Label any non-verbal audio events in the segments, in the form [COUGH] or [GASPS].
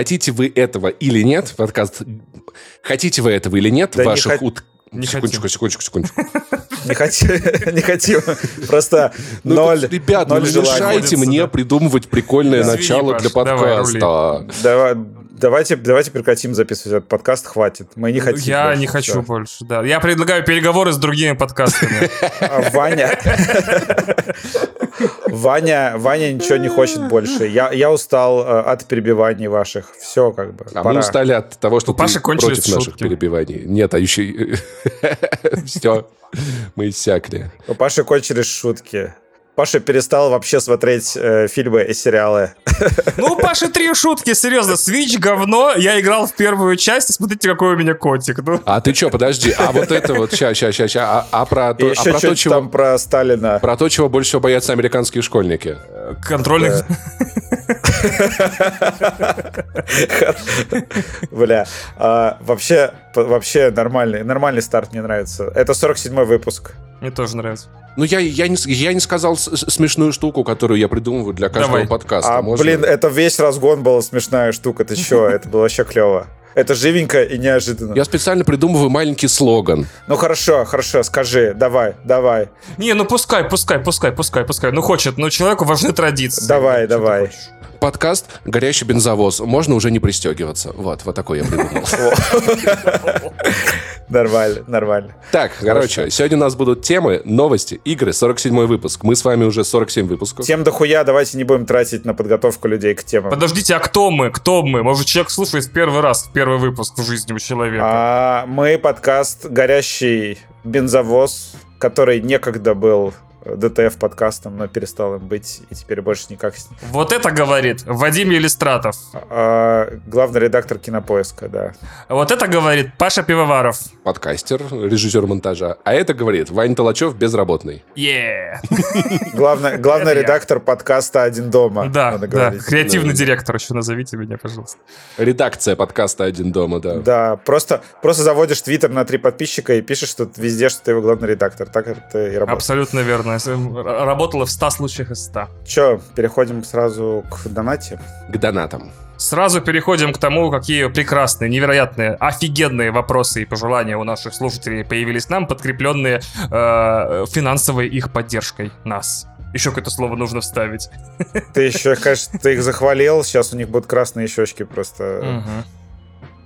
хотите вы этого или нет, подкаст, хотите вы этого или нет, Да не ваших хот- ут... Не секундочку, секундочку, секундочку. [LAUGHS] Не хотим, [LAUGHS] не хотим. Просто Ну, ноль. ребят, ну не мешайте мне придумывать прикольное начало для подкаста. Давай- Давайте, давайте прекратим записывать этот подкаст, хватит. Мы не хотим. Я больше, не хочу всё. больше, да. Я предлагаю переговоры с другими подкастами. А Ваня... Ваня, Ваня ничего не хочет больше. Я, я устал э, от перебиваний ваших. Все, как бы. А пора. мы устали от того, что У Паши ты кончились против наших шутки. перебиваний. Нет, а еще... [LAUGHS] Все, мы иссякли. У Паши кончились шутки. Паша перестал вообще смотреть э, фильмы и сериалы. Ну, у Паши три шутки, серьезно. Switch говно, я играл в первую часть, и смотрите, какой у меня котик. Ну, А ты что, подожди, а вот [LAUGHS] это вот, ща, ща, ща, ща, а, а про, то, а про то, чего... там про Сталина. Про то, чего больше всего боятся американские школьники. контрольных... [LAUGHS] Бля. А, вообще, вообще нормальный, нормальный старт мне нравится. Это 47-й выпуск. Мне тоже нравится. Ну, я, я, не, я не сказал смешную штуку, которую я придумываю для каждого Давай. подкаста. А, Можно? блин, это весь разгон была смешная штука. Ты чё? Это было вообще клево. Это живенько и неожиданно. Я специально придумываю маленький слоган. Ну хорошо, хорошо, скажи, давай, давай. Не, ну пускай, пускай, пускай, пускай, пускай. Ну хочет, но человеку важны традиции. Давай, давай. Подкаст «Горящий бензовоз». Можно уже не пристегиваться. Вот, вот такой я придумал. [LAUGHS] Нормально, нормально. Так, короче, сегодня у нас будут темы, новости, игры, 47 выпуск. Мы с вами уже 47 выпусков. Тем дохуя давайте не будем тратить на подготовку людей к темам. Подождите, а кто мы? Кто мы? Может, человек слушает первый раз, первый выпуск в жизни у человека. А, мы подкаст «Горящий бензовоз», который некогда был ДТФ подкастом, но перестал им быть, и теперь больше никак... с- Вот это говорит Вадим Елистратов. А, главный редактор кинопоиска, да. Вот это говорит Паша Пивоваров. Подкастер, режиссер монтажа. А это говорит Вань Толачев, безработный. Е. Главный, главный редактор подкаста «Один дома». Да, да. Креативный директор еще назовите меня, пожалуйста. Редакция подкаста «Один дома», да. Да, просто, просто заводишь твиттер на три подписчика и пишешь что везде, что ты его главный редактор. Так это и работает. Абсолютно верно. Р- Работала в 100 случаях из 100. Че, переходим сразу к донате. К донатам. Сразу переходим к тому, какие прекрасные, невероятные, офигенные вопросы и пожелания у наших слушателей появились нам, подкрепленные э, финансовой их поддержкой нас. Еще какое-то слово нужно вставить. [LAUGHS] Ты еще, конечно, ты их захвалил, сейчас у них будут красные щечки просто. Мгм.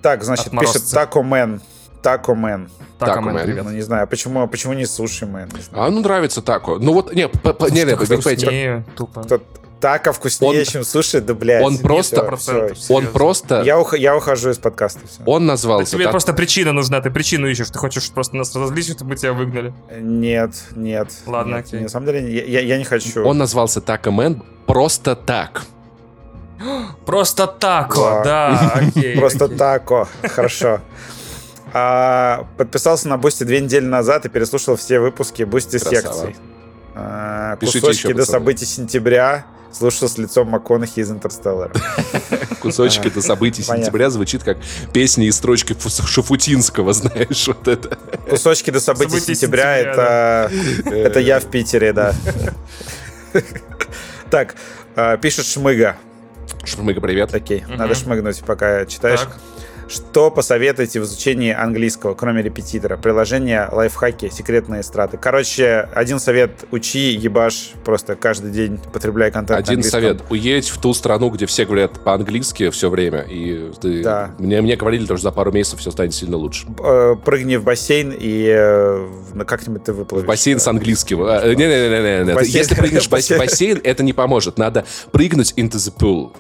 Так, значит, Отморозцы. пишет Taco Man. Taco Man. Так, Так, Амен, Амен. привет. Ну, не знаю, почему, почему не Sushi Man? А ну нравится тако. Ну вот, не, п- п- не, не, вкуснее, тупо. Тако вкуснее, Он- чем суши, да, блядь. он просто- 100%. всё. он просто, Я, ух- я ухожу из подкаста. всё. он Да назвался тебе так- просто причина нужна, ты причину ищешь, ты хочешь просто нас разозлить, чтобы мы тебя выгнали. Нет, нет. Ладно, нет, окей. На самом деле, я, я- я не хочу. он назвался Taco Man просто так. Просто тако, да, окей. Просто окей. тако. Хорошо. А, подписался на Boosty две недели назад и переслушал все выпуски Boosty секций. А, Пишите кусочки еще, до событий сентября слушал с лицом МакКонахи из Интерстеллара. [LAUGHS] Кусочек это событий сентября звучит как песня из строчки Фу- Шуфутинского, [LAUGHS] знаешь, вот это. Кусочки до событий сентября это это я в Питере, да. [LAUGHS] Так, а, пишет Шмыга. Шмыга, привет. Окей, надо шмыгнуть, пока читаешь. Что посоветуете в изучении английского, кроме репетитора? Приложения, лайфхаки, секретные страты. Короче, один совет — учи, ебашь, просто каждый день потребляй контент Один совет. Уедь в ту страну, где все говорят по-английски все время. И ты... Да. мне, мне говорили, что за пару месяцев все станет сильно лучше. Э, Прыгни в бассейн и э, в- как-нибудь ты выплывешь. Бассейн с английским. А, Не-не-не. Бассейн- Если [LAUGHS] прыгнешь в бас- бассейн. бассейн, это не поможет. Надо прыгнуть into the pool.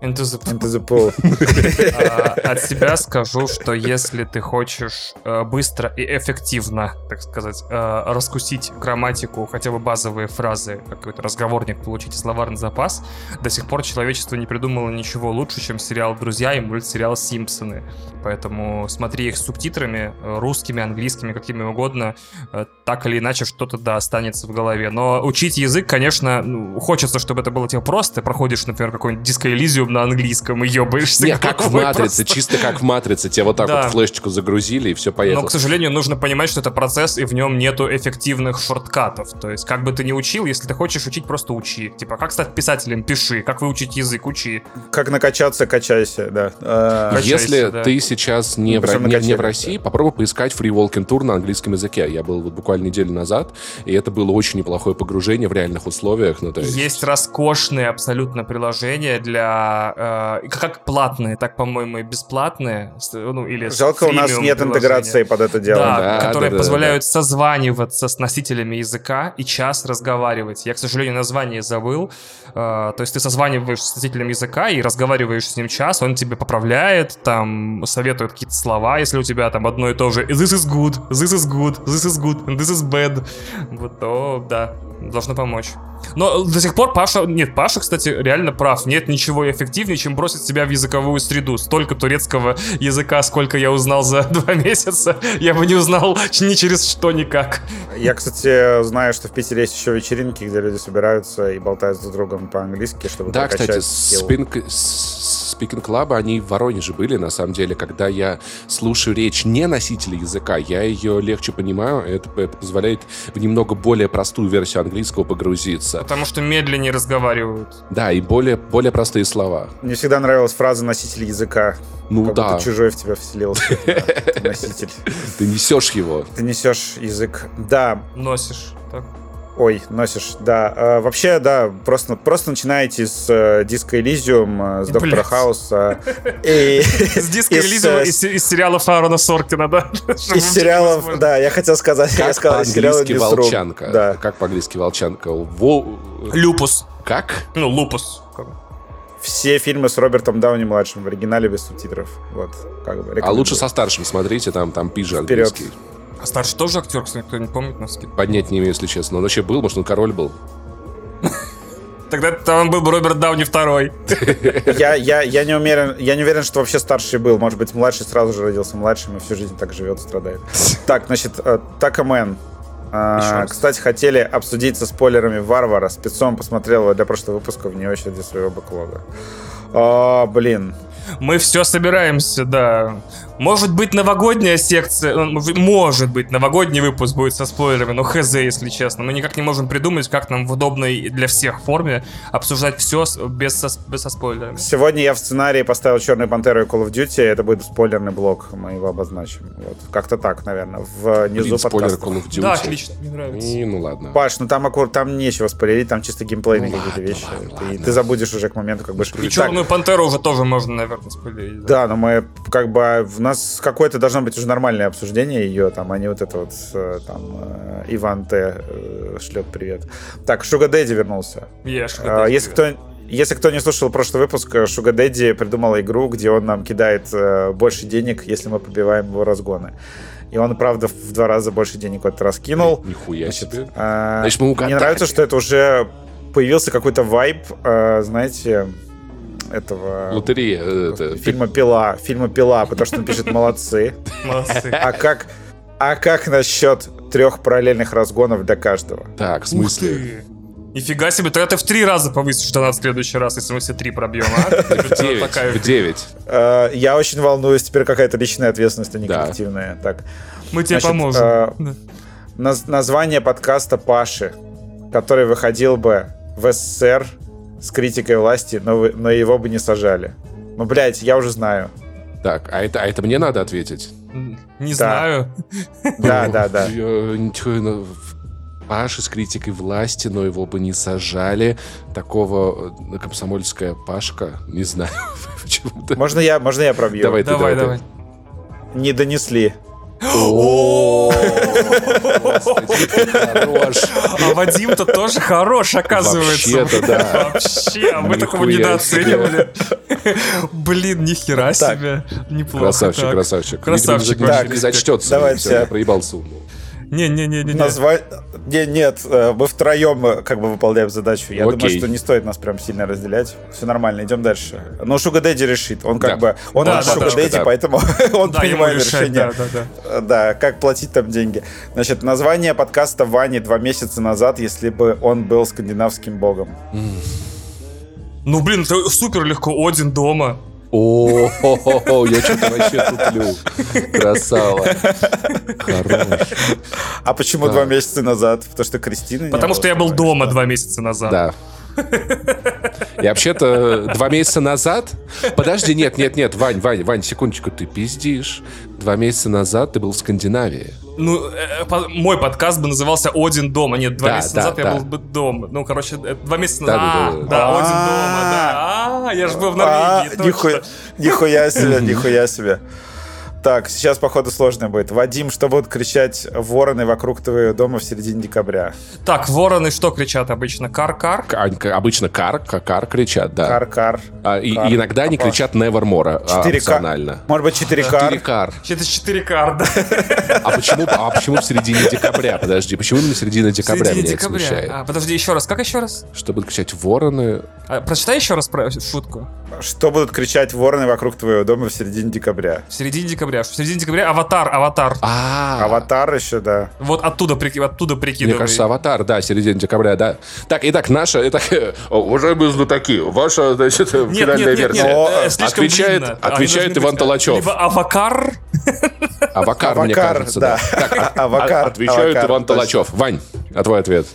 Into the Into the pool. [LAUGHS] А, От себя скажу, что если ты хочешь э, быстро и эффективно, так сказать, э, раскусить грамматику, хотя бы базовые фразы, какой-то разговорник получить и словарный запас, до сих пор человечество не придумало ничего лучше, чем сериал «Друзья» и мультсериал «Симпсоны». Поэтому смотри их с субтитрами, э, русскими, английскими, какими угодно, э, так или иначе что-то да останется в голове. Но учить язык, конечно, ну, хочется, чтобы это было тебе просто. Ты проходишь, например, какой-нибудь Disco Фильмом на английском и ебаешься. Не, как в «Матрице», просто. чисто как в «Матрице». Тебе вот так Да. вот флешечку загрузили, и все Но, поехало. к сожалению, нужно понимать, что это процесс, и в нем нету эффективных шорткатов. То есть, как бы ты ни учил, если ты хочешь учить, просто учи. Типа, как стать писателем, пиши. Как выучить язык, учи. Как накачаться, качайся, да. А, Качайся, Если да. ты сейчас не, Ну, в, причем не- не в России, попробуй поискать Free Walking Tour на английском языке. Я был вот буквально неделю назад, и это было очень неплохое погружение в реальных условиях. Ну, то есть... Есть роскошные абсолютно приложения для... э, как платные, так, по-моему, и бесплатные. Ну, или с Жалко, у нас нет интеграции под это дело. Да, Да, которые да, да, позволяют созваниваться с носителями языка и час разговаривать. Я, к сожалению, название забыл. Э, то есть ты созваниваешь с носителем языка и разговариваешь с ним час, он тебе поправляет, там советует какие-то слова, если у тебя там одно и то же «this is good», «this is good», «this is good», and «this is bad», вот, то, да, должно помочь. Но до сих пор Паша... Нет, Паша, кстати, реально прав. Нет ничего эффективнее, чем бросить себя в языковую среду. Столько турецкого языка, сколько я узнал за [LAUGHS] два месяца, я бы не узнал ни через что никак. Я, кстати, знаю, что в Питере есть еще вечеринки, где люди собираются и болтают друг с другом по-английски, чтобы Да, прокачать кстати, скилл. спинк, спикинг клаба, они в Воронеже были, на самом деле, когда я слушаю речь не носителя языка, я ее легче понимаю, это, это позволяет в немного более простую версию английского погрузиться. Потому что медленнее разговаривают. Да, и более, более простые слова. Мне всегда нравилась фраза «носитель языка». Ну как да, будто чужой в тебя вселился. [LAUGHS] Носитель. ты несешь его. Ты несешь язык. Да, Носишь. Так. Ой, носишь, да. Э, вообще, да, просто, просто начинаете с э, Disco Elysium, э, с Доктора. Хауса. [LAUGHS] И С диска из, Элизиума э, из, сериала Фарона Соркина, да? [LAUGHS] Из сериалов, да, я хотел сказать, я Как по-английски волчанка. Да. Как по-английски волчанка? Во- Люпус. Как? Ну, лупус. Все фильмы с Робертом Дауни-младшим в оригинале без субтитров. Вот, как бы. А лучше со старшим смотрите, там, там Вперед. английский. А старший тоже актер, кстати, кто не помнит на скидку. Поднять не имею, если честно. Он вообще был, может, он король был. [LAUGHS] Тогда там был бы Роберт Дауни второй. [LAUGHS] Я, я, я, не уверен, я не уверен, что вообще старший был. Может быть, младший сразу же родился младшим и всю жизнь так живет, страдает. [LAUGHS] Так, значит, э, Такамен. А, кстати, хотели обсудить со спойлерами Варвара. Спецом посмотрел его для прошлого выпуска вне очереди своего бэклога. А, блин. Мы все собираемся, да. Может быть, новогодняя секция, э, может быть, новогодний выпуск будет со спойлерами, но хз, если честно. Мы никак не можем придумать, как нам в удобной для всех форме обсуждать все без, со, без со спойлерами. Сегодня я в сценарии поставил Черную Пантеру и Call of Duty. Это будет спойлерный блок. Мы его обозначим. Вот. Как-то так, наверное. Внизу Блин, спойлер подкаста. Call of Duty. Да, отлично, мне нравится. И, ну ладно. Паш, ну там, аккур- там нечего спойлерить, там чисто геймплейные Ну какие-то ладно, вещи. ладно, ты, ладно. ты забудешь уже к моменту, как бы И Черную Пантеру уже тоже можно, наверное, спойлерить. Да, но мы как бы у нас какое-то должно быть уже нормальное обсуждение ее, там, а не вот это вот э, там э, Иван Т. э, шлет привет. Так, Шуга Дэдди вернулся. Ешь, А, Если кто если кто не слушал прошлый выпуск, Шуга Дэдди придумал игру, где он нам кидает э, больше денег, если мы побиваем его разгоны. И он, правда, в два раза больше денег в этот раз кинул. Нихуя Значит, себе. а, Значит, мы угадали. мне нравится, что это уже появился какой-то вайб, а, знаете, этого Лотерея. э, это, фильма «Пила», фильма «Пила», потому что он пишет «молодцы». Молодцы. А как, а как насчет трех параллельных разгонов для каждого? Так, в смысле? Нифига себе, тогда ты в три раза повысишь донат в следующий раз, если мы все три пробьем, а? [LAUGHS] В 9. Такая- В 9. Э, Я очень волнуюсь, теперь какая-то личная ответственность, а не коллективная. Так, Мы тебе поможем. э, название подкаста Паши, который выходил бы в СССР с критикой власти, но, вы- но его бы не сажали. Ну, блядь, я уже знаю. Так, а это, а это мне надо ответить? Не да. знаю. Да, да, да. [LAUGHS] Ничего, ну, Паша с критикой власти, но его бы не сажали. Такого э, комсомольская Пашка, не знаю [LAUGHS] почему-то. Можно я, можно я пробью? Давай ты, Давай, давай. давай. Не донесли. Хорош. А Вадим-то тоже хорош, оказывается. Вообще-то, да. Вообще, а мы такого недооценивали. Блин, нихера Так. себе. Неплохо. Красавчик, так. красавчик. Красавчик не зачтется. Давайте. Проебал сумму. Не-не-не-не. Назва... Не, нет, э, мы втроем э, как бы выполняем задачу. Я думаю, Окей. что не стоит нас прям сильно разделять. Все нормально, идем дальше. Но Шуга Дэдди решит. Он как Да. бы... Он Да, да, Шуга да, Дэдди, да. поэтому [LAUGHS] он Да, принимает решать, решение. да, да, да. Да, как платить там деньги. Значит, название подкаста Вани два месяца назад, если бы он был скандинавским богом. Ну, блин, это супер легко. Один дома. О, я что-то вообще туплю. Красава. Хорош. А почему Да. два месяца назад? Потому что Кристины не Потому что я был дома два месяца назад. Да. И вообще-то два месяца назад... Подожди, нет, нет, нет, Вань, Вань, Вань, секундочку, ты пиздишь. Два месяца назад ты был в Скандинавии. Ну, э, по- мой подкаст бы назывался «Один дома». Нет, два Да, месяца да, назад да. я был бы дома. Ну, короче, э, два месяца Да, назад. да, А, да, да. да, «Один А. дома», да. А, я же был в А, Норвегии, нихуя, нихуя себе, [LAUGHS] нихуя себе. Так, сейчас, походу, сложно будет. Вадим, что будут кричать вороны вокруг твоего дома в середине декабря? Так, вороны что кричат обычно? Кар-кар? Обычно кар, кар кричат, да. Кар-кар. А, и, кар. и иногда они кричат nevermore, а, 4К. опционально. Может быть, 4К? 4 кар. Это 4 кар, да. А почему, а почему в середине декабря? Подожди, почему именно середина декабря Середине меня декабря. смущает? А, подожди, еще раз. Как еще раз? Что будут кричать вороны? А, прочитай еще раз про шутку. Что будут кричать вороны вокруг твоего дома в середине декабря? В середине декабря. В середине декабря аватар, аватар. А, Аватар еще, да. Вот оттуда, прики- оттуда Мне прикидывай. кажется, аватар, да, середина декабря, да. Так, итак, наша, итак, [LAUGHS] э, уважаемые знатоки, ваша, значит, Нет, финальная нет, версия. нет, э, отвечает- длинно. Отвечает Иван быть, Толачев. Либо авакар, Авакар, мне кажется, да. да. Так, Авакар, а- Отвечает авакар, Иван. Толачев. Вань, а твой ответ?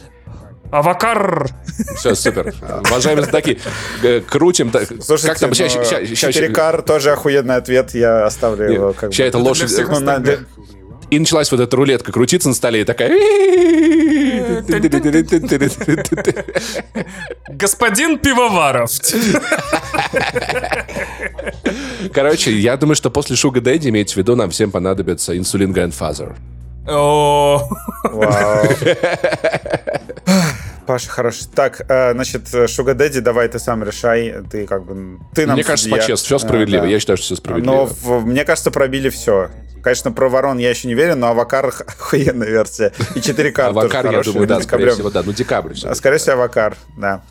Авакар. Все, супер. Уважаемые знатоки, э, крутим. Слушайте, как там, ща- ща- ща- ща- 4К тоже охуенный ответ, я оставлю его как эта для лошадь... Ну, И началась вот эта рулетка крутиться на столе и такая... Господин Пивоваров. Короче, я думаю, что после Шуга Дэдди, имейте в виду, нам всем понадобится инсулин Grandfather. О, Вау. [LAUGHS] Паша, хорош. Так, э, значит, Шуга Дэдди, давай ты сам решай. Ты как бы... Ты нам Мне кажется, судья. по-честному, все Э, справедливо. да. Я считаю, что все Но справедливо. в- мне кажется, пробили все. Конечно, про ворон я еще не верю, но Авакар охуенная версия. И 4К Авакар, я думаю, да, скорее всего, да. Ну, декабрь все. Скорее всего, Авакар, да.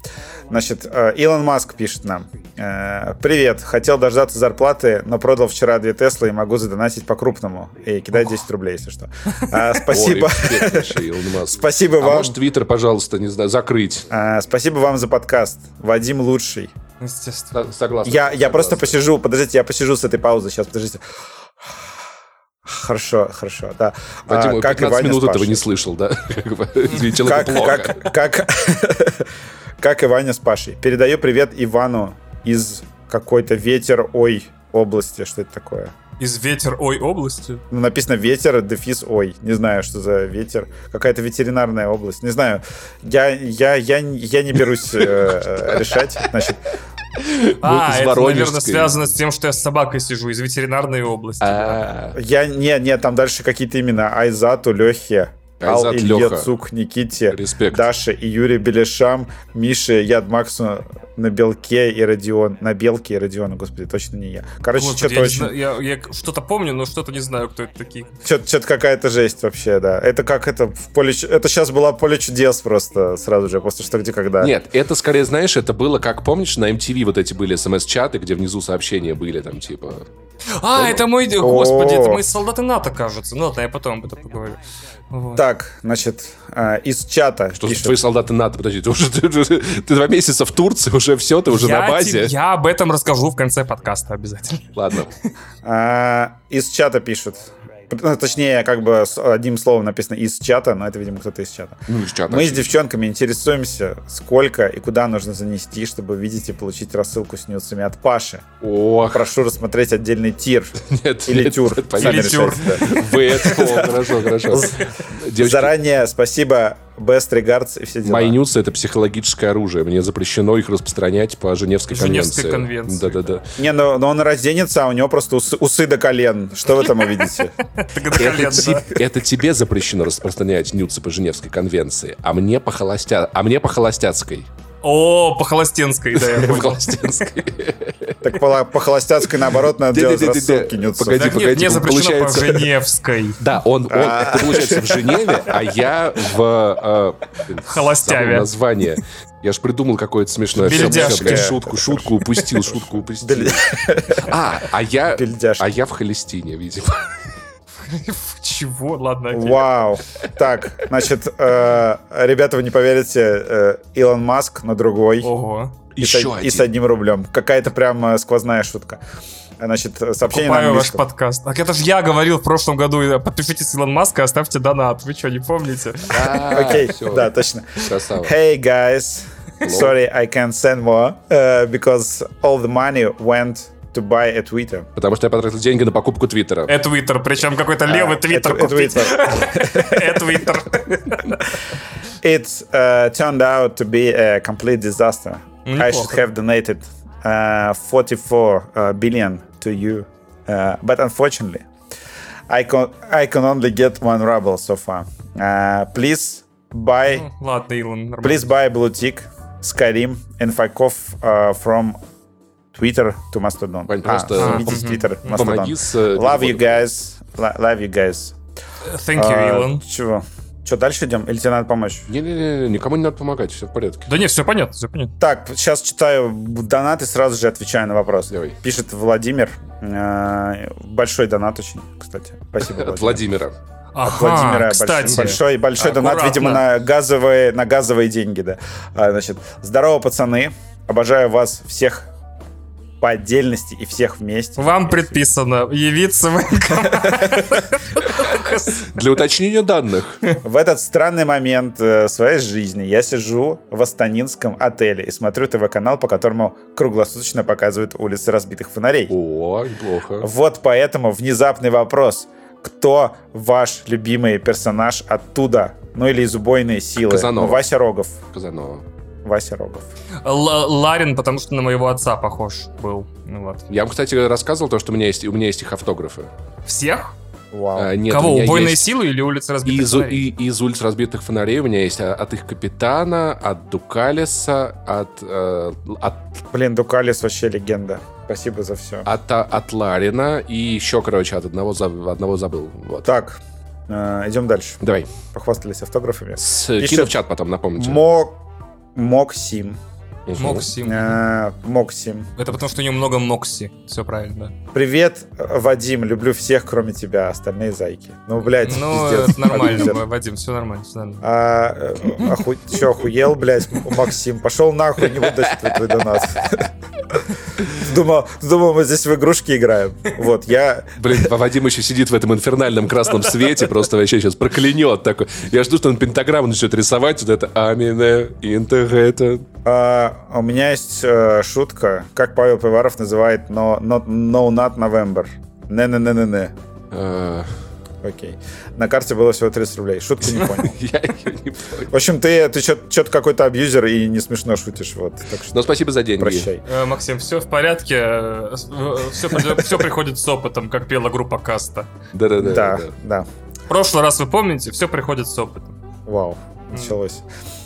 Значит, э, Илон Маск пишет нам. э, Привет, хотел дождаться зарплаты, но продал вчера две Теслы и могу задонатить по-крупному. И кидай 10 рублей, если что. А, Спасибо. [LAUGHS] Спасибо А вам. может, Твиттер, пожалуйста, не знаю, закрыть? Спасибо вам за подкаст. Вадим лучший. естественно. Со- Согласен. Я, я просто посижу, подождите, я посижу с этой паузы сейчас, подождите. Хорошо, хорошо, да. А, Вадим, как 15 Ваня минут этого не слышал, да? [LAUGHS] Как бы, Извини, человеку как, плохо. как, как, [LAUGHS] как и Ваня с Пашей. Передаю привет Ивану из какой-то ветер ой области. Что это такое? Из ветер ой области. Ну, написано ветер, дефис ой. Не знаю, что за ветер. Какая-то ветеринарная область. Не знаю. Я, я, я, я не берусь э, [LAUGHS] решать. Значит, А, из это, наверное, связано с тем, что я с собакой сижу из ветеринарной области. А, я не, не, там дальше какие-то имена. Айзату, Лехе, Ал Леха. Цук, Никите, Респект. Даше и Юрий Белешам, Мише, Яд Максу на Белке и Родион. На Белке и Родиону, господи, точно не я. Короче, Господи, что-то очень... знаю, я- я что-то помню, но что-то не знаю, кто это такие. Что-то какая-то жесть вообще, да. Это как это в поле... Это сейчас была поле чудес просто сразу же, после что, где, когда. Нет, это скорее, знаешь, это было, как помнишь, на MTV вот эти были смс-чаты, где внизу сообщения были, там, типа... А, это мой... Господи, это О. мои солдаты НАТО, кажется. Ну ладно, я потом об этом поговорю. Вот. Так, значит, а, из чата Что пишет. твои солдаты НАТО, подожди, ты уже [LAUGHS] ты, уже- ты два месяца в Турции, уже все, ты уже я на базе. те- я об этом расскажу в конце подкаста обязательно. Ладно. А, из чата пишет. Ну, Точнее, как бы с одним словом написано из чата, но это, видимо, кто-то из чата. Ну, из чата. Мы с девчонками интересуемся, сколько и куда нужно занести, чтобы увидеть и получить рассылку с нюцами от Паши. Ох, Прошу рассмотреть отдельный тир [LAUGHS] нет, или нет, тюр. Или тюр. [LAUGHS] Вы это, хорошо, хорошо. Заранее спасибо, best regards и все дела. мои нюцы — это психологическое оружие. Мне запрещено их распространять по Женевской Женевской конвенции. конвенции, Да-да-да. Не, ну, но он разденется, а у него просто усы, усы до колен. Что вы там увидите? [LAUGHS] Это тебе запрещено распространять нюцы по Женевской конвенции, а мне по, холостя... а мне по холостяцкой. О, по холостенской, да, я По понял. Так по, холостяцкой, наоборот, надо делать рассылки. Погоди, погоди, мне запрещено по получается- Женевской. Да, он, А. получается, в Женеве, а я в... э, Холостяве. забыл название. Я ж придумал какое-то смешное. Бельдяшки. шутку, шутку упустил, шутку упустил. А, а я... А я в Холестине, видимо. [LAUGHS] Чего? Ладно, окей. Вау. Так, значит, э, ребята, вы не поверите, э, Илон Маск, но другой. Ого. И, с, Еще и один. с одним рублем. Какая-то прям э, сквозная шутка. Значит, сообщение на Покупаю ваш английском. подкаст. Так это же я говорил в прошлом году. э, Подпишитесь с Илон Маска, оставьте донат. Вы что, не помните? Окей, да, точно. Hey guys, sorry I can't send more uh, because all the money went to buy a Twitter. Потому что я потратил деньги на покупку Твиттера. Это Твиттер, причем какой-то левый А, Твиттер купить. Twitter. Это Твиттер. It uh, turned out to be a complete disaster. Ну, I неплохо. should have donated uh, 44 uh, billion to you, uh, but unfortunately, I can I can only get one ruble so far. Uh, please buy Ладно, Илон, please buy blue tick, Skyrim, and fuck off uh, from Twitter to Mastodon. Вань, А, просто смените с Twitter Mastodon. Помоги с... э, Love you guys. Lo- Love you guys. Thank you, А, Илон. Чего? Что, дальше идем? Или тебе надо помочь? Не-не-не, никому не надо помогать, все в порядке. Да не, все понятно, все понятно. Так, сейчас читаю донат и сразу же отвечаю на вопрос. Давай. Пишет Владимир. Э, Большой донат очень, кстати. Спасибо, От Владимир. Владимира. От Владимира большой- кстати. большой, большой донат, видимо, на газовые, на газовые деньги, да. А, значит, здорово, пацаны. Обожаю вас всех по отдельности и всех вместе. Вам предписано явиться в Для уточнения данных. В этот странный момент э, своей жизни я сижу в Астанинском отеле и смотрю ТВ-канал, по которому круглосуточно показывают улицы разбитых фонарей. О, неплохо. Вот поэтому внезапный вопрос. Кто ваш любимый персонаж оттуда? Ну или из убойной силы? Казанова. Ну, Вася Рогов. Казанова. Вася Рогов. Л- Ларин, потому что на моего отца похож был. Ну вот. Я вам, кстати, рассказывал то, что у меня есть, у меня есть их автографы. Всех? Вау. А, нет, у Кого? меня Убойные есть силы или улицы разбитых Из, фонарей? и, из улиц разбитых фонарей у меня есть а, от их капитана, от Дукалиса, от, э, от, Блин, Дукалис вообще легенда. Спасибо за все. от, а, от Ларина и еще, короче, от одного, одного забыл. Вот. Так, э, идем дальше. Давай. Похвастались автографами. С, Пишет кину в чат потом, напомните. Мо... Моксим. Мгм. Мокси. Моксим. Это потому, что у него много Мокси. Все правильно, да. Привет, Вадим. Люблю всех, кроме тебя. Остальные зайки. Ну, блядь, Ну, пиздец. это нормально. Вадим, все нормально, все нормально. А, э, оху... Че, охуел, блядь, Максим? Пошел нахуй, не буду считать твой донат. Думал, думал, мы здесь в игрушки играем. Вот, я... Блин, Вадим еще сидит в этом инфернальном красном свете, просто вообще сейчас проклянет такой. Я жду, что он пентаграмму начнет рисовать, вот это Амине, Интегрета. У меня есть э, шутка, как Павел Пиваров называет но, not, No Not November. Не-не-не-не-не. Э, Окей. На карте было всего 30 рублей. Шутку не понял. [LAUGHS] Я ее не понял. В общем, ты, ты что-то какой-то абьюзер и не смешно шутишь. Вот, так что Но спасибо за деньги. прощай. Э, Максим, все в порядке. Все, все приходит с опытом, как пела группа Каста. Да-да-да. Да, да. да. В прошлый раз вы помните, все приходит с опытом. Вау, началось. Э,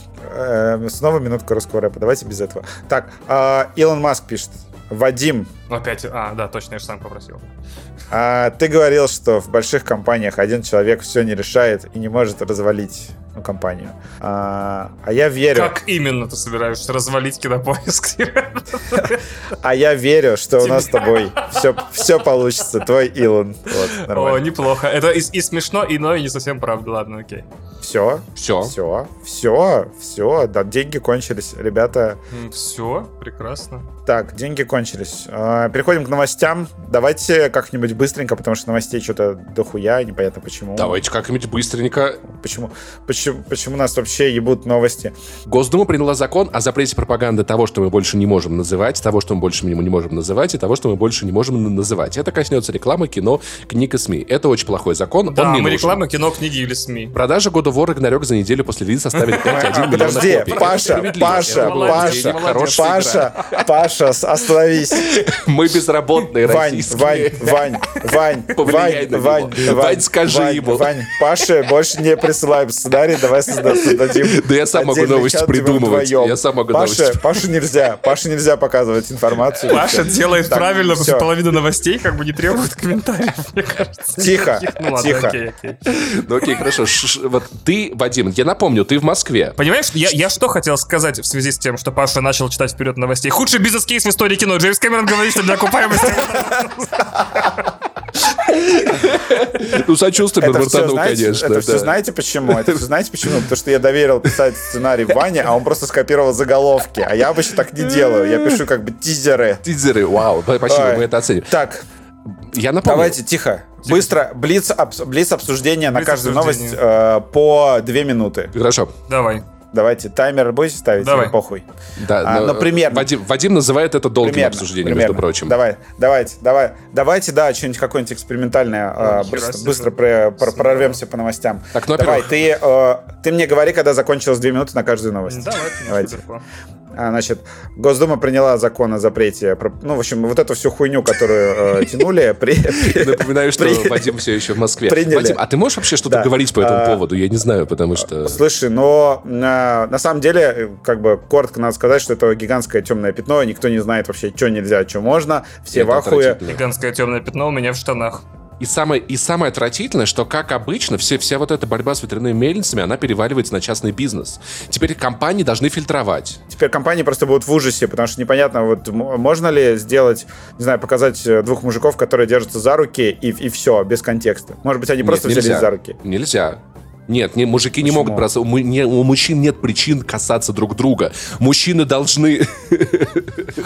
Снова минутка русского рэпа. Давайте без этого. Так, а, Илон Маск пишет. Вадим, Опять, а, да, точно, я же сам попросил. а ты говорил, что в больших компаниях один человек все не решает и не может развалить ну, компанию. А, а я верю, Как именно ты собираешься развалить кинопоиск? а я верю, что у нас с тобой все, все получится. Твой Илон. О, неплохо. Это и, и смешно, и но и не совсем правда. Ладно, окей. Все, Все. все, все, все. Да, деньги кончились, ребята. Все, прекрасно. Так, деньги кончились. А, Переходим к новостям. Давайте как-нибудь быстренько, потому что новостей что-то дохуя, непонятно почему. Давайте как-нибудь быстренько. Почему, почему, почему нас вообще ебут новости? Госдума приняла закон о запрете пропаганды того, что мы больше не можем называть, того, что мы больше не не можем называть, и того, что мы больше не можем называть. Это коснется рекламы, кино, книг и СМИ. Это очень плохой закон. Да, он не мы нужен. реклама, кино, книги или СМИ. Продажа года вор Рагнарёк за неделю после релиза составили [LAUGHS] 5,1 миллиона Подожди, копий. Паша. Паша, Паша, Паша, Паша, остановись. [LAUGHS] Мы безработные Вань, российские. Вань, Вань, Вань, Вань, Вань. Вань, Вань, скажи Вань, ему. Вань, Паше больше не присылаем сценарий, давай созда- создадим Да я сам могу новости придумывать. Я сам могу новости. Паше нельзя, Паше нельзя показывать информацию. Паша делает правильно, потому что половина новостей как бы не требует комментариев, мне кажется. Тихо. Ну ладно, тихо. Ну окей, хорошо. Вот ты, Вадим, я напомню, ты в Москве. Понимаешь, я, что хотел сказать в связи с тем, что Паша начал читать вперед новостей. Худший бизнес-кейс в истории кино. Джеймс Кэмерон говорит, что для окупаемости... Ну, сочувствуем Это все, Бартану, знаете, конечно. это все знаете почему? Это все знаете почему? Потому что я доверил писать сценарий Ване, а он просто скопировал заголовки. А я обычно так не делаю. Я пишу как бы тизеры. Тизеры, вау, спасибо, Ой. мы это оценим. Так, Я напомню, давайте тихо. Быстро, блиц, блиц обсуждение на каждую новость э, по две минуты. Хорошо. Давай. Давайте, таймер будете ставить? Давай. Похуй. Да, А, но ну, примерно. Вадим, Вадим называет это долгим Примерно, обсуждением, примерно. между прочим. Давай, давайте, давай, давайте, да, что-нибудь какое-нибудь экспериментальное. э, быстро, себе. быстро про- про- прорвемся по новостям. Так, ну, Давай, ты, э, ты мне говори, когда закончилось две минуты на каждую новость. Давай, Давайте. А, Значит, Госдума приняла закон о запрете, про- ну, в общем, вот эту всю хуйню, которую э, [LAUGHS] тянули, при- Напоминаю, что При- Вадим все еще в Москве. Приняли. Вадим, а ты можешь вообще что-то Да. говорить по этому А, поводу? Я не знаю, потому что... Слушай, но на самом деле, как бы коротко надо сказать, что это гигантское темное пятно, и никто не знает вообще, что нельзя, что можно. Все Это в ахуе. Гигантское темное пятно у меня в штанах. И самое, и самое отвратительное, что, как обычно, все, вся вот эта борьба с ветряными мельницами, она переваливается на частный бизнес. Теперь компании должны фильтровать. Теперь компании просто будут в ужасе, потому что непонятно, вот можно ли сделать, не знаю, показать э, двух мужиков, которые держатся за руки, и, и все, без контекста. Может быть, они Нет, просто нельзя. взялись за руки. Нельзя. Нет, не, мужики не Почему? могут бросать. У, му- не- у мужчин нет причин касаться друг друга. Мужчины должны... [LAUGHS]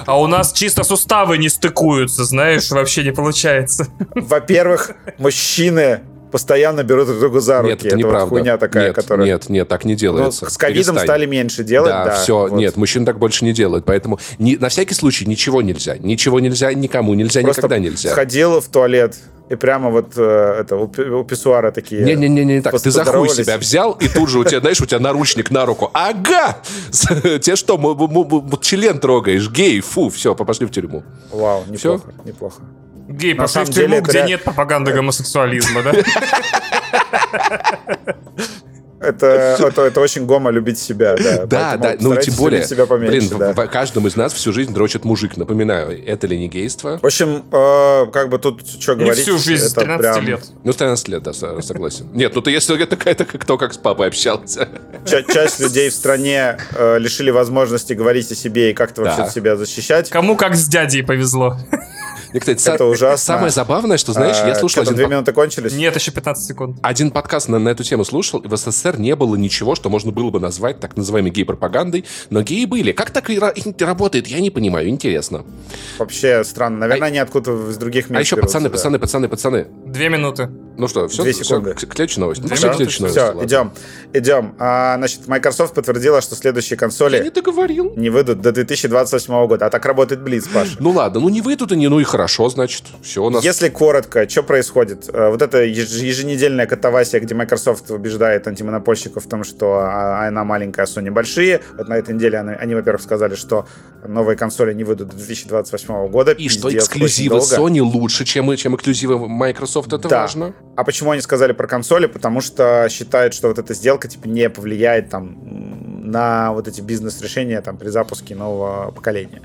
А у нас чисто суставы не стыкуются, знаешь, вообще не получается. Во-первых, мужчины постоянно берут друг друга за руки. Нет, это вот неправда. хуйня такая, нет, которая... нет, нет, так не Ну, делается. с ковидом Перестань. стали меньше делать, да. Да, все, вот. нет, мужчин так больше не делают. Поэтому ни- на всякий случай ничего нельзя. Ничего нельзя, никому нельзя, Просто никогда нельзя. сходил в туалет, и прямо вот э, это, у, пи- у писсуара такие... Не-не-не, не так. Ты за хуй себя взял, и тут же у тебя, знаешь, у тебя наручник на руку. Ага! [LAUGHS] Тебе что, член трогаешь, гей, фу, все, пошли в тюрьму. Вау, неплохо, неплохо. Гей, пошли в тюрьму, где нет пропаганды гомосексуализма, да? [LAUGHS] Это, это, это очень гомо любить себя, да. [LAUGHS] Да, Поэтому да, ну тем более, себя поменьше, блин, да. в, в каждом из нас всю жизнь дрочит мужик, напоминаю, это ли не гейство? В общем, э, как бы тут что Не говорить. всю жизнь, с это 13 прям лет. Ну, с 13 лет, да, со- согласен. Нет, ну ты если это какая-то кто как с папой общался. ча- часть людей в стране э, лишили возможности говорить о себе и как-то вообще Да. себя защищать. Кому как с дядей повезло. И, кстати, Это са- ужасно. самое забавное, что, знаешь, я Э, слушал что две минуты кончились? Нет, еще 15 секунд. один подкаст на, на эту тему слушал, и в СССР не было ничего, что можно было бы назвать так называемой гей-пропагандой, но геи были. Как так и ра- и работает, я не понимаю, интересно. Вообще странно. Наверное, они откуда-то из других мест А еще, берутся, пацаны, да. пацаны, пацаны, пацаны, Две минуты. Ну что, все, Две секунды. к, к следующей новости. Пошли к минуты, следующей новости, Все, ладно. идем, идем. А, значит, Microsoft подтвердила, что следующие Я не консоли договорил. не выйдут до 2028 года. А так работает Блиц, Паша. Ну ладно, ну не выйдут они, ну и хорошо, значит. Все у нас... Если коротко, что происходит? Э, Вот это еж- еженедельная катавасия, где Microsoft убеждает антимонопольщиков в том, что а, она маленькая, а Sony большие. Вот на этой неделе они, они, во-первых, сказали, что новые консоли не выйдут до 2028 года. И что Пиздец, эксклюзивы очень долго. Sony лучше, чем, чем эксклюзивы Microsoft, это Да. важно. А почему они сказали про консоли? Потому что считают, что вот эта сделка типа не повлияет там на вот эти бизнес-решения там при запуске нового поколения.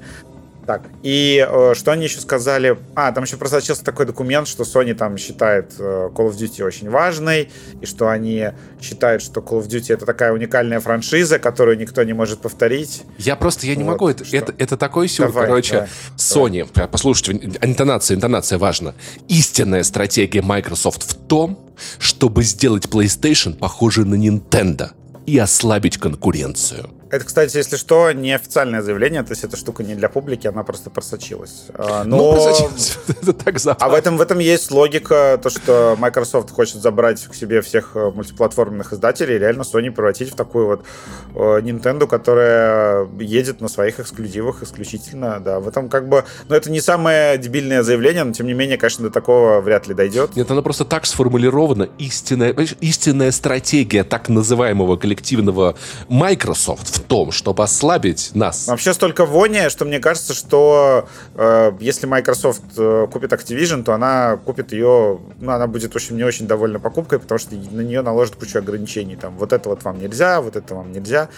Так, и э, что они еще сказали? А, там еще просочился такой документ, что Sony там считает э, Call of Duty очень важной, и что они считают, что Call of Duty это такая уникальная франшиза, которую никто не может повторить. Я просто, я не Вот, могу, это, что? это, это такой сюр, Давай, короче. давай, Sony, э, послушайте, интонация, интонация важна. Истинная стратегия Microsoft в том, чтобы сделать PlayStation похожей на Nintendo и ослабить конкуренцию. Это, кстати, если что, неофициальное заявление, то есть эта штука не для публики, она просто просочилась. А, Ну, Но... просочилось. [LAUGHS] это так А забавно. в этом, в этом есть логика, то, что Microsoft хочет забрать к себе всех э, мультиплатформенных издателей, и реально Sony превратить в такую вот э, Nintendo, которая едет на своих эксклюзивах исключительно, да. В этом как бы... Ну, это не самое дебильное заявление, но, тем не менее, конечно, до такого вряд ли дойдет. Нет, она просто так сформулирована. Истинная, истинная стратегия так называемого коллективного Microsoft в том, чтобы ослабить нас. Вообще столько вони, что мне кажется, что э, если Microsoft э, купит Activision, то она купит ее, ну, она будет, общем, не очень довольна покупкой, потому что на нее наложат кучу ограничений. Там, вот это вот вам нельзя, вот это вам нельзя.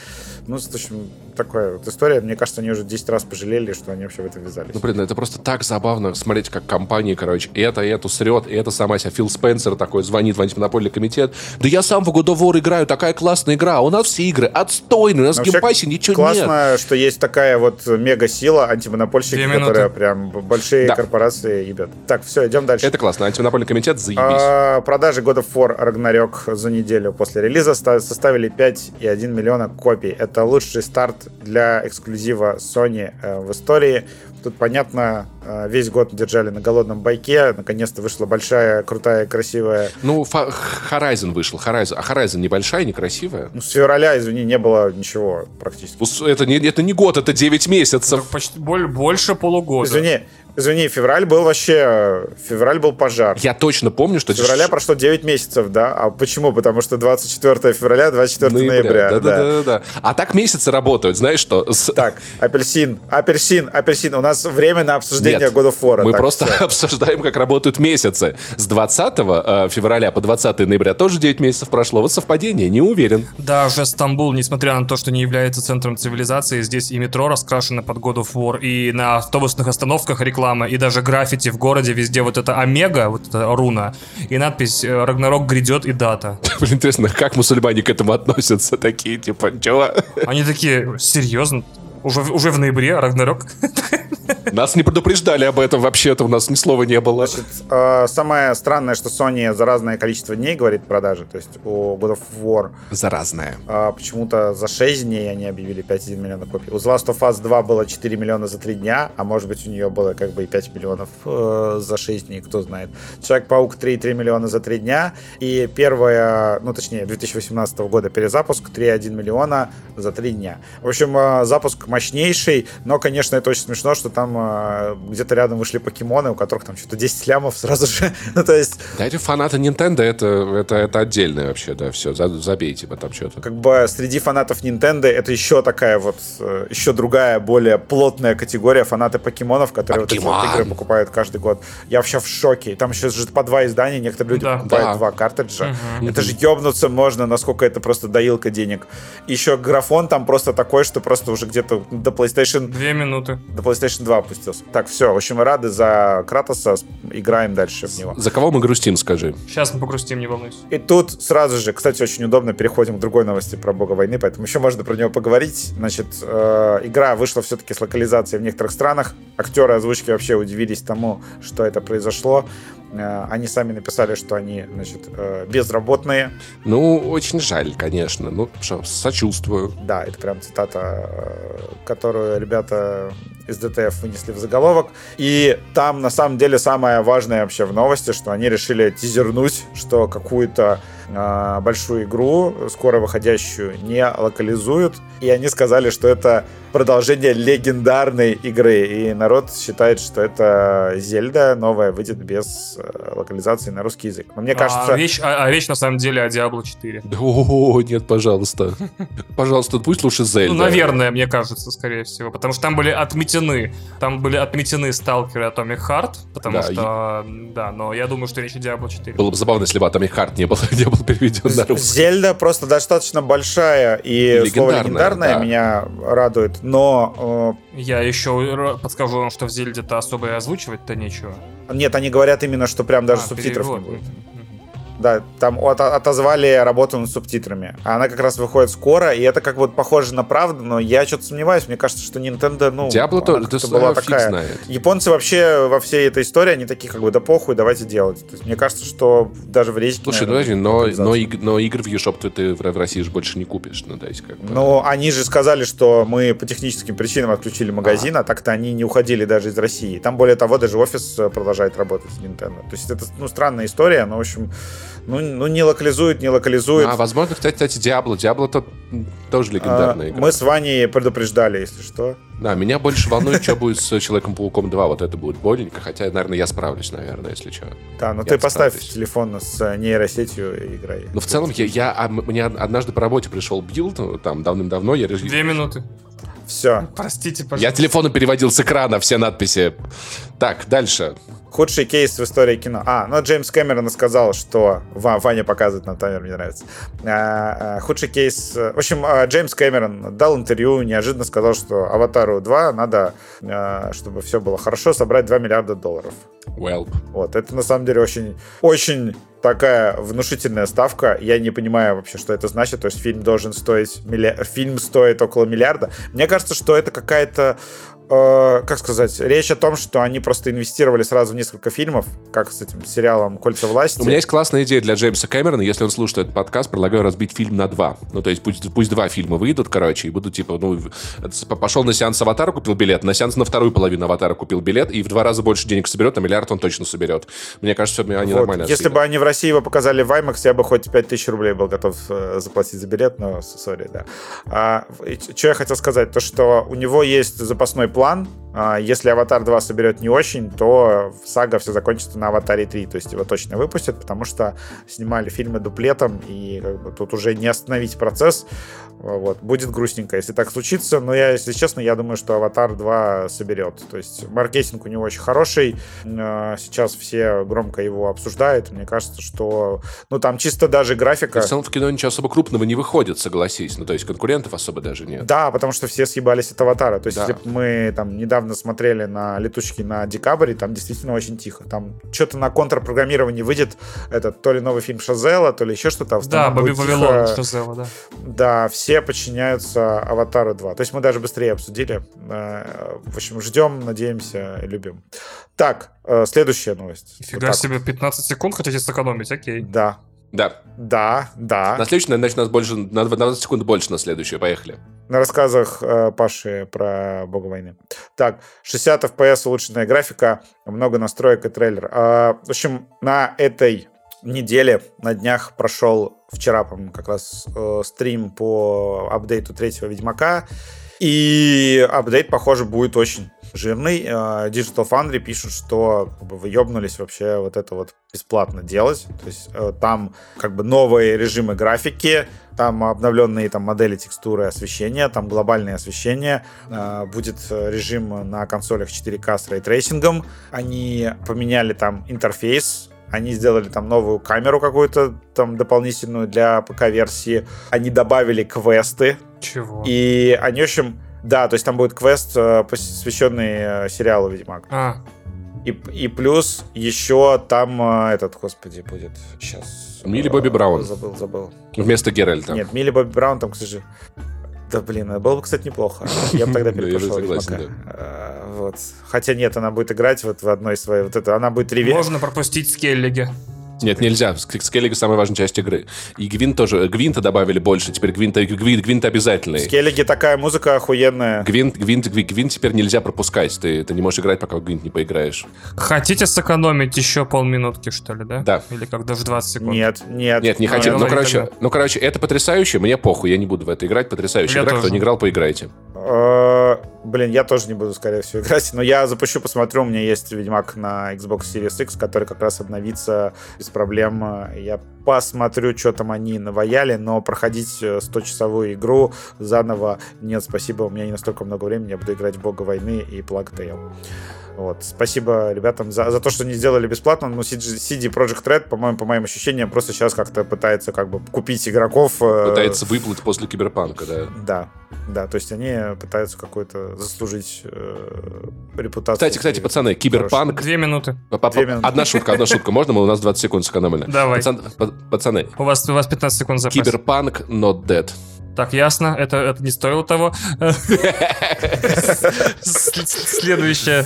Ну, в общем, такая вот история. Мне кажется, они уже 10 раз пожалели, что они вообще в это ввязались. Ну, блин, это просто так забавно смотреть, как компания, короче, это, эту срет, и это сама себя Фил Спенсер такой звонит в антимонопольный комитет. Да я сам в God of War играю, такая классная игра, у нас все игры отстойные, у нас в Вообще, геймпассе ничего Классно, нет. что есть такая вот мега-сила антимонопольщики, которые прям большие Да. корпорации ебят. Так, все, идем дальше. Это классно, антимонопольный комитет, заебись. А, продажи God of War Ragnarok за неделю после релиза ста- составили 5,1 миллиона копий. Это лучший старт для эксклюзива Sony э, в истории. Тут, понятно, э, весь год держали на голодном байке. Наконец-то вышла большая, крутая, красивая. Ну, Фа- Horizon вышел, Horizon. А Horizon небольшая, некрасивая? Ну, с февраля, извини, не было ничего практически. Ус- Это не, это не год, это 9 месяцев. Почти боль- больше полугода. Извини, извини, февраль был вообще... Февраль был пожар. Я точно помню, что... С февраля прошло 9 месяцев, да? А почему? Потому что 24 февраля, 24 ноября. Да, да, да. да, да, да. А так месяцы работают, знаешь что? С- Так, апельсин, апельсин, апельсин. У нас время на обсуждение God of War. Мы Так, просто [LAUGHS] обсуждаем, как работают месяцы. С 20 э, февраля по 20 ноября тоже 9 месяцев прошло. Вот совпадение, не уверен. Даже Стамбул, несмотря на то, что не является центром цивилизации, здесь и метро раскрашено под God of War, и на автобусных остановках реклама, и даже граффити в городе везде вот это Омега, вот эта руна, и надпись э, «Рагнарок грядет» и дата. [LAUGHS] Блин, интересно, как мусульмане к этому относятся? Такие, типа, чего? Они такие, серьезно? Уже, в- уже в ноябре Рагнарок? Нас не предупреждали об этом вообще-то, у нас ни слова не было. Значит, э, самое странное, что Sony за разное количество дней говорит продажи. То есть у God of War Заразная. э, почему-то за 6 дней они объявили 5,1 миллиона копий. У The Last of Us 2 было 4 миллиона за 3 дня, а может быть у нее было как бы и 5 миллионов э, за 6 дней, кто знает. Человек-паук 3,3 миллиона за 3 дня. И первая, ну точнее, 2018 года перезапуск 3,1 миллиона за 3 дня. В общем, э, запуск мощнейший, но, конечно, это очень смешно, что там э, где-то рядом вышли покемоны, у которых там что-то 10 лямов сразу же. [LAUGHS] ну, то есть, Да, эти фанаты Nintendo, это, это, это отдельное вообще, да, все, забейте вы там что-то. как бы среди фанатов Nintendo это еще такая вот, э, еще другая, более плотная категория фанаты покемонов, которые вот эти вот Покемон. игры покупают каждый год. Я вообще в шоке. Там еще же по два издания, некоторые люди Да. покупают Да. два картриджа. Это же ебнуться можно, насколько это просто доилка денег. Еще графон там просто такой, что просто уже где-то до PlayStation Две минуты. до PlayStation 2 опустился. Так, все. В общем, мы рады за Кратоса. Играем дальше в него. За кого мы грустим, скажи? Сейчас мы погрустим, не волнуйся. И тут сразу же, кстати, очень удобно переходим к другой новости про бога войны, поэтому еще можно про него поговорить. Значит, э, игра вышла все-таки с локализацией в некоторых странах. Актеры озвучки вообще удивились тому, что это произошло. Э, они сами написали, что они, значит, э, безработные. Ну, очень жаль, конечно. Ну, сочувствую. Да, это прям цитата, э, которую ребята из ДТФ вынесли в заголовок. И там, на самом деле, самое важное вообще в новости, что они решили тизернуть, что какую-то э, большую игру, скоро выходящую, не локализуют. И они сказали, что это продолжение легендарной игры. И народ считает, что это Зельда новая выйдет без э, локализации на русский язык. Но мне кажется... А вещь, а, а вещь на самом деле о Diablo [LAUGHS] 4. О, нет, пожалуйста. Пожалуйста, пусть лучше Зельда. Ну, наверное, мне кажется, скорее всего. Потому что там были отметены. Там были отметены сталкеры Atomic Heart. Потому Да, что. Да, но я думаю, что речь о Diablo 4. Было бы забавно, если бы Atomic Heart не был, [LAUGHS] не был переведен на русский. Зельда просто достаточно большая, и слово Легендарная, легендарная да. меня радует, но Я еще подскажу вам, что в Зельде-то особо и озвучивать-то нечего. э, нет, они говорят именно, что прям даже А, субтитров перевод. не будет. Да, там от- отозвали работу над субтитрами. А она как раз выходит скоро, и это как бы похоже на правду, но я что-то сомневаюсь. Мне кажется, что Nintendo, ну, Диабло то, это как-то была такая. знает. Японцы вообще во всей этой истории, они такие как бы, да похуй, давайте делать. То есть, мне кажется, что даже в резике... Слушай, ну наверное, подожди, будет но, но, иг- но игр в eShop ты, ты в России же больше не купишь. Ну, то есть, как бы... Ну, они же сказали, что мы по техническим причинам отключили магазин, а, так-то они не уходили даже из России. Там, более того, даже офис э, продолжает работать с Nintendo. То есть это, ну, странная история, но, в общем, ну, ну не локализуют, не локализуют. А, возможно, кстати, кстати, Diablo. Diablo то тоже легендарная А, игра. Мы с Ваней предупреждали, если что. Да, меня больше волнует, что будет с Человеком-пауком 2. Вот это будет боленько. Хотя, наверное, я справлюсь, наверное, если что. Да, ну ты поставь телефон с нейросетью и играй. Но в целом, я, я, а, мне однажды по работе пришел build, ну, там, давным-давно, я... Две минуты. Все. Простите, Я пожалуйста. телефоном переводил с экрана все надписи. Так, дальше. Худший кейс в истории кино. А, ну Джеймс Кэмерон сказал, что... Ва- Ваня показывает на таймер, мне нравится. А, а, худший кейс... э, В общем, а, Джеймс Кэмерон дал интервью, неожиданно сказал, что «Аватару 2» надо, а, чтобы все было хорошо, собрать 2 миллиарда долларов. Well. Вот, это на самом деле очень, очень такая внушительная ставка. Я не понимаю вообще, что это значит. То есть фильм должен стоить... милли- Фильм стоит около миллиарда. Мне кажется, что это какая-то э, как сказать, речь о том, что они просто инвестировали сразу в несколько фильмов, как с этим сериалом «Кольца власти». У меня есть классная идея для Джеймса Кэмерона. Если он слушает этот подкаст, предлагаю разбить фильм на два. Ну, то есть пусть, пусть два фильма выйдут, короче, и будут типа, ну, пошел на сеанс «Аватара», купил билет, на сеанс на вторую половину «Аватара» купил билет, и в два раза больше денег соберет, на миллиард он точно соберет. Мне кажется, все они Вот. нормально Если бы они в России его показали в IMAX, я бы хоть 5000 рублей был готов э, заплатить за билет, но сори, да. А, что я хотел сказать, то что у него есть запасной план, а, если «Аватар 2» соберет не очень, то сага все закончится на «Аватаре 3», то есть его точно выпустят, потому что снимали фильмы дуплетом, и как бы, тут уже не остановить процесс, вот, будет грустненько, если так случится, но я, если честно, я думаю, что «Аватар 2» соберет, то есть маркетинг у него очень хороший, э, сейчас все громко его обсуждают, мне кажется, что, ну, там чисто даже графика... В целом в кино ничего особо крупного не выходит, согласись. Ну, то есть конкурентов особо даже нет. Да, потому что все съебались от аватара. То есть, Да. если б мы там недавно смотрели на летучки на декабре, там действительно очень тихо. Там что-то на контрпрограммировании выйдет этот то ли новый фильм Шазела, то ли еще что-то. а Да, Бобби Вавилон, сделала, да. Да, все подчиняются Аватару 2. То есть мы даже быстрее обсудили. Э, В общем, ждем, надеемся любим. Так, э, следующая новость. Вот Нифига так себе, 15 секунд хотите сэкономить, окей. вот. Да, Да. да, да. На следующий, значит, нас больше, на 20 секунд больше на следующую. Поехали. на рассказах э, Паши про бога войны. Так, 60 FPS, улучшенная графика, много настроек и трейлер. А, в общем, на этой неделе, на днях прошел вчера, по-моему, как раз э, стрим по апдейту третьего Ведьмака. И апдейт, похоже, будет очень жирный. Э, Digital Foundry пишут, что как бы, вы вообще вот это вот бесплатно делать. То есть э, там как бы новые режимы графики, там обновленные там модели текстуры освещения, там глобальное освещение, э, будет э, режим на консолях 4К с рейтрейсингом. Они поменяли там интерфейс, они сделали там новую камеру какую-то там дополнительную для ПК-версии. Они добавили квесты, Чего? и они, в общем, да, то есть там будет квест, э, посвященный э, сериалу Ведьмак. А, И, и плюс еще там э, этот, господи, будет сейчас. Милли Бобби Браун. Забыл, забыл. Вместо Геральта. Нет, Милли Бобби Браун там, к сожалению. Да блин, это было бы, кстати, неплохо. Я бы тогда [LAUGHS] перепрошел Ведьмака. Вот. Хотя нет, она будет играть вот в одной своей. Вот это, она будет реве. можно пропустить Скеллиги. Нет, нельзя. Ск- Скеллига самая важная часть игры. И Гвинт тоже. Гвинта добавили больше. Теперь Гвинта, Гвинт, Гвинт обязательный. Скеллиги такая музыка охуенная. Гвинт, Гвинт, Гвинт, Гвинт теперь нельзя пропускать. Ты, ты не можешь играть, пока в Гвинт не поиграешь. Хотите сэкономить еще полминутки, что ли, да? Да. Или как даже 20 секунд? Нет, нет. Нет, не Ну, хотим. Ну, короче, тогда. ну, короче, это потрясающе. Мне похуй, я не буду в это играть. Потрясающая Я игра. Кто тоже. не играл, поиграйте. Э, Блин, я тоже не буду, скорее всего, [LAUGHS] играть. Но я запущу, посмотрю. У меня есть Ведьмак на Xbox Series X, который как раз обновится без проблем. Я посмотрю, что там они наваяли, но проходить э, 100-часовую игру заново нет, спасибо. У меня не настолько много времени. Я буду играть в Бога войны и Plague Tale. Вот. Спасибо ребятам за, за то, что не сделали бесплатно. Ну, CD, Project Red, по-моему, по моим ощущениям, просто сейчас как-то пытается как бы купить игроков. э, Пытается выплыть после Киберпанка, да. да, да, то есть они пытаются какой-то заслужить э, репутацию. Кстати, кстати, пацаны, Киберпанк... Две минуты. Две минуты. Одна шутка, одна шутка. Можно? Мы У нас 20 секунд сэкономили. Давай. Пацан- па- Пацаны, У вас, у вас 15 секунд запас. Киберпанк not dead. Так, ясно, это, это не стоило того. [LAUGHS] Следующее.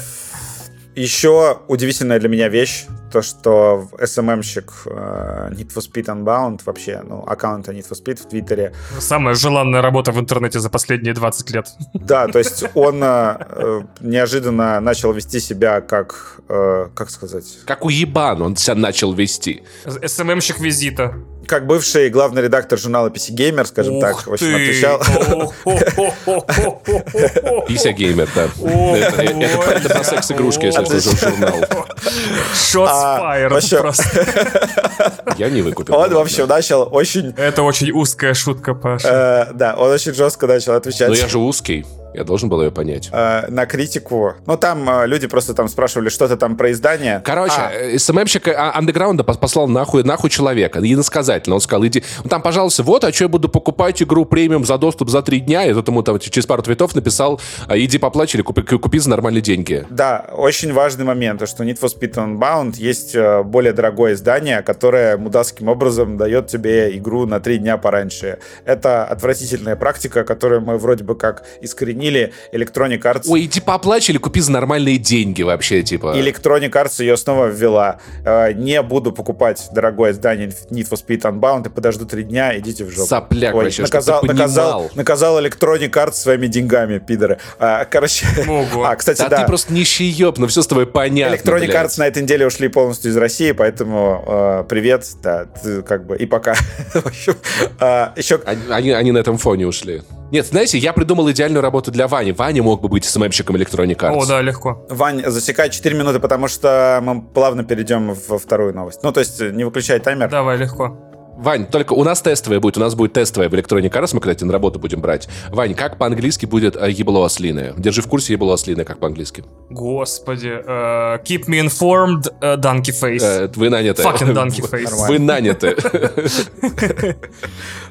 Еще удивительная для меня вещь, то, что СММщик э, Need for Speed Unbound, вообще, ну, аккаунта Need for Speed в Твиттере, Самая желанная работа в интернете за последние 20 лет. [LAUGHS] да, то есть он э, э, неожиданно начал вести себя как, э, как сказать, Как уебан он себя начал вести. СММщик визита. Как бывший главный редактор журнала PC Gamer, скажем Ух так, в общем, отвечал. Пися геймер, да. Это про- секс-игрушки, если что, жур- журнал. Shots просто. Я не выкупил. Он, в общем, начал очень Это очень узкая шутка, Паша. Да, он очень жестко начал отвечать. Но я же узкий. Я должен был ее понять. Э, на критику. Ну, там э, люди просто там спрашивали что-то там про издание. Короче, А, э, СММщик э, андеграунда пос- послал нахуй, нахуй человека. Иносказательно. Он сказал, иди... Ну, там, пожалуйста, вот, а что я буду покупать игру премиум за доступ за три дня? И тот ему там через пару твитов написал, а, иди поплачь или купи, купи за нормальные деньги. Да, очень важный момент, то, что Need for Speed Unbound есть э, более дорогое издание, которое мудацким образом дает тебе игру на три дня пораньше. Это отвратительная практика, которую мы вроде бы как искоренили. Electronic Arts Ой, иди поплачь или купи за нормальные деньги вообще, типа. Electronic Arts ее снова ввела. Э, Не буду покупать дорогое издание Need for Speed Unbound и подожду три дня, идите в жопу. Сопляк Ой, вообще, наказал, наказал, наказал Electronic Arts своими деньгами, пидоры. А, короче, Ого. [LAUGHS] а, кстати, Да, да. ты просто нищий ёб, ну все с тобой понятно, Electronic блядь. Arts на этой неделе ушли полностью из России, поэтому э, привет, да, ты как бы и пока. [LAUGHS] В общем, э, еще Они, они, они на этом фоне ушли. Нет, знаете, я придумал идеальную работу для Вани. Ваня мог бы быть СММщиком Electronic Arts. О, да, легко. Вань, засекай 4 минуты, потому что мы плавно перейдем во вторую новость. Ну, то есть не выключай таймер. Давай, легко. Вань, только у нас тестовая будет, у нас будет тестовая в Electronic Arts, мы, кстати, на работу будем брать. Вань, как по-английски будет э, ебло ослиное? Держи в курсе ебло ослиное, как по-английски. Господи. э, keep me informed, э, donkey face. Э, вы наняты. Fucking donkey [LAUGHS] face. Вы наняты. [LAUGHS] [LAUGHS]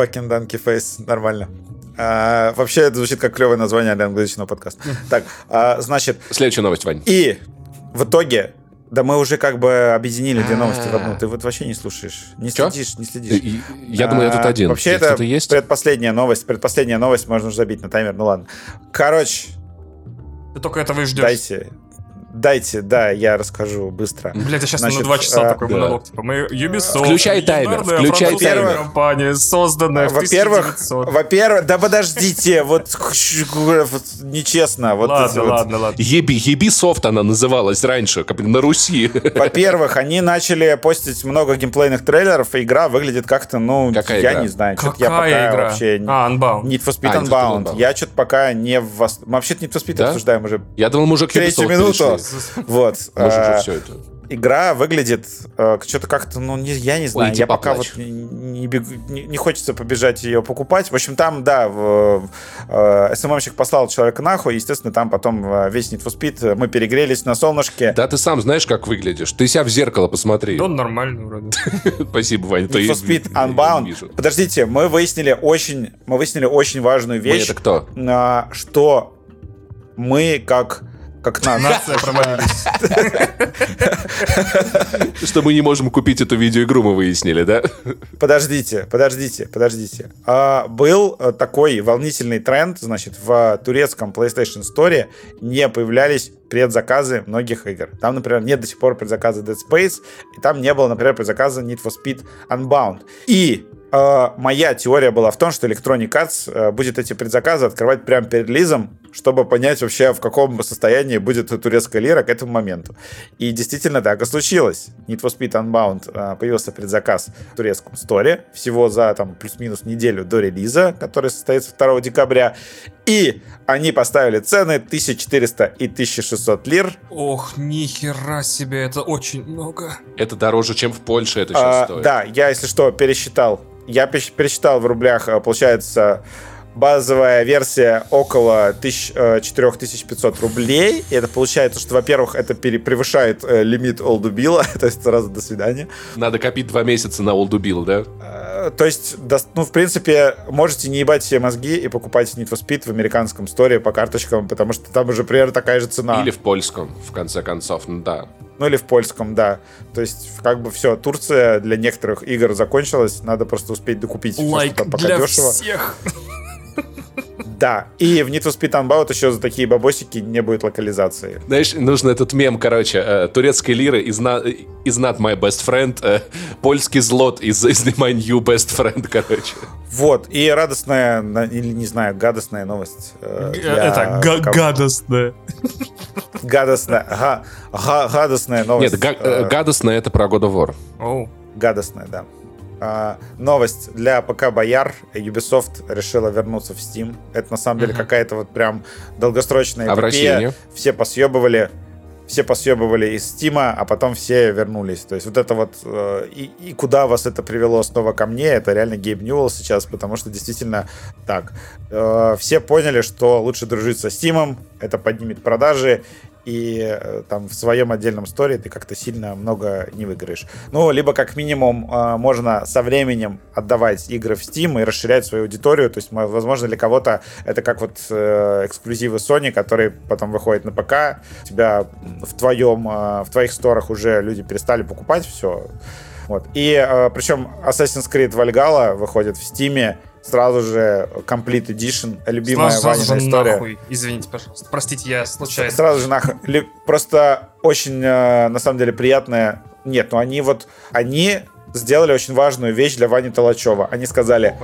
Fucking Donkey Face, нормально. А, вообще, это звучит как клевое название для англоязычного подкаста. Так, а, значит, Следующая новость, Вань. и в итоге, да мы уже как бы объединили две новости в одну. Ты вот вообще не слушаешь, не следишь, не следишь. Я думаю, я тут А, один. Вообще, это предпоследняя новость. Предпоследняя новость, можно уже забить на таймер, ну ладно. Короче, Ты только этого и ждешь. дайте, дайте, да, я расскажу быстро. Блять, я сейчас Значит, на два часа а, такой да. монолог. Типа, мы Ubisoft. Включай таймер, включай таймер. компания, созданная в Во-первых, 1900. во-первых, да подождите, вот, [LAUGHS] нечестно. Вот Ладно, вот. ладно, ладно. Еби, Ебисофт она называлась раньше, как на Руси. Во-первых, они начали постить много геймплейных трейлеров, и игра выглядит как-то, ну, Какая я игра? не знаю. чё-то я Какая пока игра? вообще... не- А, Unbound. Need for Speed А, Unbound. Unbound. Я что-то пока не в вообще-то Need for Speed Да? обсуждаем уже Я думал, мы уже к третью Ubisoft минуту. Вот. Может, все это. Игра выглядит э, что-то как-то, ну, не, я не знаю. иди я пока поплачь. вот не, не бегу- не- не хочется побежать ее покупать. В общем, там, да, в, э, СММщик послал человека нахуй. Естественно, там потом э, весь Need for Speed э, мы перегрелись на солнышке. Да ты сам знаешь, как выглядишь. Ты себя в зеркало посмотри. Да он нормальный вроде. [LAUGHS] Спасибо, Вань. Need for Speed Unbound. Подождите, мы выяснили очень, мы выяснили очень важную Мы вещь, это кто? а, что мы как как нас. Нация [LAUGHS] провалились. [LAUGHS] Что мы не можем купить эту видеоигру, мы выяснили, да? Подождите, подождите, подождите. А, был э, такой волнительный тренд, значит, в турецком PlayStation Store не появлялись предзаказы многих игр. Там, например, нет до сих пор предзаказа Dead Space, и там не было, например, предзаказа Need for Speed Unbound. И э, моя теория была в том, что Electronic Arts э, будет эти предзаказы открывать прямо перед релизом, чтобы понять вообще, в каком состоянии будет турецкая лира к этому моменту. И действительно так и случилось. Need for Speed Unbound э, появился предзаказ в турецком сторе всего за там плюс-минус неделю до релиза, который состоится 2 декабря. И они поставили цены 1400 и 1600 лир. Ох, нихера себе, это очень много. Это дороже, чем в Польше это сейчас А, стоит. да, я, если что, пересчитал. Я пересч- пересчитал в рублях, а, получается, базовая версия около тысяч, э, 4500 рублей. И это получается, что, во-первых, это пере- превышает э, лимит олдубила, [LAUGHS] то есть сразу до свидания. Надо копить два месяца на олдубил, да? Э, То есть, ну, в принципе, можете не ебать все мозги и покупать Need for Speed в американском сторе по карточкам, потому что там уже примерно такая же цена. Или в польском, в конце концов, ну да. Ну или в польском, да. То есть, как бы все, Турция для некоторых игр закончилась, надо просто успеть докупить Лайк там пока для дешево. всех. Да. И в Need for Speed Unbound еще за такие бабосики не будет локализации. Знаешь, нужен этот мем, короче, э, турецкая лира is not, is not my best friend, э, польский злот is, is my new best friend, короче. Вот. И радостная, на- или не знаю, гадостная новость. э, Это га- ком- гадостное. Гадостная. га- га- гадостная новость. Нет, га- гадостно это про God of War. Гадостная, да. А, новость для ПК Бояр. Ubisoft решила вернуться в Steam. Это на самом деле какая-то вот прям долгосрочная эпопея. Все посъебывали. все посъебывали из Стима, а потом все вернулись. То есть вот это вот... Э, и, и куда вас это привело снова ко мне, это реально Гейб Ньюэлл сейчас, потому что действительно так. Э, все поняли, что лучше дружить со Стимом, это поднимет продажи, и э, там в своем отдельном сторе ты как-то сильно много не выиграешь. Ну, либо как минимум э, можно со временем отдавать игры в Steam и расширять свою аудиторию. То есть, возможно, для кого-то это как вот э, эксклюзивы Sony, которые потом выходят на ПК. Тебя в твоем, в твоих сторах уже люди перестали покупать все. Вот. И причем Assassin's Creed Valhalla выходит в Steam сразу же Complete Edition, любимая сразу, сразу история. Нахуй. Извините, пожалуйста. Простите, я случайно. Сразу же нахуй. Просто очень, э, на самом деле, приятная... Нет, ну они вот... Они сделали очень важную вещь для Вани Толачева. Они сказали,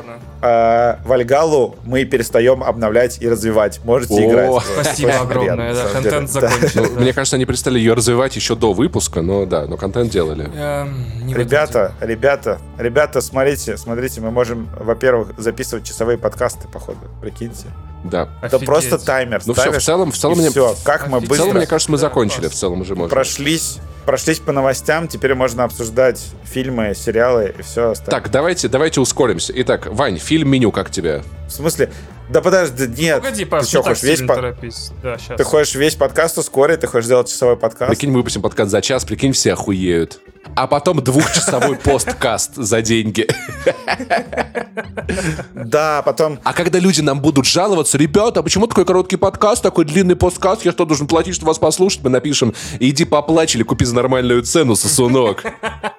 э, Вальгалу мы перестаем обновлять и развивать. Можете О, играть. [LAUGHS] Спасибо очень огромное. Да, контент закончен. Ну, мне кажется, они перестали ее развивать еще до выпуска, но да, но контент делали. Эм, ребята, ребята, ребята, смотрите, смотрите, мы можем, во-первых, записывать часовые подкасты, походу, прикиньте. Да. Это просто таймер. Ну все, в целом, в целом, мне, все. Как мы быстро... В целом, мне кажется, мы закончили. В целом уже можно. Прошлись прошлись по новостям, теперь можно обсуждать фильмы, сериалы и все остальное. Так, давайте, давайте ускоримся. Итак, Вань, фильм меню как тебе? В смысле? Да подожди, нет. Погоди, Паш, ты что, хочешь весь по... да, Ты хочешь весь подкаст ускорить, ты хочешь сделать часовой подкаст? Прикинь, мы выпустим подкаст за час, прикинь, все охуеют. А потом двухчасовой [LAUGHS] посткаст за деньги. Да, потом... А когда люди нам будут жаловаться, ребята, почему такой короткий подкаст, такой длинный посткаст, я что, должен платить, чтобы вас послушать? Мы напишем, иди поплачь или купи за нормальную цену, сосунок.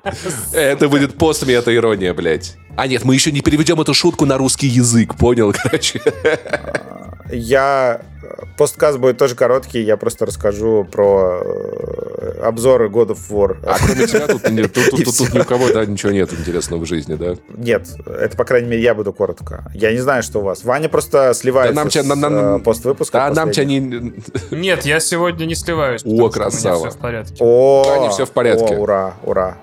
[LAUGHS] Это будет пост-мета-ирония, блядь. А нет, мы еще не переведем эту шутку на русский язык, понял, короче. Я... Посткаст будет тоже короткий, я просто расскажу про э, обзоры God of War. А кроме тебя тут, [LAUGHS] тут, тут, тут, тут ни у кого да, ничего нет интересного в жизни, да? Нет, это, по крайней мере, я буду коротко. Я не знаю, что у вас. Ваня просто сливается да нам тебя, с нам, нам, поствыпуска. Да, нам тебя не... [LAUGHS] Нет, я сегодня не сливаюсь. О, красава. все в порядке. О, все в порядке. О, ура, ура.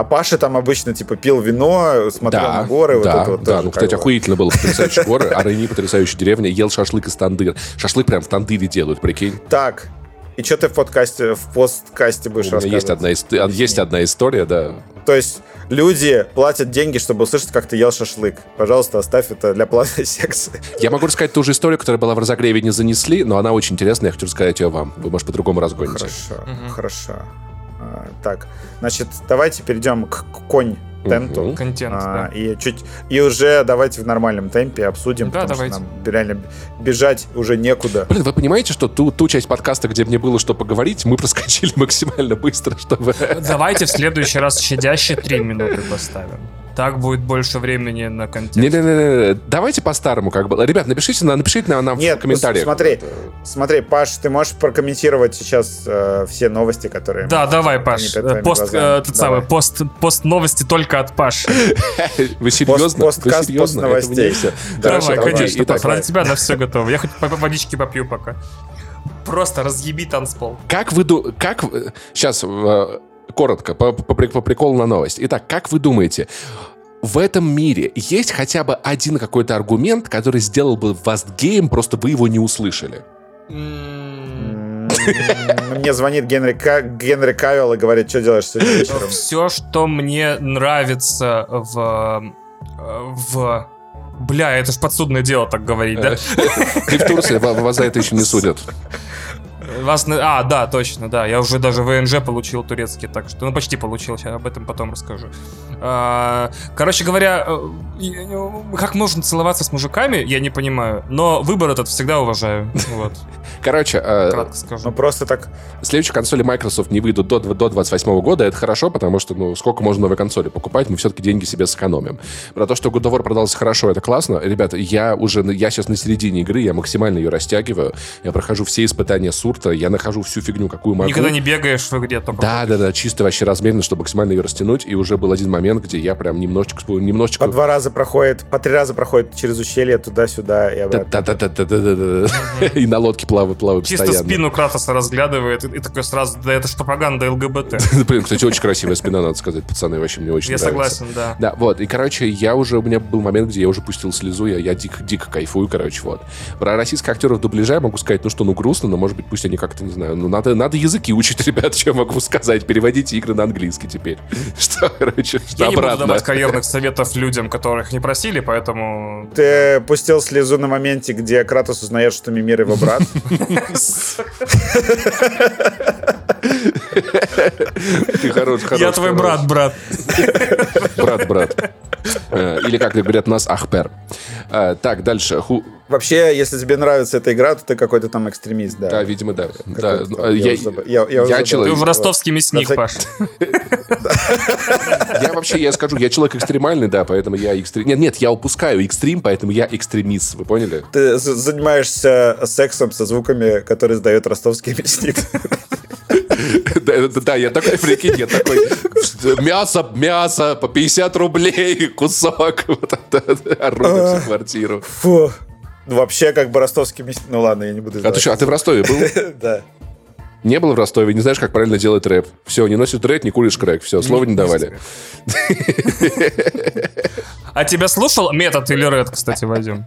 А Паша там обычно, типа, пил вино, смотрел да, на горы. Да, вот это вот да. Ну, кстати, охуительно было. Потрясающие горы, [LAUGHS] а Реми потрясающая деревня. Ел шашлык из тандыр. Шашлык прям в тандыре делают, прикинь. Так, и что ты в подкасте, в посткасте будешь рассказывать? Есть одна, есть одна история, да. То есть люди платят деньги, чтобы услышать, как ты ел шашлык. Пожалуйста, оставь это для платной секции. Я могу рассказать ту же историю, которая была в разогреве, не занесли, но она очень интересная, я хочу рассказать ее вам. Вы, может, по-другому разгоните. Хорошо, угу. хорошо. Так, значит, давайте перейдем к конь тенту. Угу. Контент, а, да. И, чуть, и уже давайте в нормальном темпе обсудим, да, потому давайте. что нам реально бежать уже некуда. Блин, вы понимаете, что ту, ту часть подкаста, где мне было что поговорить, мы проскочили [LAUGHS] максимально быстро, чтобы... Давайте в следующий раз щадящие три минуты поставим. Так будет больше времени на контент. Не-не-не, давайте по-старому как бы. Ребят, напишите, на, напишите нам, нам Нет, в комментариях. смотри, смотри, Паш, ты можешь прокомментировать сейчас э, все новости, которые... Да, давай, Паш. Пост, э, тот самый, пост, пост новости только от Паши. [LAUGHS] Вы серьезно? Пост, Вы серьезно? пост новостей. Давай, конечно, Паш, ради тебя на все готово. Я хоть водички попью пока. Просто разъеби танцпол. Как вы... Как... Сейчас коротко, по, по, по приколу на новость. Итак, как вы думаете, в этом мире есть хотя бы один какой-то аргумент, который сделал бы вас геем, просто вы его не услышали? Мне звонит Генри, Генри Кавилл и говорит, что делаешь сегодня вечером? Все, что мне нравится в... в Бля, это ж подсудное дело так говорить, да? Ты в Турции, вас за это еще не судят. Вас... А, да, точно, да. Я уже даже ВНЖ получил турецкий, так что... Ну, почти получил, сейчас об этом потом расскажу. А, короче говоря, э, как можно целоваться с мужиками, я не понимаю, но выбор этот всегда уважаю. [LAUGHS] Вот. Короче, э, кратко скажу. Ну, просто так... Следующие консоли Microsoft не выйдут до, до 28 года, это хорошо, потому что, ну, сколько можно новые консоли покупать, мы все-таки деньги себе сэкономим. Про то, что God of War продался хорошо, это классно. Ребята, я уже, я сейчас на середине игры, я максимально ее растягиваю, я прохожу все испытания Сурта, я нахожу всю фигню, какую могу. Никогда не бегаешь только. Да, да, да, чисто вообще размеренно, чтобы максимально ее растянуть, и уже был один момент, где я прям немножечко... немножечко... По два раза проходит, по три раза проходит через ущелье туда-сюда и обратно. Да-да-да-да-да-да. И на лодке плавают, плавают Чисто спину Кратоса разглядывает, и такой сразу, да это ж пропаганда ЛГБТ. [LAUGHS] Блин, кстати, очень красивая спина, надо сказать, пацаны, вообще мне очень Я нравится. согласен, да. Да, вот, и, короче, я уже, у меня был момент, где я уже пустил слезу, я, я дико, дико кайфую, короче, вот. Про российских актеров дубляжа могу сказать, ну что, ну грустно, но, может быть, пусть они как-то, не знаю, ну, надо, надо языки учить, [LAUGHS] ребят, что могу сказать. Переводите игры на английский теперь. [LAUGHS] Что, короче, что Я не буду обратно. давать карьерных советов людям, которых не просили, поэтому... Ты пустил слезу на моменте, где Кратос узнает, что Мимир его брат. [LAUGHS] Ты хорош, хорош. Я твой брат, брат. Брат, брат. Э, Или, как говорят нас, Ахпер. Э, Так, дальше. Вообще, если тебе нравится эта игра, то ты какой-то там экстремист, да. Да, видимо, да. Да, ну, там. э, Я Я. Я- я я человек- Ты в ростовский мясник, На Паш. я вообще, я скажу, я человек экстремальный, да, поэтому я экстрем... Нет, нет, я упускаю экстрим, поэтому я экстремист, вы поняли? Ты занимаешься сексом со звуками, которые издает ростовский мясник. Да, я такой, прикинь, я такой, мясо, мясо, по 50 рублей кусок, вот это, ору на всю квартиру. Фу. Вообще, как бы ростовский мясник... Ну ладно, я не буду А ты что, а ты в Ростове был? [LAUGHS] Да. Не был в Ростове, не знаешь, как правильно делать рэп. Все, не носишь рэп, не куришь крэк. Все, слова не давали. А тебя слушал метод или Ред, кстати, Вадим?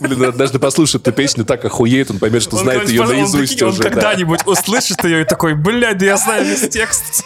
Блин, однажды послушает эту песню, так охуеет, он поймет, что Он, знает ее он, наизусть он уже. да. когда-нибудь услышит ее и такой, блядь, да я знаю весь текст.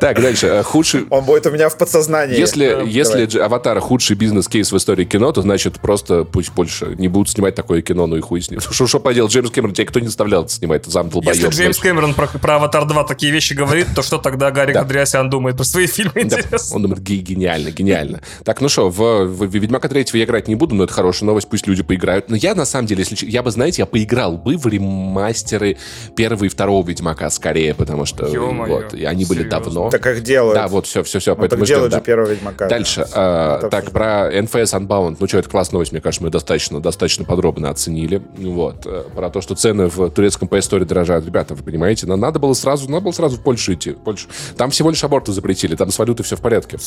Так, дальше. э, Худший... Он будет у меня в подсознании. Если, Э, если давай. «Аватар» худший бизнес-кейс в истории кино, то значит просто пусть больше не будут снимать такое кино, ну и хуй с ним. Что, что поделать, Джеймс Кэмерон, тебе кто не заставлял снимать, зам долбоёб, Если Джеймс. Кэмерон про, про Аватар 2 такие вещи говорит, то что тогда Гарик Да. Андреасян думает про свои фильмы, Да, он думает, «Ге- гениально, гениально. Так, ну что, в, в Ведьмака 3 я играть не буду, но это хорошая новость, пусть люди поиграют. Но я, на самом деле, если я бы, знаете, я поиграл бы в ремастеры первого и второго Ведьмака скорее, потому что Ё-моё, вот, и они были серьезно? давно. Так как делают? Да, вот, все, все, все, Ну, поэтому так ждем, делают да. же первого Ведьмака. Дальше. э, Это так, про NFS Unbound. Ну что, это классная новость, мне кажется, мы достаточно, достаточно подробно оценили. Вот. Э, Про то, что цены в турецком PS Store дорожают. Ребята, вы понимаете, нам надо было сразу, надо было сразу в Польшу идти. Польшу. Там всего лишь аборты запретили, там с валютой все в порядке.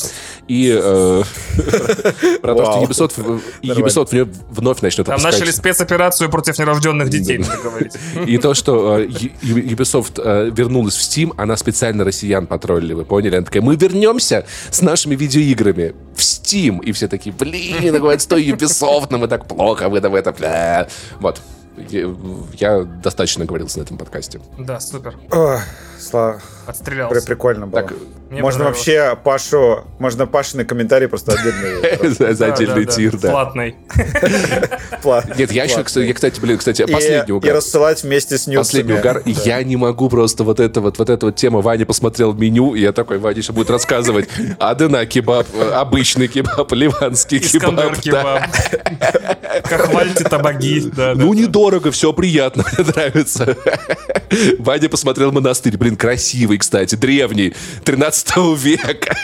И э, [LAUGHS] про то, что. Ubisoft Ubisoft в нее вновь начнет Там начали спецоперацию против нерожденных детей, надо говорить. и то, что э, Ubisoft э, вернулась в Steam, она специально россиян потроллили, вы поняли? Она такая, мы вернемся с нашими видеоиграми в Steam. И все такие, блин, говорят, стой, Ubisoft, нам и так плохо, вы там это, бля». Вот. Я, я достаточно говорился на этом подкасте. Да, супер. Слава. Отстрелялся. При- Прикольно было. Так, можно вообще Пашу, можно Пашины комментарии просто отдельно [LAUGHS] за отдельный тир, да. Платный. [LAUGHS] пла- Нет, я еще, кстати, я, кстати, блин, кстати, И- последний И угар. рассылать вместе с нюцами. Последний угар. И Я не могу просто вот это вот, вот эта вот тема. Ваня посмотрел меню, и я такой, Ваня сейчас будет рассказывать. [LAUGHS] Адена кебаб, обычный кебаб, ливанский кебаб. кебаб. Кахвальти табаги. Да, да. Ну, недорого, все приятно, мне нравится. Ваня посмотрел монастырь. Блин, красивый, кстати, древний, 13 [LAUGHS] века.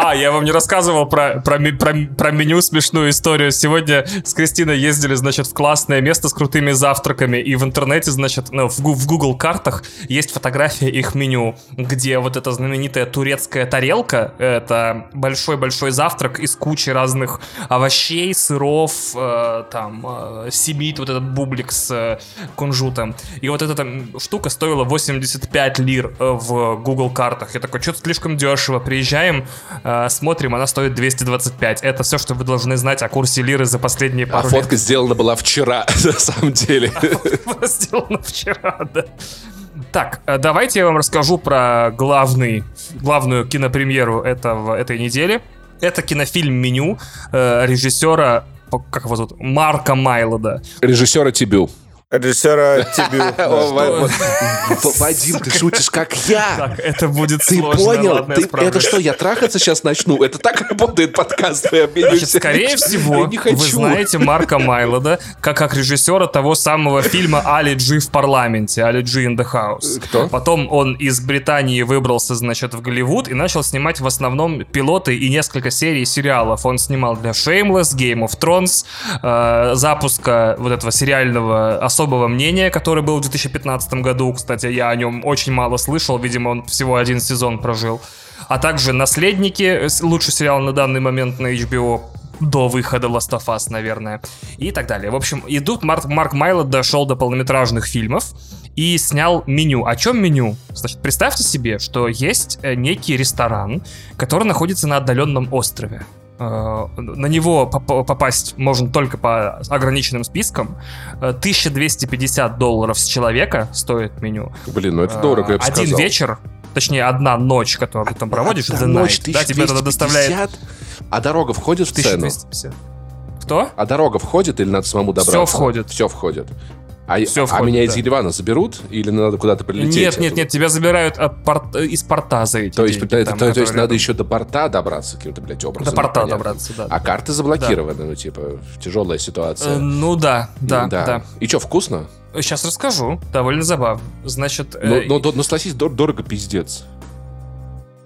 А, я вам не рассказывал про, про, про, про меню смешную историю. Сегодня с Кристиной ездили, значит, в классное место с крутыми завтраками. И в интернете, значит, ну, в, в Google картах есть фотография их меню, где вот эта знаменитая турецкая тарелка, это большой-большой завтрак из кучи разных овощей, сыров, э, там, э, семит, вот этот бублик с э, кунжутом. И вот эта там штука стоила 85 лир э, в Google картах. Я такой, что-то слишком дешево. Приезжаем, э, смотрим, она стоит 225. Это все, что вы должны знать о курсе лиры за последние А пару фотка сделана была вчера, [LAUGHS] на самом деле. [LAUGHS] лет. Сделано вчера, да. Так, э, давайте я вам расскажу про главный, главную кинопремьеру этого, этой недели. Это кинофильм «Меню» э, режиссера, как его зовут, Марка Майлода. Режиссера Тибю. Режиссера Тибю. [LAUGHS] Вадим, ты шутишь, как я. Так, это будет Ты сложно. понял? я это что, я трахаться сейчас начну? Это так работает подкаст? Обмениваемся. скорее всего, Я вы знаете Марка Майлода как, как режиссера того самого фильма «Али Джи в парламенте», «Али Джи in the house». Кто? Потом он из Британии выбрался, значит, в Голливуд и начал снимать в основном пилоты и несколько серий сериалов. Он снимал для Shameless, Game of Thrones, э, запуска вот этого сериального особого мнения, который был в 2015 году. Кстати, я о нем очень мало слышал, видимо, он всего один сезон прожил. А также «Наследники», э, лучший сериал на данный момент на HBO, до выхода Last of Us, наверное, и так далее. В общем, идут, Марк, Марк Майлот дошел до полнометражных фильмов и снял меню. О чем меню? Значит, представьте себе, что есть э, некий ресторан, который находится на отдаленном острове. Э, на него попасть можно только по ограниченным спискам. 1250 э, долларов с человека стоит меню. Блин, ну это дорого, я бы Один сказал. вечер, точнее, одна ночь, которую ты там проводишь, одна ночь, night, да, тебе это доставляет... А дорога входит в цену? 1250. Кто? А дорога входит или надо самому добраться? Все входит. Все входит. А, Все а входит, меня да. из Еревана заберут или надо куда-то прилететь? Нет, нет, нет, тебя забирают от порт, из порта за эти То есть, деньги, это, там, то, то есть надо еще до порта добраться каким-то, блядь, образом. До порта непонятным. добраться, да. А карты заблокированы, ну, типа, тяжелая ситуация. Э, Ну да, да, Ну, да. И что, вкусно? Сейчас расскажу, довольно забавно. Значит, Ну, э, ну, ну, ну, согласись, дор- дорого пиздец.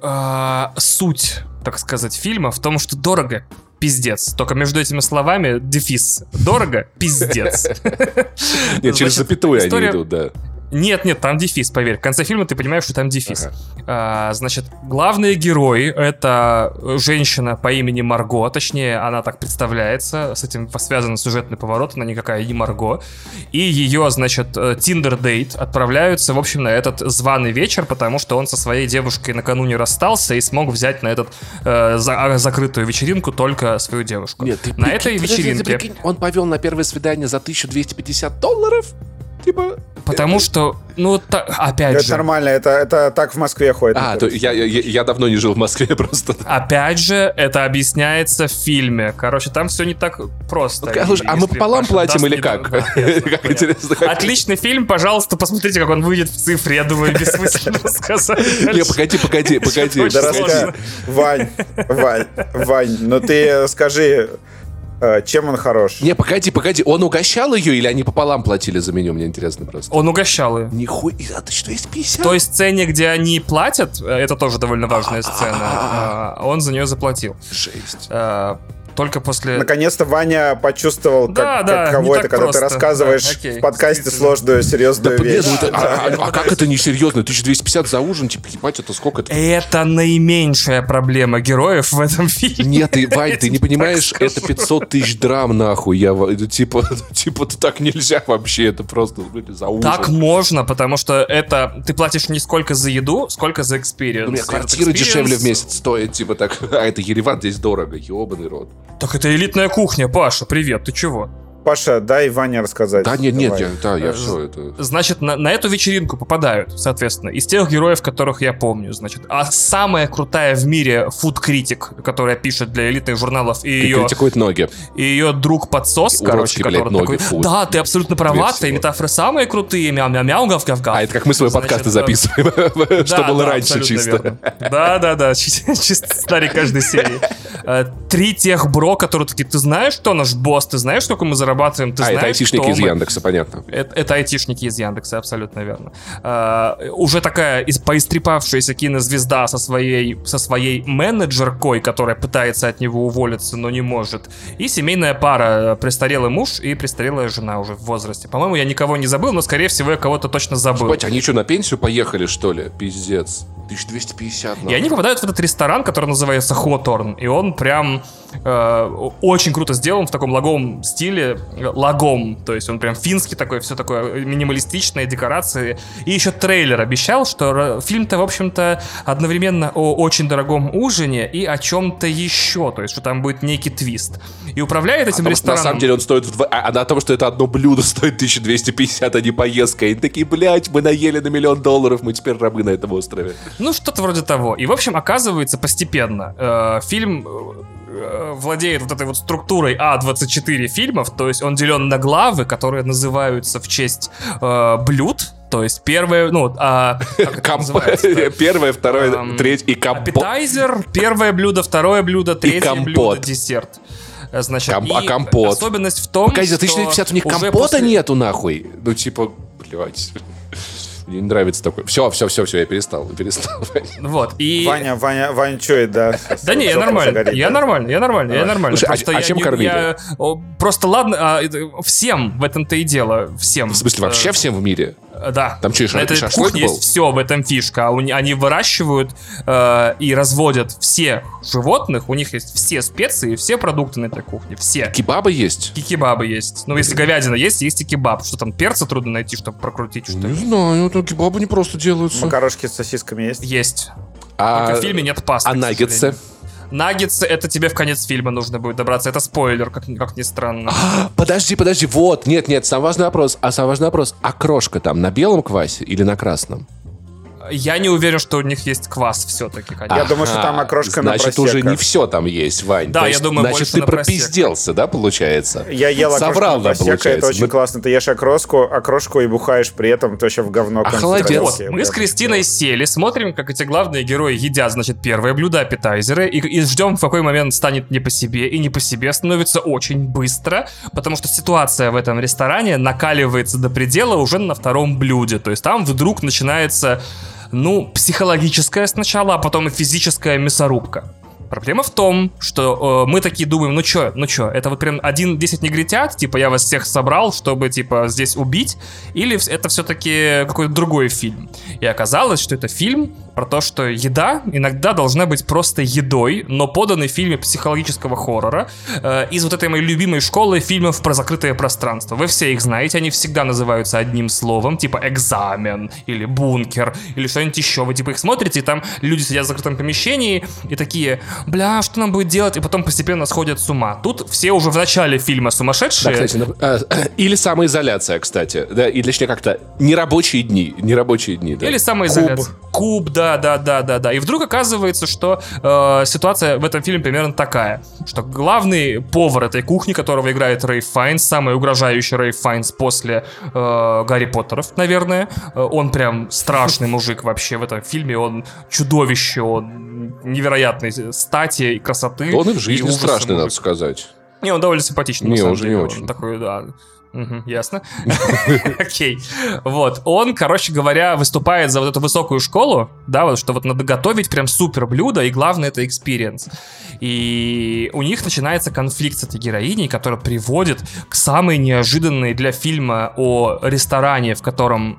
а, суть, так сказать, фильма в том, что дорого пиздец. Только между этими словами дефис. Дорого пиздец. [LAUGHS] Нет, через запятую они идут, да. Нет, нет, там дефис, поверь. В конце фильма ты понимаешь, что там дефис. Ага. А, значит, главные герои — это женщина по имени Марго, точнее, она так представляется, с этим связан сюжетный поворот, она никакая не Марго. И ее, значит, тиндер-дейт отправляются, в общем, на этот званый вечер, потому что он со своей девушкой накануне расстался и смог взять на этот э, за- а, закрытую вечеринку только свою девушку. Нет, ты на прикинь, этой подожди, ты вечеринке... прикинь, он повел на первое свидание за 1250 долларов? Типа... Потому что, ну, та- опять Это же... нормально, это, это так в Москве ходит. А, то я, я, я давно не жил в Москве [LAUGHS] просто. Опять же, это объясняется в фильме. Короче, там все не так просто. Ну, слушай, а мы пополам Паша платим или как? [LAUGHS] Как интересно. Отличный фильм, пожалуйста, посмотрите, как он выйдет в цифре. Я думаю, бессмысленно [LAUGHS] сказать. Не, погоди, погоди, погоди. Вань, Вань, Вань, ну ты скажи, э, чем он хорош? Не, погоди, погоди, он угощал ее или они пополам платили за меню? Мне интересно просто. Он угощал ее. Нихуя, а ты что, есть 50? В той сцене, где они платят, э, это тоже довольно важная сцена, а, он за нее заплатил. Жесть. Только после... Наконец-то Ваня почувствовал, как, Да, как да, кого не это, когда ты просто. рассказываешь Да, окей, в подкасте сложную, серьезную Да, вещь. блин, ну это- Да, а, да, а- а как это несерьезно? 1250 за ужин, типа, ебать, это сколько это? Это наименьшая проблема героев в этом фильме. Нет, ты, Вань, ты не понимаешь, это 500 тысяч драм, нахуй. Я, типа, [LAUGHS] типа, так нельзя вообще, это просто блин, за ужин. Так можно, потому что это ты платишь не сколько за еду, сколько за experience. У меня квартира experience- дешевле в месяц стоит, типа так, [LAUGHS] а это Ереван здесь дорого, ебаный рот. Так это элитная кухня, Паша, привет, ты чего? Паша, дай Ване рассказать. Да нет, нет, Давай. я, да, я Э, все это... Значит, на, на эту вечеринку попадают, соответственно, из тех героев, которых я помню, значит. А самая крутая в мире фуд-критик, которая пишет для элитных журналов, и ее, Критикует ноги. и ее друг подсос, И короче, уродский, блядь, который ноги, такой, фу. да, ты абсолютно права, твои метафоры самые крутые, мяу-мяу-мяу, гав-гав-гав. А это как мы свои Значит, подкасты э, записываем, [LAUGHS] что Да, было да, раньше чисто. верно. Да, да, да, [LAUGHS] чи- чисто сценарий каждой серии. Э, Три тех бро, которые такие, ты знаешь, кто наш босс, ты знаешь, сколько мы зарабатываем, ты А, это знаешь, айтишники кто из мы?» Яндекса, понятно. Это, это айтишники из Яндекса, абсолютно верно. А, уже такая поистрепавшаяся кинозвезда со своей, со своей менеджеркой, которая пытается от него уволиться, но не может. И семейная пара, престарелый муж и престарелая жена уже в возрасте. По-моему, я никого не забыл, но, скорее всего, я кого-то точно забыл. Ебать, они что, на пенсию поехали, что ли? Пиздец. 1250, И они попадают в этот ресторан, который называется Хоторн. И он прям э, очень круто сделан в таком лагом стиле. Э, Лагом. То есть он прям финский такой, все такое минималистичное, декорации. И еще трейлер обещал, что р- фильм-то, в общем-то, одновременно о очень дорогом ужине и о чем-то еще. То есть, что там будет некий твист. И управляет А этим потому что на рестораном... самом деле он стоит... в два- А, а на том, что это одно блюдо [LAUGHS] стоит 1250, а не поездка. И такие, блядь, мы наели на миллион долларов, мы теперь рабы на этом острове. Ну, что-то вроде того. И, в общем, оказывается, постепенно э, фильм э, владеет вот этой вот структурой А24 фильмов, то есть он делен на главы, которые называются в честь э, блюд, то есть первое, ну, а, как? [LAUGHS] Первое, второе, Эм, третье и компот. Аппетайзер, первое блюдо, второе блюдо, третье блюдо, десерт. Э, Значит, Ком- а компот? особенность в том, Погоди, за что 1250 у них компота после- нету, нахуй? Ну, типа, блядь. Мне не нравится такое. Все, все, все, все, я перестал, [LAUGHS] перестал. Вот, и... Ваня, Ваня, Ваня, что это, да? Да не, я нормально, я нормально, я нормально, я Давай. нормально. Слушай, а- Просто а я чем не- кормили? я- о, Просто ладно, а, это всем в этом-то и дело, всем. В смысле, вообще Э, всем в мире? Да. Там что, На этой шашлык кухне был? есть все, в этом фишка. А Они выращивают э, и разводят всех животных, у них есть все специи, все продукты на этой кухне, все. Кебабы есть? И кебабы есть. Ну, если говядина есть, есть и кебаб. Что там, перца трудно найти, чтобы прокрутить, что Не знаю, это кебабы не просто делаются. Макарошки с сосисками есть? Есть. А, Только в фильме нет пасты. а наггетсы? Наггетсы, это тебе в конец фильма нужно будет добраться. Это спойлер, как, как ни странно. Подожди, подожди, вот, нет, нет, самый важный вопрос. А самый важный вопрос, а крошка там на белом квасе или на красном? Я не уверен, что у них есть квас все-таки, конечно. Я думаю, что там окрошка на Значит, уже не все там есть, Вань. Да, То я есть, думаю, Значит, больше ты пропизделся, да, получается? Я ел окрошку Соврал, на да, просека, это получается. очень Мы- классно. Ты ешь окрошку, окрошку и бухаешь при этом, вообще в говно Охладел. Вот, концентрации. мы с Кристиной сели, смотрим, как эти главные герои едят, значит, первое блюдо, аппетайзеры, и, и ждем, в какой момент станет не по себе, и не по себе становится очень быстро, потому что ситуация в этом ресторане накаливается до предела уже на втором блюде, то есть там вдруг начинается, ну, психологическая сначала, а потом и физическая мясорубка. Проблема в том, что э, мы такие думаем, ну чё, ну чё, это вот прям один 10 негритят, типа я вас всех собрал, чтобы типа здесь убить, или это все-таки какой-то другой фильм. И оказалось, что это фильм про то, что еда иногда должна быть просто едой, но поданной в фильме психологического хоррора э, из вот этой моей любимой школы фильмов про закрытое пространство. Вы все их знаете, они всегда называются одним словом, типа экзамен или бункер или что-нибудь еще. Вы типа их смотрите, и там люди сидят в закрытом помещении и такие, бля, что нам будет делать? И потом постепенно сходят с ума. Тут все уже в начале фильма Да, сумасшедшие. кстати, нап- а, [CLEARS THROAT] или самоизоляция, кстати. Да, или точнее как-то нерабочие дни. Нерабочие дни, да. Или самоизоляция. Куб. да, да, да, да, да. И вдруг оказывается, что э, ситуация в этом фильме примерно такая, что главный повар этой кухни, которого играет Рэй Файнс, самый угрожающий Рэй Файнс после э, Гарри Поттеров, наверное, э, он прям страшный мужик вообще в этом фильме, он чудовище, он невероятной стати и красоты. Он и в жизни ужаса страшный, надо мужик. сказать. Не, он довольно симпатичный. Не, уже не деле. очень. Он такой, да. Ясно. [LAUGHS] Окей. Вот. Он, короче говоря, выступает за вот эту высокую школу, да, вот, что вот надо готовить прям супер блюдо, и главное это experience. И у них начинается конфликт с этой героиней, которая приводит к самой неожиданной для фильма о ресторане, в котором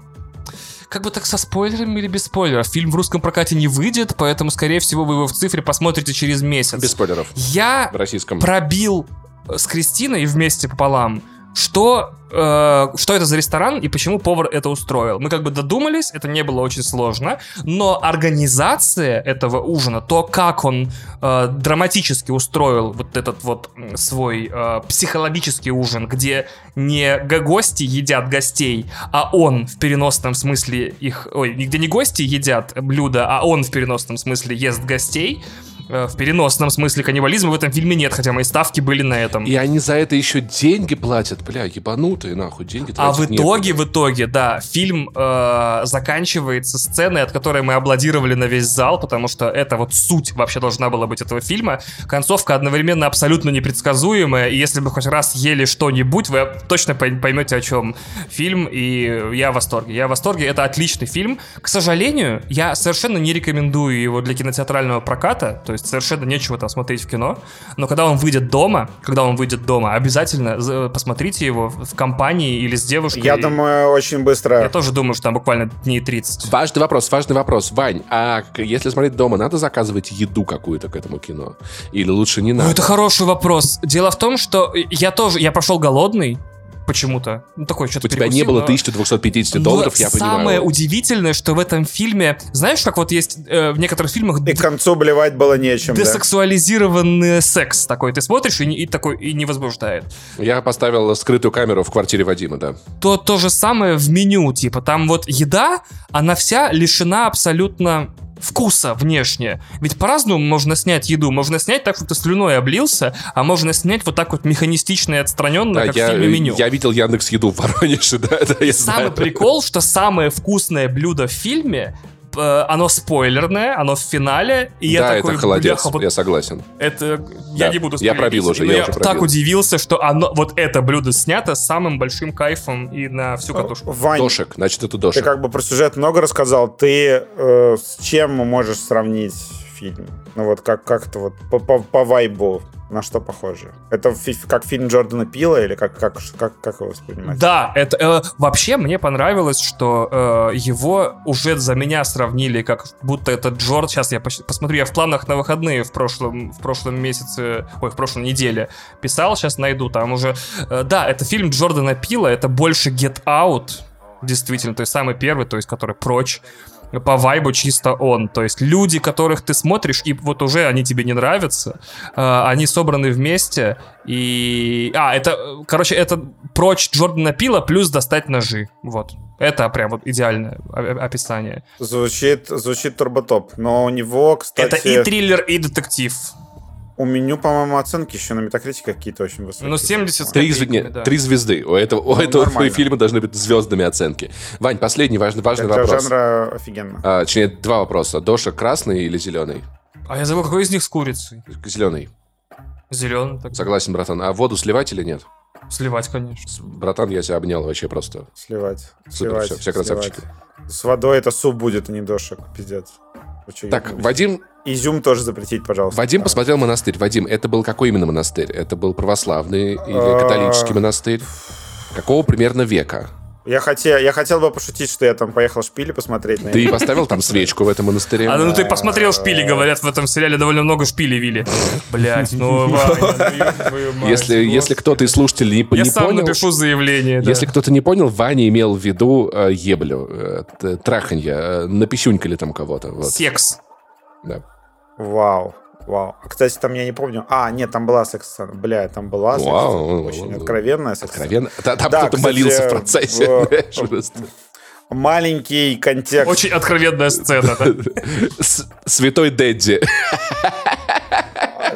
как бы так со спойлерами или без спойлеров? Фильм в русском прокате не выйдет, поэтому, скорее всего, вы его в цифре посмотрите через месяц. Без спойлеров. Я В российском. пробил с Кристиной вместе пополам, что, э, что это за ресторан и почему повар это устроил. Мы как бы додумались, это не было очень сложно, но организация этого ужина, то, как он э, драматически устроил вот этот вот свой э, психологический ужин, где не гости едят гостей, а он в переносном смысле их... Ой, где не гости едят блюда, а он в переносном смысле ест гостей, э, в переносном смысле каннибализма в этом фильме нет, хотя мои ставки были на этом. И они за это еще деньги платят. Бля, ебанутые, нахуй, деньги А в итоге, в итоге, да, фильм э, заканчивается сценой, от которой мы аплодировали на весь зал, потому что это вот суть вообще должна была быть этого фильма. Концовка одновременно абсолютно непредсказуемая, и если бы хоть раз ели что-нибудь, вы точно пой- поймете, о чем фильм, и я в восторге. Я в восторге, это отличный фильм. К сожалению, я совершенно не рекомендую его для кинотеатрального проката, то есть совершенно нечего там смотреть в кино, но когда он выйдет дома, когда он выйдет дома, обязательно за- посмотрите его в компании или с девушкой. Я думаю, очень быстро... Я тоже думаю, что там буквально дней 30. Важный вопрос, важный вопрос. Вань, а если смотреть дома, надо заказывать еду какую-то к этому кино? Или лучше не Ну, надо? это хороший вопрос. Дело в том, что я тоже, я пошел голодный, почему-то. Ну, такой, что-то У тебя не было но- 1250 Но долларов, я самое понимаю. удивительное, что в этом фильме, знаешь, как вот есть э, в некоторых фильмах И к концу блевать было нечем, да. десексуализированный секс такой. Ты смотришь и, и такой и не возбуждает. Я поставил скрытую камеру в квартире Вадима, да. то то же самое в меню, типа там вот еда, она вся лишена абсолютно вкуса внешне. Ведь по-разному можно снять еду. Можно снять так, что ты слюной облился, а можно снять вот так вот механистично и отстраненно, Да, как я, в фильме меню. я видел Яндекс Еду в Воронеже, [LAUGHS] да, да, я Самый знаю. прикол, что самое вкусное блюдо в фильме э, оно спойлерное, оно в финале, и я да, такой, это холодец, бляха, вот я согласен. это я Да, не буду я пробил уже, я я уже так пробил. удивился, что оно, вот это блюдо снято с самым большим кайфом и на всю катушку. Вань, Дошек, значит, это ты Дошек. как бы про сюжет много рассказал. Ты э, с чем можешь сравнить фильм? Ну вот как- как-то вот по, по, по вайбу на что похоже? Это как фильм Джордана Пила или как, как, как, как его воспринимать? Да, это э, вообще мне понравилось, что э, его уже за меня сравнили, как будто это Джордж. Сейчас я пос- посмотрю, я в планах на выходные в прошлом, в прошлом месяце, ой, в прошлой неделе писал, сейчас найду, там уже. э, да, это фильм Джордана Пила, это больше Get Out, действительно, то есть самый первый, то есть который прочь. По вайбу чисто он. То есть люди, которых ты смотришь, и вот уже они тебе не нравятся, э, они собраны вместе, и... А, это, короче, это прочь Джордана Пила плюс достать ножи. Вот. Это прям вот идеальное описание. Звучит, звучит турботоп, но у него, кстати... Это и триллер, и детектив. У меню, по-моему, оценки еще на метакритике какие-то очень высокие. Ну, 70 три, нет, да. три звезды. У этого, у ну, этого нормально. фильма должны быть звездными оценки. Вань, последний важный, важный Для вопрос. жанра офигенно. А, точнее, два вопроса. Доша красный или зеленый? А я забыл, какой из них с курицей? Зеленый. Зеленый. Так... Согласен, братан. А воду сливать или нет? Сливать, конечно. Братан, я тебя обнял вообще просто. Сливать. Супер, сливать, все, все красавчики. Сливать. С водой это суп будет, а не дошек, пиздец. Так, Вадим... Изюм тоже запретить, пожалуйста. Вадим а. посмотрел монастырь. Вадим, это был какой именно монастырь? Это был православный или а. католический монастырь? Какого примерно века? Я хотел, я хотел бы пошутить, что я там поехал шпили посмотреть. Ты поставил там свечку в этом монастыре? А ну ты посмотрел шпили, говорят, в этом сериале довольно много шпили вили. Блять, [LAUGHS] ну, ну Если, если кто-то из слушателей не, я не сам понял... напишу заявление. Если кто-то не понял, Ваня имел в виду э, еблю, э, траханье, э, написюнькали там кого-то. Секс. Да. Вау. Вау. Кстати, там я не помню. А, нет, там была секс-сцена. Бля, там была секс-сцена. Очень откровенная секс-сцена. Откровенно? Там да, кто-то кстати, молился в процессе. В... Маленький контекст. Очень откровенная сцена? [LAUGHS] Святой Дэдди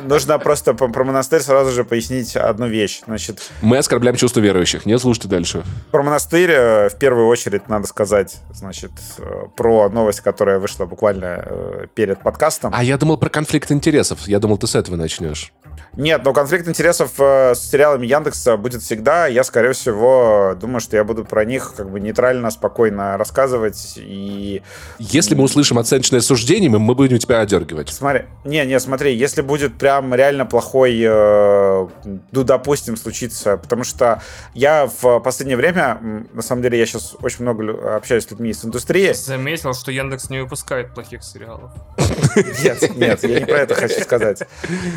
нужно просто про монастырь сразу же пояснить одну вещь. Значит, Мы оскорбляем чувства верующих. Не слушайте дальше. Про монастырь э, в первую очередь надо сказать, значит, э, про новость, которая вышла буквально э, перед подкастом. А я думал про конфликт интересов. Я думал, ты с этого начнешь. Нет, но конфликт интересов с сериалами Яндекса будет всегда. Я, скорее всего, думаю, что я буду про них как бы нейтрально, спокойно рассказывать. И... Если мы услышим оценочное суждение, мы будем тебя одергивать. Смотри, не, не, смотри, если будет прям реально плохой, э, ну, допустим, случится, потому что я в последнее время, на самом деле, я сейчас очень много общаюсь с людьми из индустрии. Заметил, что Яндекс не выпускает плохих сериалов. [LAUGHS] Нет, нет, я не про это хочу сказать. [LAUGHS]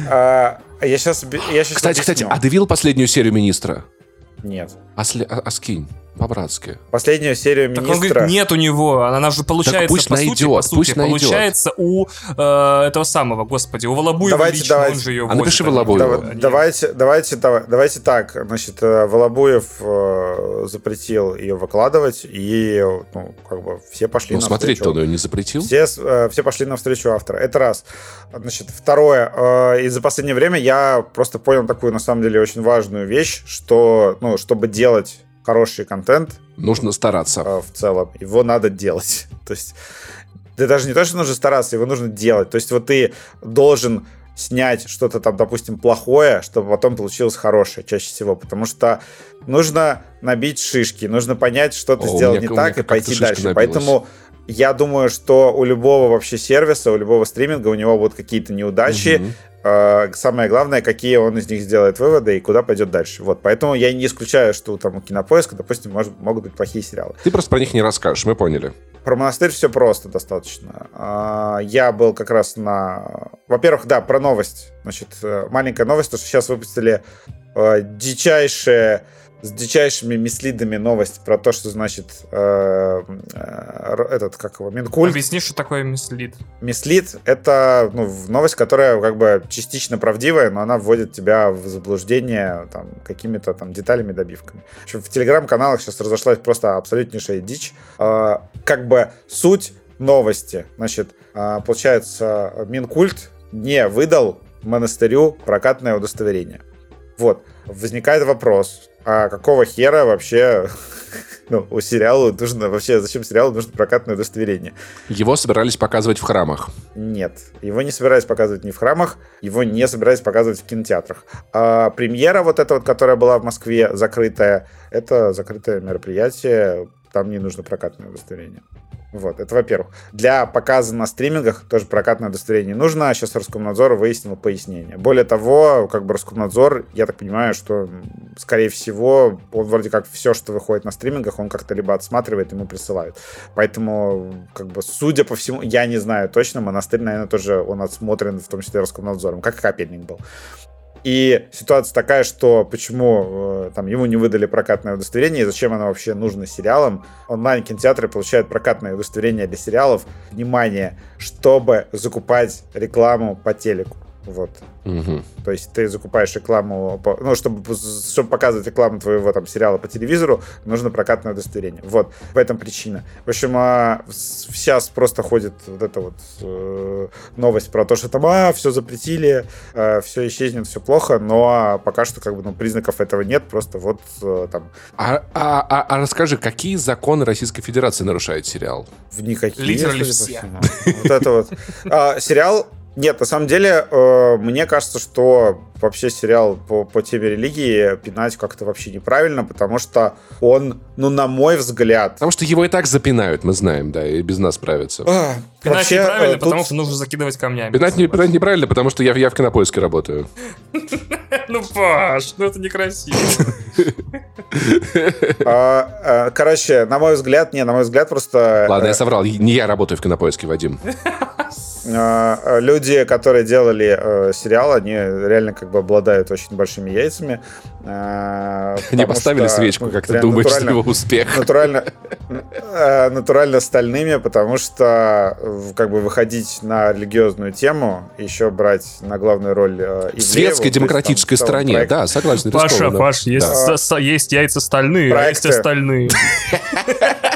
А, я сейчас, я сейчас кстати, кстати, а ты видел последнюю серию «Министра»? Нет. А, а, а скинь, по-братски. Последнюю серию министра... Так он говорит, нет у него, она же получается, так пусть по найдет, сути, по сути, пусть получается у э, этого самого, господи, у Волобуева давайте, лично, давайте. он же ее а напиши Волобуева. Давай, давайте, давайте, давайте, давайте так, значит, э, Волобуев э, запретил ее выкладывать, и, ну, как бы, все пошли ну, смотреть-то он ее не запретил. Все, э, все пошли навстречу автора. Это раз. Значит, второе, э, и за последнее время я просто понял такую, на самом деле, очень важную вещь, что, ну, чтобы делать хороший контент. Нужно стараться. Э, в целом. Его надо делать. [LAUGHS] то есть, ты даже не то, что нужно стараться, его нужно делать. То есть, вот ты должен снять что-то там, допустим, плохое, чтобы потом получилось хорошее, чаще всего. Потому что нужно набить шишки, нужно понять, что ты О, сделал меня, не так, и пойти дальше. Набилась. Поэтому я думаю, что у любого вообще сервиса, у любого стриминга, у него будут какие-то неудачи, угу. Самое главное, какие он из них сделает выводы и куда пойдет дальше. Вот, поэтому я не исключаю, что там у Кинопоиска, допустим, может, могут быть плохие сериалы. Ты просто про них не расскажешь, мы поняли. Про монастырь все просто достаточно. А, я был как раз на... Во-первых, да, про новость. Значит, э, маленькая новость, то, что сейчас выпустили э, дичайшее с дичайшими мислидами новость про то, что значит э, э, этот, как его, Минкульт. Объясни, что такое мислид. Мислид — это ну, новость, которая как бы частично правдивая, но она вводит тебя в заблуждение там, какими-то там деталями, добивками. В, общем, в телеграм-каналах сейчас разошлась просто абсолютнейшая дичь. Э, как бы суть новости. Значит, э, получается, Минкульт не выдал монастырю прокатное удостоверение. Вот. Возникает вопрос, а какого хера вообще [LAUGHS] ну, у сериала нужно вообще, зачем сериалу нужно прокатное удостоверение? Его собирались показывать в храмах. Нет, его не собирались показывать ни в храмах, его не собирались показывать в кинотеатрах. А премьера вот эта вот, которая была в Москве, закрытая, это закрытое мероприятие, там не нужно прокатное удостоверение. Вот, это во-первых. Для показа на стримингах тоже прокатное удостоверение нужно. Сейчас Роскомнадзор выяснил пояснение. Более того, как бы Роскомнадзор, я так понимаю, что, скорее всего, он вроде как все, что выходит на стримингах, он как-то либо отсматривает, ему присылают. Поэтому, как бы, судя по всему, я не знаю точно, монастырь, наверное, тоже он отсмотрен, в том числе Роскомнадзором, как и капельник был. И ситуация такая, что почему э, там ему не выдали прокатное удостоверение, и зачем оно вообще нужно сериалам. Онлайн-кинотеатры получают прокатное удостоверение для сериалов, внимание, чтобы закупать рекламу по телеку. Вот. Мгм. То есть ты закупаешь рекламу, по- ну, чтобы, чтобы показывать рекламу твоего там сериала по телевизору, нужно прокатное удостоверение. Вот, в этом причина. В общем, а, сейчас просто ходит вот эта вот э, новость про то, что там, а, все запретили, все исчезнет, все плохо, но пока что как бы ну, признаков этого нет, просто вот э, там А, а- а- а расскажи, какие законы Российской Федерации нарушает сериал? в никакие. Литерально все. Вот это вот. А, сериал нет, на самом деле, э, мне кажется, что вообще сериал по, по теме религии пинать как-то вообще неправильно, потому что он, ну, на мой взгляд... Потому что его и так запинают, мы знаем, да, и без нас справятся. а, Пинать вообще, неправильно, э, тут- потому что нужно закидывать камнями. Пинать, не, пинать неправильно, потому что я, я в кинопоиске работаю. [LAUGHS] Ну, Паш, ну это некрасиво. [LAUGHS] а, а, Короче, на мой взгляд, не, на мой взгляд, просто... Ладно, э, я соврал. Не я работаю в кинопоиске, Вадим. [LAUGHS] э, люди, которые делали э, сериал, они реально как бы обладают очень большими яйцами. э, Они потому поставили что, свечку, ну, как ты думаешь, натурально- его успех. натурально, э, [LAUGHS] натурально стальными, потому что как бы выходить на религиозную тему, еще брать на главную роль э, В светской есть там демократической в целом стране, проект- да, согласен. Паша, рискованно. Паш, есть, Да. есть яйца стальные, а есть Проекты. остальные. [LAUGHS]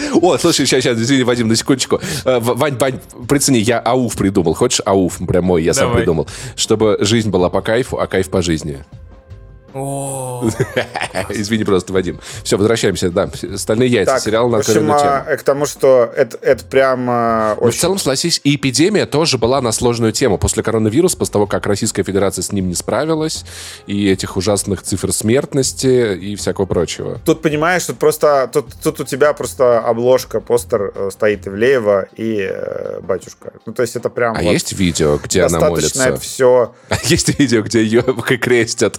[LAUGHS] О, слушай, сейчас, сейчас, извини, Вадим, на секундочку. Э, Вань, Вань, прицени, я ауф придумал. Хочешь ауф? Прям мой, я сам Давай. придумал. Чтобы жизнь была по кайфу, а кайф по жизни. [LAUGHS] Извини просто, Вадим. Все, возвращаемся, да. Остальные яйца. Так, Сериал в на общем, а, э, к тому, что это, это прям э, Но в очень... целом, согласись, и эпидемия тоже была на сложную тему. После коронавируса, после того, как Российская Федерация с ним не справилась, и этих ужасных цифр смертности и всякого прочего. Тут понимаешь, тут просто тут, тут у тебя просто обложка, постер э, стоит Ивлеева и э, батюшка. Ну, то есть это прям А вот есть видео, где она достаточно молится? это все. [LAUGHS] Есть видео, где ее [LAUGHS] крестят.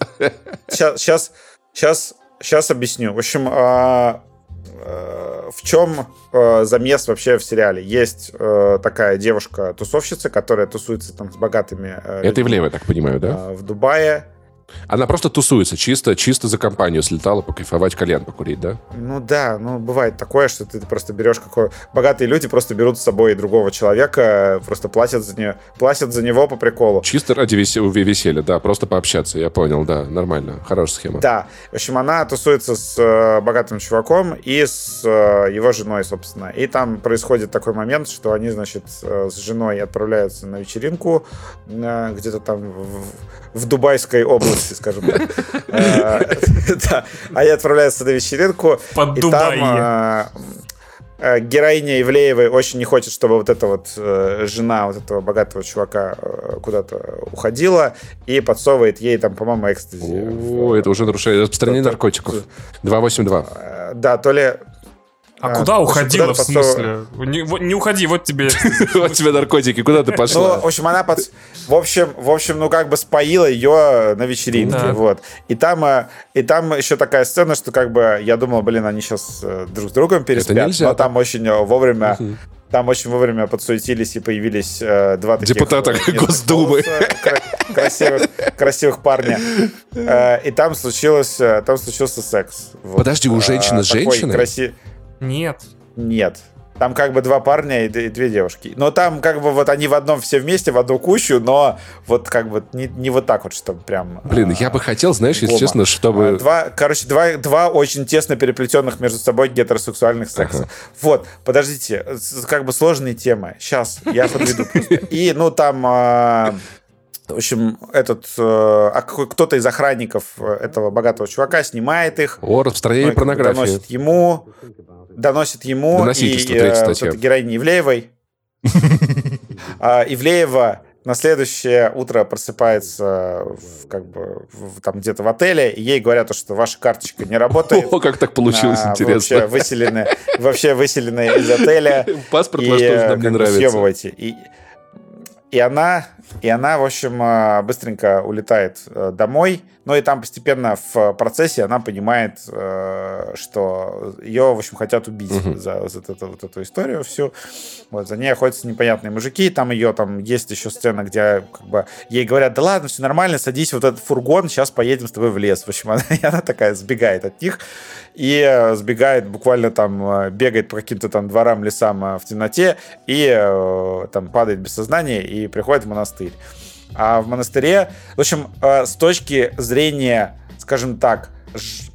Сейчас, сейчас, сейчас, сейчас объясню. В общем, а, э, в чем э, замес вообще в сериале? Есть э, такая девушка-тусовщица, которая тусуется там с богатыми Это людьми, Ивлеева, я так понимаю, да? э, в Дубае. Она просто тусуется, чисто, чисто за компанию слетала покайфовать, кальян покурить, да? Ну да, ну бывает такое, что ты просто берешь какой... Богатые люди просто берут с собой другого человека, просто платят за, нее, платят за него по приколу. Чисто ради весе- веселья, да, просто пообщаться, я понял, да, нормально, хорошая схема. Да, в общем, она тусуется с э, богатым чуваком и с э, его женой, собственно. И там происходит такой момент, что они, значит, э, с женой отправляются на вечеринку где-то там в, в Дубайской области, скажем так. Э, Да, они отправляются на вечеринку, под там э, э, героиня Ивлеевой очень не хочет, чтобы вот эта вот э, жена вот этого богатого чувака э, куда-то уходила и подсовывает ей там, по-моему, экстази. О, в- это уже нарушение распространение это- наркотиков. 282. Э, Да, то ли... А А, куда уходила, в смысле? Не, не уходи, вот тебе... [LAUGHS] Вот тебе наркотики, куда ты Ну, пошла? в общем, она под... В общем, в общем, ну, как бы споила ее на вечеринке, вот. И там, э, и там еще такая сцена, что как бы я думал, блин, они сейчас друг с другом переспят, но там очень э, вовремя... Там очень вовремя подсуетились и появились э, два таких... Депутата э, Госдумы. кра- красивых, красивых парня. Э, и там случилось, э, там случился секс. Вот. Подожди, у Э, женщины с такой женщиной? краси- Нет. Нет. Там как бы два парня и две девушки. Но там как бы вот они в одном все вместе, в одну кучу, но вот как бы не, не вот так вот, что прям... Блин, а, я бы хотел, знаешь, если честно, А, чтобы... Два, короче, два, два очень тесно переплетенных между собой гетеросексуальных секса. Вот, подождите, как бы сложные темы. Сейчас, я подведу просто. [LAUGHS] И, ну, там... а, в общем, этот э, а кто-то из охранников э, этого богатого чувака снимает их, О, распространение ну, бы порнографии. Доносит ему, доносит ему и э, героине Ивлеевой. [LAUGHS] А, Ивлеева на следующее утро просыпается в, как бы в- там где-то в отеле, и ей говорят, что ваша карточка не работает. [LAUGHS] О, как так получилось, А, вы интересно. Вообще выселены, вообще выселены из отеля. [LAUGHS] Паспорт и ваш тоже э, нам не нравится. съебывайте. И, и она и она, в общем, э, быстренько улетает э, домой, но и там постепенно в процессе она понимает, что ее, в общем, хотят убить угу. за, за эту, вот эту историю всю. Вот, за ней охотятся непонятные мужики, там ее, там есть еще сцена, где как бы ей говорят, да ладно, все нормально, садись в вот этот фургон, сейчас поедем с тобой в лес. В общем, она, [LAUGHS] она такая сбегает от них и сбегает буквально там, бегает по каким-то там дворам, лесам в темноте и там падает без сознания и приходит в монастырь. А в монастыре, в общем, э, с точки зрения, скажем так,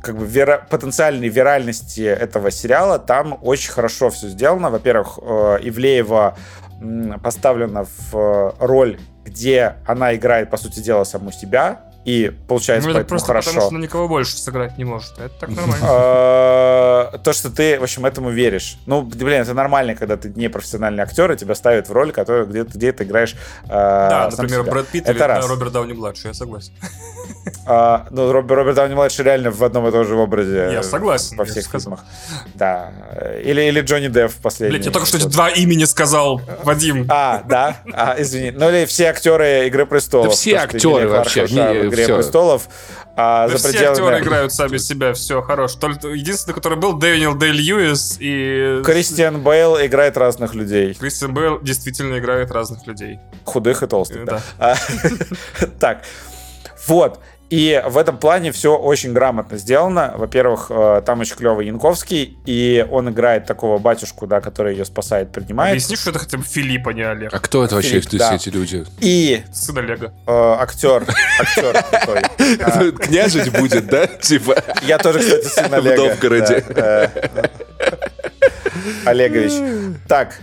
как бы вера, потенциальной виральности этого сериала, там очень хорошо все сделано. Во-первых, э, Ивлеева поставлена в э, роль, где она играет, по сути дела, саму себя, и получается ну, это просто хорошо. потому, что она никого больше сыграть не может. Это так нормально. А, то, что ты, в общем, этому веришь. Ну, блин, это нормально, когда ты не профессиональный актер, и тебя ставят в роль, которую где, где ты играешь а, Да, например, Брэд Питт или Роберт Дауни-младший, я согласен. А, ну, Роберт Дауни-младший реально в одном и том же образе. Я согласен. Во всех фильмах. Да. Или, или Джонни Депп в последнем. Блять, я только что два имени сказал, Вадим. А, да? А, извини. Ну, или все актеры «Игры престолов». Да все актеры вообще. «Игре все. престолов». А да за все пределами... актеры играют сами себя, все, хорош. Только единственный, который был, Дэниел Дэй Льюис и... Кристиан Бейл играет разных людей. Кристиан Бейл действительно играет разных людей. Худых и толстых, да. да. А, [LAUGHS] так, вот. И в этом плане все очень грамотно сделано. Во-первых, э, там очень клевый Янковский, и он играет такого батюшку, да, который ее спасает, принимает. Объясни, что это хотя бы Филипп, а не Олег. А кто это вообще, Филипп, да. эти люди? И... Сын Олега. Э, актер. Актер такой. [LAUGHS] Княжить будет, да? Типа. Я тоже, кстати, сын Олега. В Новгороде. Олегович. Так,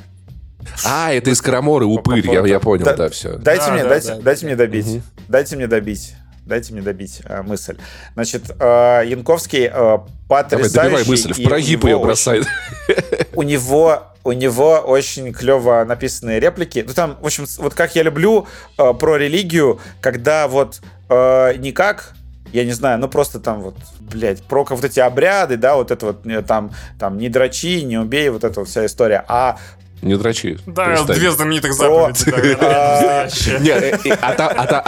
а, это из Караморы, упырь, я, я понял, да, да все. Дайте мне, дайте, дайте мне добить. Дайте мне добить дайте мне добить э, мысль. Значит, э, Янковский э, потрясающий. Давай, добивай мысль, в прогиб ее бросай. У него у него очень клево написанные реплики. Ну там, в общем, вот как я люблю э, про религию, когда вот э, не как я не знаю, ну просто там вот, блядь, про вот эти обряды, да, вот это вот там, там не дрочи, не убей, вот эта вот вся история, а не дрочи. Да, перестань. две знаменитых заповеди. А,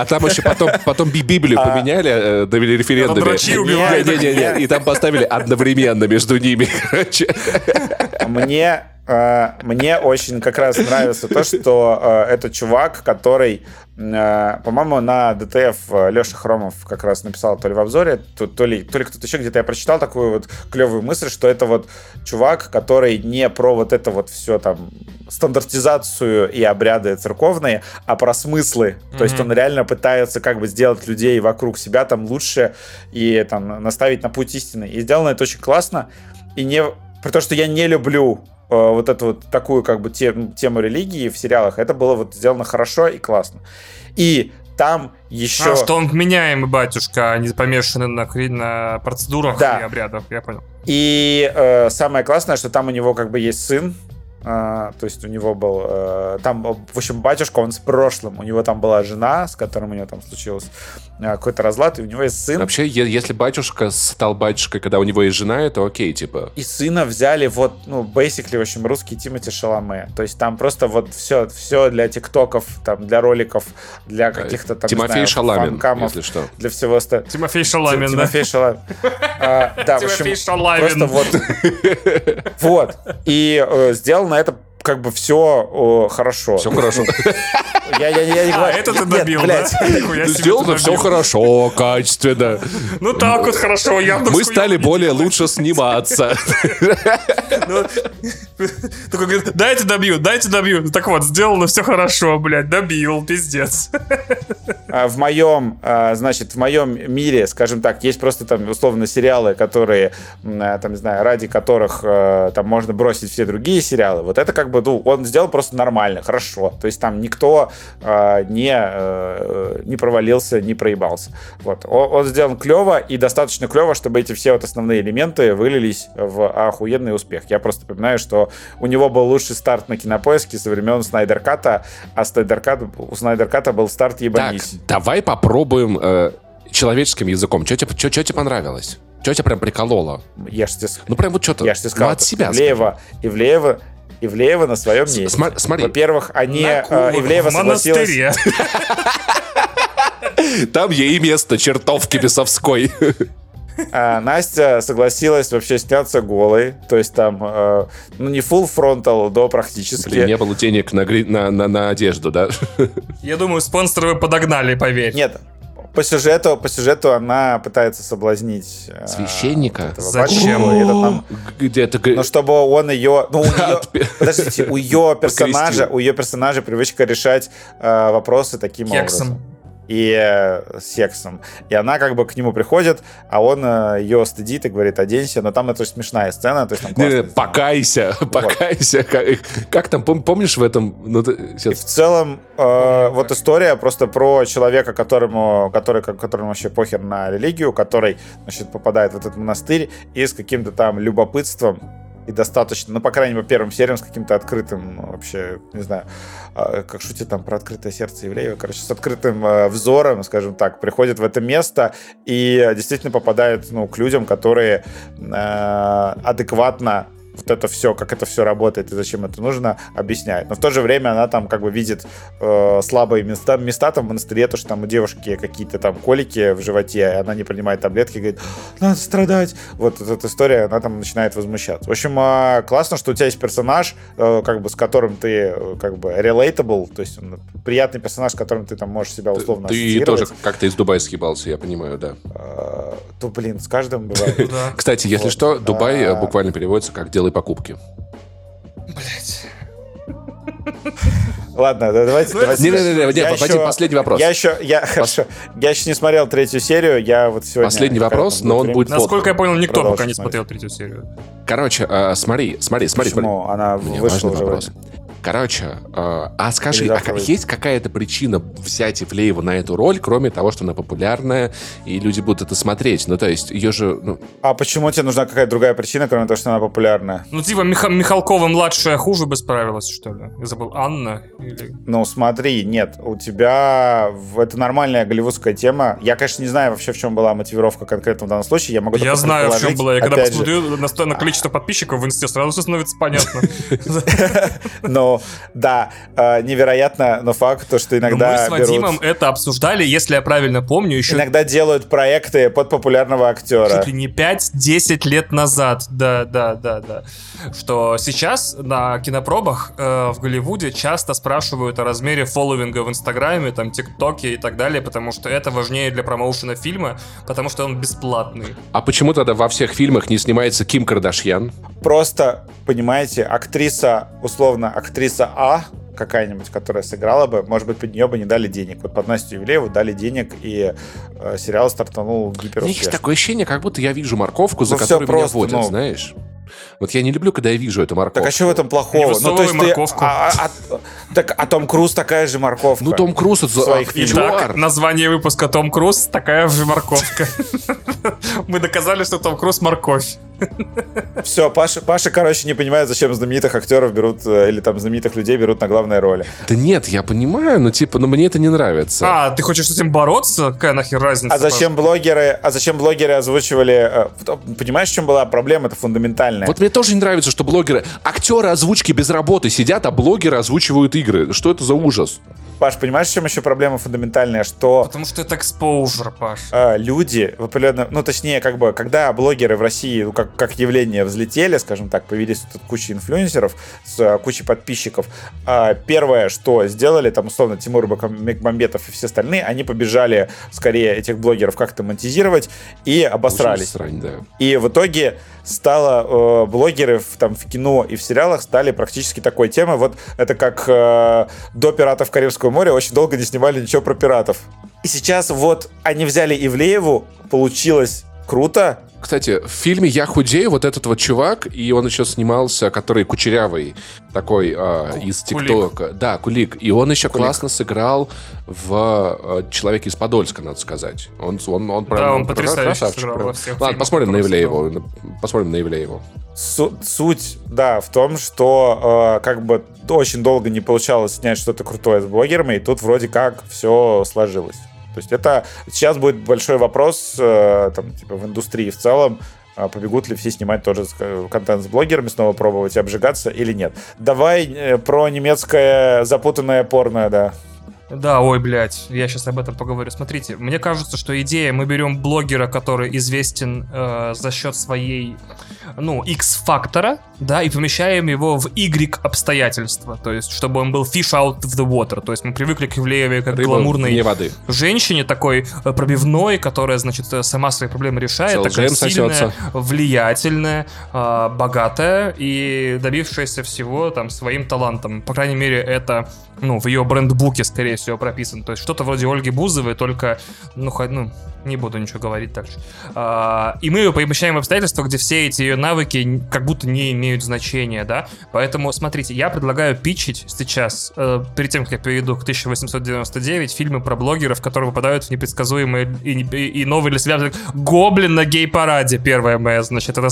там еще потом Библию а. поменяли, э, довели референдуме. Не-не-не, и там поставили одновременно между ними. [LAUGHS] Мне э, мне очень как раз нравится то, что э, это чувак, который по-моему, на ДТФ э, Леша Хромов как раз написал то ли в обзоре, то, то ли, то ли кто-то еще где-то я прочитал такую вот клевую мысль, что это вот чувак, который не про вот это вот все там стандартизацию и обряды церковные, а про смыслы. Mm-hmm. То есть он реально пытается как бы сделать людей вокруг себя там лучше и там наставить на путь истины. И сделано это очень классно. И не... При том, что я не люблю Э, вот эту вот такую как бы тем, тему религии в сериалах, это было вот сделано хорошо и классно. И там еще... А, что он вменяемый батюшка, а не помешанный на, на процедурах да. и обрядах, я понял. И э, самое классное, что там у него как бы есть сын, а, то есть у него был э, там, в общем, батюшка, он с прошлым. У него там была жена, с которой у него там случилось э, какой-то разлад, и у него есть сын. Вообще, если батюшка стал батюшкой, когда у него есть жена, это окей, типа. И сына взяли вот, ну, basically, в общем, русский Тимати Шаломе. То есть там просто вот все, все для тиктоков, там, для роликов, для каких-то там, Тимофей знаю, Шаламин, фанкамов, если что. Для всего остального. Тимофей Шаламин, да? Тимофей Шаламин. А, да, в общем, просто вот. Вот. И э, сделано на это как бы все хорошо. Все хорошо. [LAUGHS] Я, я, я не а, это ты добил, блядь. да? [LAUGHS] Сделано все хорошо, качественно. Ну так вот хорошо, я Мы стали более лучше сниматься. Ну, такой говорит, дайте добью, дайте добью. Так вот, сделано все хорошо, блядь, добил, пиздец. А в моем, а, значит, в моем мире, скажем так, есть просто там условно сериалы, которые, там, не знаю, ради которых там можно бросить все другие сериалы. Вот это как бы, ну, он сделал просто нормально, хорошо. То есть там никто э, не, э, не провалился, не проебался. Вот. Он, он сделан клево и достаточно клево, чтобы эти все вот основные элементы вылились в охуенный успех. Я просто напоминаю, что у него был лучший старт на кинопоиске со времен Снайдерката, а Снайдеркат, у Снайдерката был старт ебанись. Так, давай попробуем э, человеческим языком. Что тебе, что, что тебе понравилось? Что тебя прям прикололо? Я ж тебе... Ну, прям вот что-то я ж тебе сказал, ну, от себя Ивлеева, Ивлеева Ивлеева на своем месте. Сма- смотри. Во-первых, они... На э, кулак Ивлеева в согласилась... монастыре. Там ей место, чертовки бесовской. А, Настя согласилась вообще сняться голой, то есть там, э, ну не full frontal, до практически. Блин, не было денег на, гри- на, на, на одежду, да? Я думаю, спонсоры подогнали, поверь. Нет, по сюжету, по сюжету она пытается соблазнить э, Священника? этого Зачем? там- Где-то... ну, чтобы он ее, ну, у нее, [LAUGHS] подождите, у ее персонажа, у ее персонажа привычка решать э, вопросы таким Кексом. образом. И э, сексом. И она как бы к нему приходит, а он э, ее стыдит и говорит, оденься. Но там это смешная сцена. То есть там Не, не, сделано. покайся, покайся. Как, как там, пом- помнишь в этом... Ну, ты- И в целом, э, вот история просто про человека, которому, который, которому вообще похер на религию, который, значит, попадает в этот монастырь и с каким-то там любопытством и достаточно, ну, по крайней мере, первым сериям с каким-то открытым, вообще, не знаю, э, как шутит там про открытое сердце евреев, короче, с открытым э, взором, скажем так, приходит в это место и действительно попадает, ну, к людям, которые э, адекватно вот это все, как это все работает и зачем это нужно, объясняет. Но в то же время она там как бы видит э, слабые места, места там в монастыре, то, что там у девушки какие-то там колики в животе, и она не принимает таблетки, говорит, надо страдать. Вот эта история, она там начинает возмущаться. В общем, э, классно, что у тебя есть персонаж, э, как бы с которым ты э, как бы relatable, то есть он приятный персонаж, с которым ты там можешь себя условно Ты ассоциировать. тоже как-то из Дубая съебался, я понимаю, да. Э, то, блин, с каждым бывает. [LAUGHS] Кстати, если что, Дубай э, А. буквально переводится как «делай покупки». Блять. Ладно, давайте... Ну, давайте не, Я погоди, еще- последний вопрос. Я еще, я, хорошо, я еще не смотрел третью серию, я вот сегодня... Последний вопрос, но он будет Насколько я понял, никто пока не смотрел третью серию. Короче, э, смотри, смотри, смотри. смотри. Почему? Она Мне вышла уже вопрос. вроде. Короче, э, а скажи, а есть какая-то причина взять Ивлееву на эту роль, кроме того, что она популярная, и люди будут это смотреть? Ну, то есть, ее же... ну, А почему тебе нужна какая-то другая причина, кроме того, что она популярная? Ну, типа, Миха- Михалкова-младшая хуже бы справилась, что ли? Я забыл, Анна? Или... Ну, смотри, нет, у тебя... Это нормальная голливудская тема. Я, конечно, не знаю вообще, в чем была мотивировка конкретно в данном случае. Я могу Я знаю, в чем было. Я когда Опять же, посмотрю на, на количество подписчиков в инсте, сразу все становится понятно. [LAUGHS] Но, да, э, невероятно, но факт, то, что Но иногда Мы с берут- Вадимом это обсуждали, если я правильно помню, еще Иногда делают проекты под популярного актера. чуть ли не 5-10 лет назад. Да, да, да, да. Что сейчас на кинопробах э, в Голливуде часто спрашивают о размере фолловинга в Инстаграме, там, ТикТоке и так далее, потому что это важнее для промоушена фильма, потому что он бесплатный. А почему тогда во всех фильмах не снимается Ким Кардашьян? Просто, понимаете, актриса, условно, актриса А, какая-нибудь, которая сыграла бы, может быть, под нее бы не дали денег. Вот под Настю Ивлееву дали денег, и э, сериал стартанул У меня есть гиперуспешно. такое ощущение, как будто я вижу морковку, за Ну, всё которой меня просто, водят, ну. знаешь? Вот я не люблю, когда я вижу эту морковку. Так а что в этом плохого? Не Ну, то есть высовывай ты... морковку. А, а- а- так, а Том Круз такая же морковка. Ну, Том Круз это своих. Итак, название выпуска Том Круз такая же морковка. [LAUGHS] Мы доказали, что Том Круз морковь. Все, Паша, Паша, короче, не понимает, зачем знаменитых актеров берут, э, или там знаменитых людей берут на главные роли. Да нет, я понимаю, но типа, ну мне это не нравится. А, ты хочешь с этим бороться? Какая нахер разница? А зачем блогеры, а зачем блогеры озвучивали... э, Понимаешь, в чем была проблема? Это фундаментальная. Вот мне тоже не нравится, что блогеры, актеры озвучки без работы сидят, а блогеры озвучивают игры. Что это за ужас? Паш, понимаешь, в чем еще проблема фундаментальная? Что Потому что это экспоужер, Паш. э, люди в определенном... Ну, точнее, как бы, когда блогеры в России, ну, как, как явление взлетели, скажем так, появились тут куча инфлюенсеров с э, кучей подписчиков, э, первое, что сделали, там, условно, Тимур Бекмамбетов и все остальные, они побежали скорее этих блогеров как-то монетизировать и обосрались. Срань, да. И в итоге стало э, блогеры в, там, в кино и в сериалах стали практически такой темой. Вот это как э, до «Пиратов Карибского моря» очень долго не снимали ничего про пиратов. И сейчас вот они взяли Ивлееву, получилось круто. Кстати, в фильме «Я худею» вот этот вот чувак, и он еще снимался, который кучерявый, такой а, из. ТикТока. Да, Кулик. И он еще Кулик. классно сыграл в э, «Человеке из Подольска», надо сказать. Он, он, он прям Да, он прям потрясающе красавчик сыграл прям. во всех Ладно, посмотрим на Ивлееву. Посмотрим на Ивлееву. Су- суть, да, в том, что э, как бы очень долго не получалось снять что-то крутое с блогерами, и тут вроде как все сложилось. То есть это сейчас будет большой вопрос э, там, типа, в индустрии в целом, а побегут ли все снимать тоже контент с блогерами, снова пробовать обжигаться или нет. Давай э, про немецкое запутанное порно, да. Да, ой, блядь, я сейчас об этом поговорю. Смотрите, мне кажется, что идея, мы берем блогера, который известен э, за счет своей, ну, X-фактора, да, и помещаем его в Y обстоятельства, то есть, чтобы он был fish out of the water, то есть мы привыкли к Ивлеевой как Рыба гламурной вне воды. женщине, такой э, пробивной, которая, значит, э, сама свои проблемы решает, такая Челджем сильная, сосется. влиятельная, э, богатая и добившаяся всего там своим талантом. По крайней мере, это, ну, в ее брендбуке, скорее всего, прописано. То есть что-то вроде Ольги Бузовой, только, ну, ну, не буду ничего говорить так же. А, и мы ее помещаем в обстоятельства, где все эти ее навыки как будто не имеют значения, да. Поэтому, смотрите, я предлагаю питчить сейчас, э, перед тем, как я перейду к 1899, фильмы про блогеров, которые попадают в непредсказуемые и, и- и новые для себя. Гоблин на гей-параде, первая моя, значит, это...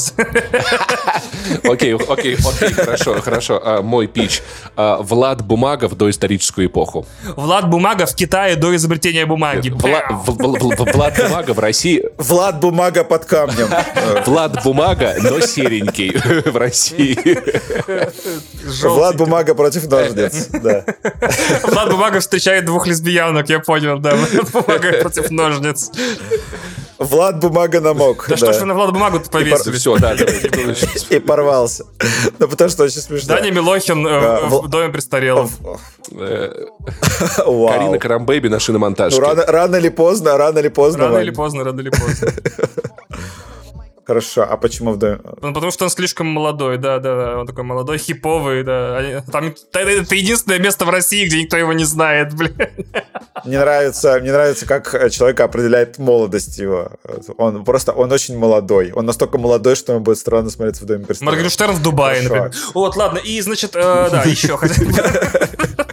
Окей, окей, окей, хорошо, хорошо. А, Мой пич. А, Влад Бумага в доисторическую эпоху. Влад Бумага в Китае до изобретения бумаги. Вла- в- в- в- Влад Бумага в России. Влад Бумага под камнем. Влад Бумага, но серенький в России. Влад Бумага против ножниц. Да. Влад Бумага встречает двух лесбиянок, я понял, да. Влад Бумага против ножниц. Влад Бумага намок. Да что да. ж вы на Влада Бумагу повесили? Все, [LAUGHS] да. И порвался. Ну, потому что очень смешно. Даня Милохин э, Да, в доме престарелых. Э. [LAUGHS] Карина Карамбейби на Ну, шиномонтажке. рано, рано или поздно, рано или поздно. Рано или поздно, рано или поздно. [LAUGHS] Хорошо, а почему в доме? Ну, потому что он слишком молодой, да, да, да. Он такой молодой, хиповый, да. Там это единственное место в России, где никто его не знает, [LAUGHS] блин. Мне нравится, мне нравится, как э, человек определяет молодость его. Он просто, он очень молодой. Он настолько молодой, что он будет странно смотреться в доме престарелых. Моргенштерн в Дубае, Хорошо. например. Вот, ладно, и, значит, э, да, еще хотя [LAUGHS]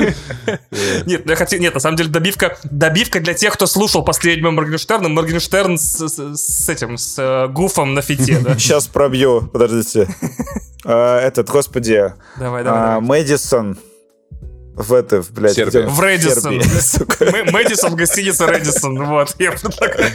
[LAUGHS] Нет, ну я хотел, нет, на самом деле добивка, добивка для тех, кто слушал последнего Моргенштерна, Моргенштерн с, этим, с э, гуфом на фите, да. [LAUGHS] Сейчас пробью, подождите. А, Этот, господи, Давай, а, давай. давай. Мэдисон в это, в, блядь, Сербия. В Рэдисон. Сербии, [LAUGHS] Мэдисон, гостиница Рэдисон, вот, я предлагаю.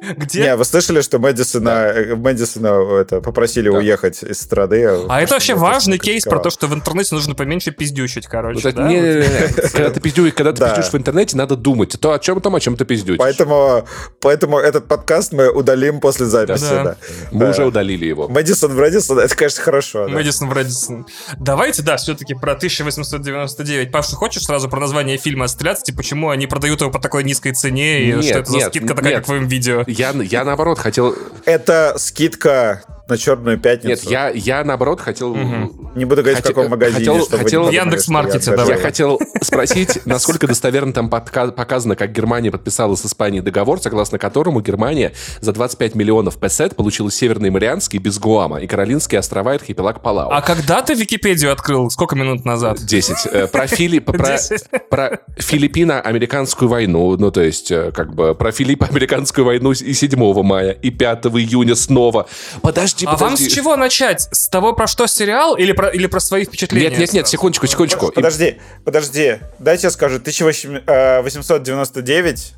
Где? Не, вы слышали, что Мэдисона, э, Мэдисона это, попросили Да. уехать из страны? А это вообще важный кейс про то, что в интернете нужно поменьше пиздючить, короче. Вот да? не, не, не. Когда ты пиздюешь, когда ты Да. пиздюешь в интернете, надо думать. То о чем там, о чем ты пиздюешь. Поэтому, поэтому этот подкаст мы удалим после записи. Да. Да. Мы Да. уже удалили его. Мэдисон в Рэдисон, это, конечно, хорошо. да. Мэдисон в Рэдисон. Давайте, да, все-таки про 1899. Паш, ты хочешь сразу про название фильма отстреляться? Типа, почему они продают его по такой низкой цене? И Нет, что это за нет, скидка такая, нет. как в твоем видео? Я, я наоборот хотел... Это скидка на Черную пятницу. Нет, я, я наоборот хотел... Не буду говорить, Хотел- в каком магазине, хотел- чтобы вы не хотел- Яндекс.Маркете я давай. Я хотел [LAUGHS] спросить, насколько достоверно там подка- показано, как Германия подписала с Испанией договор, согласно которому Германия за 25 миллионов песет получила Северный Марианский без Гуама и Каролинские острова и архипелаг Палау. А когда ты Википедию открыл? Сколько минут назад? 10. Э, Про, [LAUGHS] Фили... про... 10. про Филиппино-американскую войну, ну, то есть, э, как бы, про Филиппо-американскую войну и 7 мая, и 5 июня снова. Подожди, А вам подожди. с чего начать? С того, про что сериал или про, или про свои впечатления? Нет, нет, нет, секундочку, секундочку. Подожди, подожди. Дайте я скажу. 1899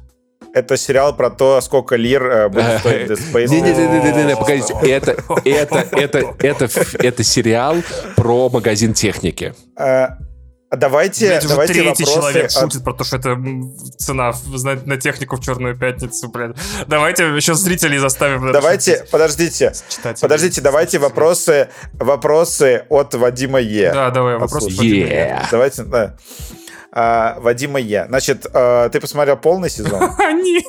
это сериал про то, сколько лир э, будет [LAUGHS] стоить Dead Space. Не-не-не-не-не, погодите, это, это, это, это, это сериал про магазин техники. А Давайте, Блядь, уже давайте третий вопросы человек от- шутит про то, что это цена на, на технику в Черную Пятницу, блядь. Давайте еще зрителей заставим. Давайте, шутить. подождите, Читателей. подождите, давайте вопросы, вопросы от Вадима Е. Да, давай, вопрос. Послушай. по тебе. Yeah. Давайте, да. А, Вадима Е. Значит, э, ты посмотрел полный сезон? А, [LAUGHS] нет,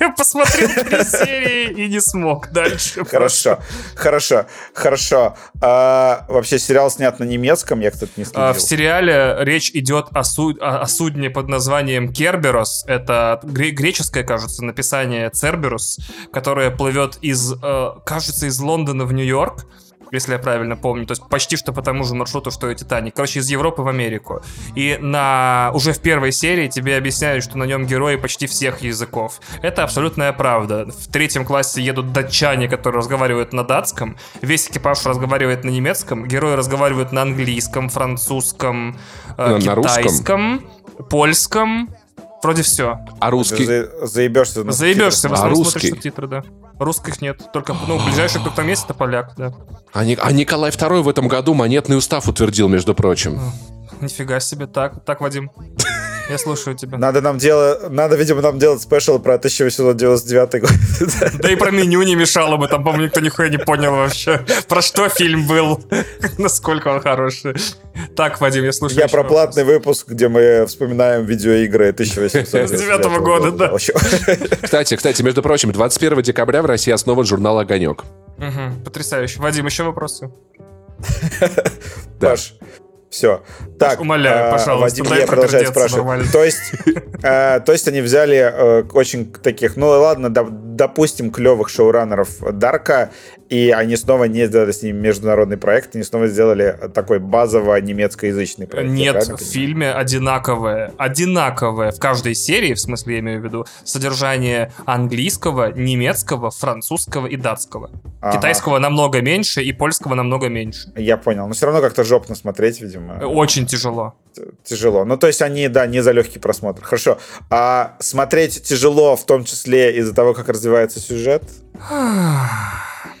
я посмотрел три серии и не смог дальше. Хорошо, хорошо, хорошо. А, вообще сериал снят на немецком, я, кстати, не А, В следил. сериале речь идет о, су- о- о судне под названием Керберос. Это гре- греческое, кажется, написание Церберус, которое плывет из, э, кажется, из Лондона в Нью-Йорк. Если я правильно помню, то есть почти что по тому же маршруту, что и Титаник. Короче, из Европы в Америку. И на уже в первой серии тебе объясняют, что на нем герои почти всех языков. Это абсолютная правда. В третьем классе едут датчане, которые разговаривают на датском. Весь экипаж разговаривает на немецком. Герои разговаривают на английском, французском, э, На- на русском? китайском, польском. Вроде все. А русский? За- заебешься. на Заебешься, в А русский? смотришь субтитры, да. Русских нет. Только, ну, ближайший, кто там есть, это поляк, да. А, Ни- а Николай II в этом году монетный устав утвердил, между прочим. Нифига себе. Так, так, Вадим. Я слушаю тебя. Надо нам делать, надо, видимо, нам делать спешл про 1899 год. Да и про меню не мешало бы, там, по-моему, никто нихуя не понял вообще, про что фильм был, [LAUGHS] насколько он хороший. Так, Вадим, я слушаю. Я про вопрос. платный выпуск, где мы вспоминаем видеоигры 1899 года, да. Кстати, кстати, между прочим, 21 декабря в России основан журнал «Огонек». Мгм, Потрясающе. Вадим, еще вопросы? [LAUGHS] Паш, все. Так, умоляю, а, пожалуйста, Вадим я продолжаю спрашивать. нормально. То есть, э, то есть они взяли э, очень таких, ну ладно, допустим, клевых шоураннеров Дарка, и они снова не сделали с ними международный проект, они снова сделали такой базово немецкоязычный проект. Нет, в фильме одинаковое, одинаковое в каждой серии, в смысле я имею в виду, содержание английского, немецкого, французского и датского. Ага. Китайского намного меньше и польского намного меньше. Я понял. Но все равно как-то жопно смотреть, видимо. Очень тяжело. Тяжело. Ну, то есть они, да, не за легкий просмотр. Хорошо. А смотреть тяжело, в том числе из-за того, как развивается сюжет? [SIGHS]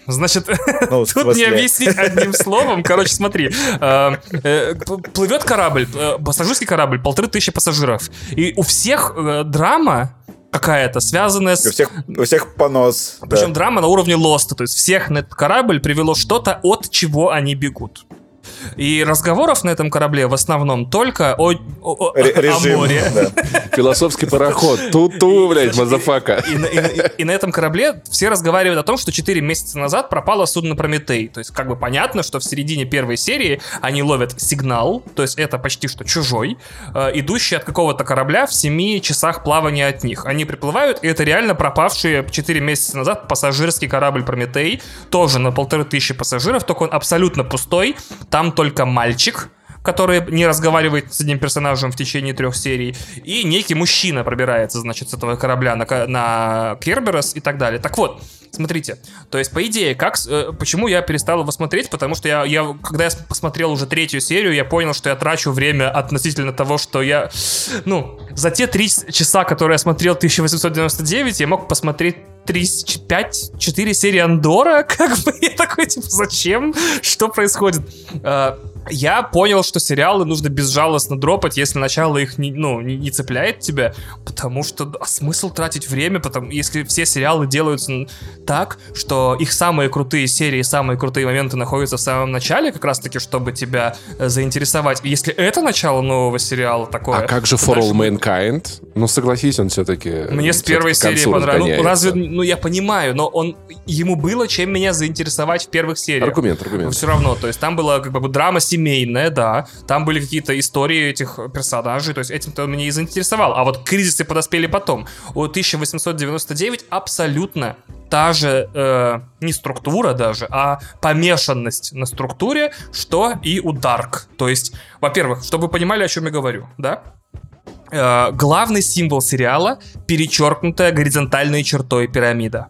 Значит, Ну, [LAUGHS] Тут не объяснить одним словом. Короче, смотри. э, э, Плывет корабль, э, пассажирский корабль, полторы тысячи пассажиров. И у всех э, драма какая-то, связанная У с... всех, у всех понос. да. Причем драма на уровне Лоста. То есть всех на этот корабль привело что-то, от чего они бегут. И разговоров на этом корабле в основном только о, о- о- Ре- о режим. море. да. Философский пароход. Ту-ту, блядь, мазафака. И, на- и на- и на этом корабле все разговаривают о том, что 4 месяца назад пропало судно Прометей. То есть, как бы понятно, что в середине первой серии они ловят сигнал, то есть это почти что чужой, э, идущий от какого-то корабля в 7 часах плавания от них. Они приплывают, и это реально пропавший 4 месяца назад пассажирский корабль Прометей, тоже на полторы тысячи пассажиров, только он абсолютно пустой. Там только мальчик, который не разговаривает с одним персонажем в течение трех серий, и некий мужчина пробирается, значит, с этого корабля на, на Керберос и так далее. Так вот, смотрите, то есть, по идее, как, э, почему я перестал его смотреть, потому что я, я, когда я посмотрел уже третью серию, я понял, что я трачу время относительно того, что я, ну, за те три часа, которые я смотрел 1899, я мог посмотреть 5-4 серии Андора, [LAUGHS] как бы я такой, типа, зачем? Что происходит? Э, Я понял, что сериалы нужно безжалостно дропать, если начало их не, ну, не, не цепляет тебя, потому что а смысл тратить время, потому, если все сериалы делаются так, что их самые крутые серии, самые крутые моменты находятся в самом начале, как раз-таки, чтобы тебя э, заинтересовать. Если это начало нового сериала такое... А как же For All Mankind? Ну, согласись, он все-таки... мне с первой серии понравилось. Ну, разве, ну, я понимаю, но он ему было чем меня заинтересовать в первых сериях. Аргумент, аргумент. Все равно, то есть там была как бы драма семейная, да, там были какие-то истории этих персонажей, то есть этим-то он меня и заинтересовал. А вот кризисы подоспели потом. У 1899 абсолютно та же э, не структура даже, а помешанность на структуре, что и у Dark. То есть, во-первых, чтобы вы понимали, о чем я говорю, да? Э, главный символ сериала перечеркнутая горизонтальной чертой пирамида.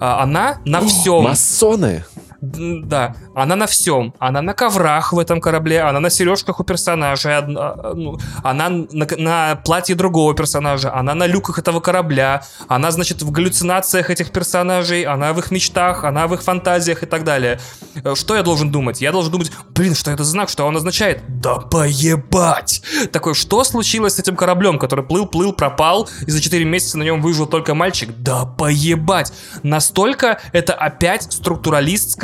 А, она на всем. Масоны! Да, она на всем. Она на коврах в этом корабле, она на сережках у персонажа, а, ну, она на, на платье другого персонажа, она на люках этого корабля, она, значит, в галлюцинациях этих персонажей, она в их мечтах, она в их фантазиях и так далее. Э, Что я должен думать? Я должен думать, блин, что это знак, что он означает? Да поебать! Такой, что случилось с этим кораблем, который плыл, плыл, пропал, и за 4 месяца на нем выжил только мальчик? Да поебать! Настолько это опять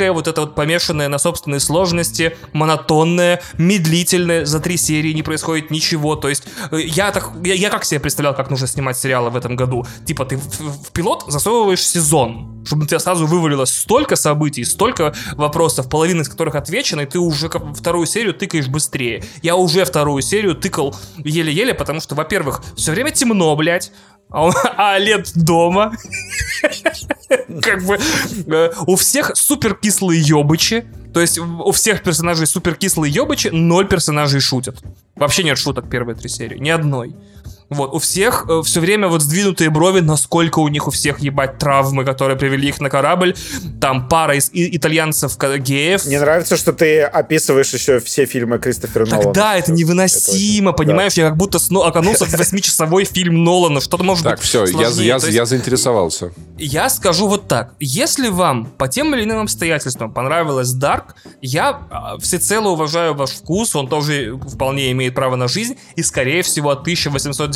структуралистское, вот это вот помешанное на собственной сложности, монотонное, медлительное, за три серии не происходит ничего, то есть э, я так, я, я как себе представлял, как нужно снимать сериалы в этом году, типа ты в, в- пилот засовываешь сезон, чтобы на тебя сразу вывалилось столько событий, столько вопросов, половина из которых отвечена, и ты уже вторую серию тыкаешь быстрее. Я уже вторую серию тыкал еле-еле, потому что, во-первых, все время темно, блядь, а, он- [LAUGHS] а лет дома. [LAUGHS] Как бы э, у всех супер кислые ёбычи. То есть у всех персонажей супер кислые ёбычи, ноль персонажей шутят. Вообще нет шуток первые три серии, ни одной. Вот, у всех э, все время вот сдвинутые брови, насколько у них у всех ебать травмы, которые привели их на корабль. Там пара из и- итальянцев геев. Мне нравится, что ты описываешь еще все фильмы Кристофера Нолана. Тогда это Это невыносимо, очень- понимаешь? Я как будто сно- окунулся в [LAUGHS] восьмичасовой фильм Нолана. Что-то может Так, быть все, я, сложнее. я, То есть я заинтересовался. я скажу вот так. Если вам по тем или иным обстоятельствам понравилось Dark, я а, всецело уважаю ваш вкус, он тоже вполне имеет право на жизнь, и скорее всего от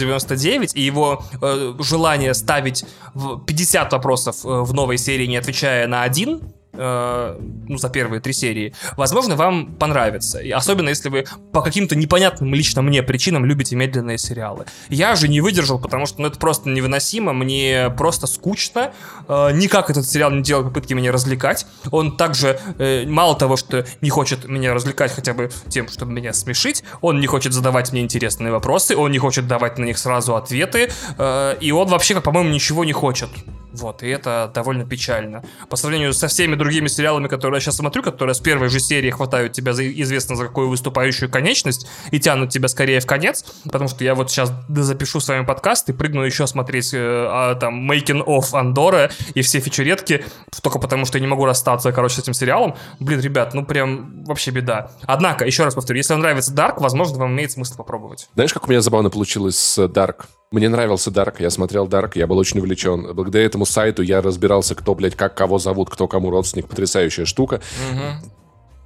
1899 и его э, желание ставить в 50 вопросов э, в новой серии, не отвечая на один, э, ну, за первые три серии, возможно, вам понравится. И особенно, если вы по каким-то непонятным лично мне причинам любите медленные сериалы. Я же не выдержал, потому что ну, это просто невыносимо, мне просто скучно. Э, никак этот сериал не делал попытки меня развлекать. Он также, э, мало того, что не хочет меня развлекать хотя бы тем, чтобы меня смешить, он не хочет задавать мне интересные вопросы, он не хочет давать на них сразу ответы, э, и он вообще, как по-моему, ничего не хочет. Вот, и это довольно печально. По сравнению со всеми другими сериалами, которые я сейчас смотрю, которые с первой же серии хватают тебя за известно за какую выступающую конечность и тянут тебя скорее в конец, потому что я вот сейчас запишу с вами подкаст и прыгну еще смотреть э, а, там Making of Андора и все фичеретки, только потому что я не могу расстаться, короче, с этим сериалом. Блин, ребят, ну прям вообще беда. Однако, еще раз повторю, если вам нравится Dark, возможно, вам имеет смысл попробовать. Знаешь, как у меня забавно получилось с Dark? Мне нравился Dark, я смотрел Dark, я был очень увлечен. Благодаря этому сайту я разбирался, кто, блядь, как кого зовут, кто кому родственник. Потрясающая штука.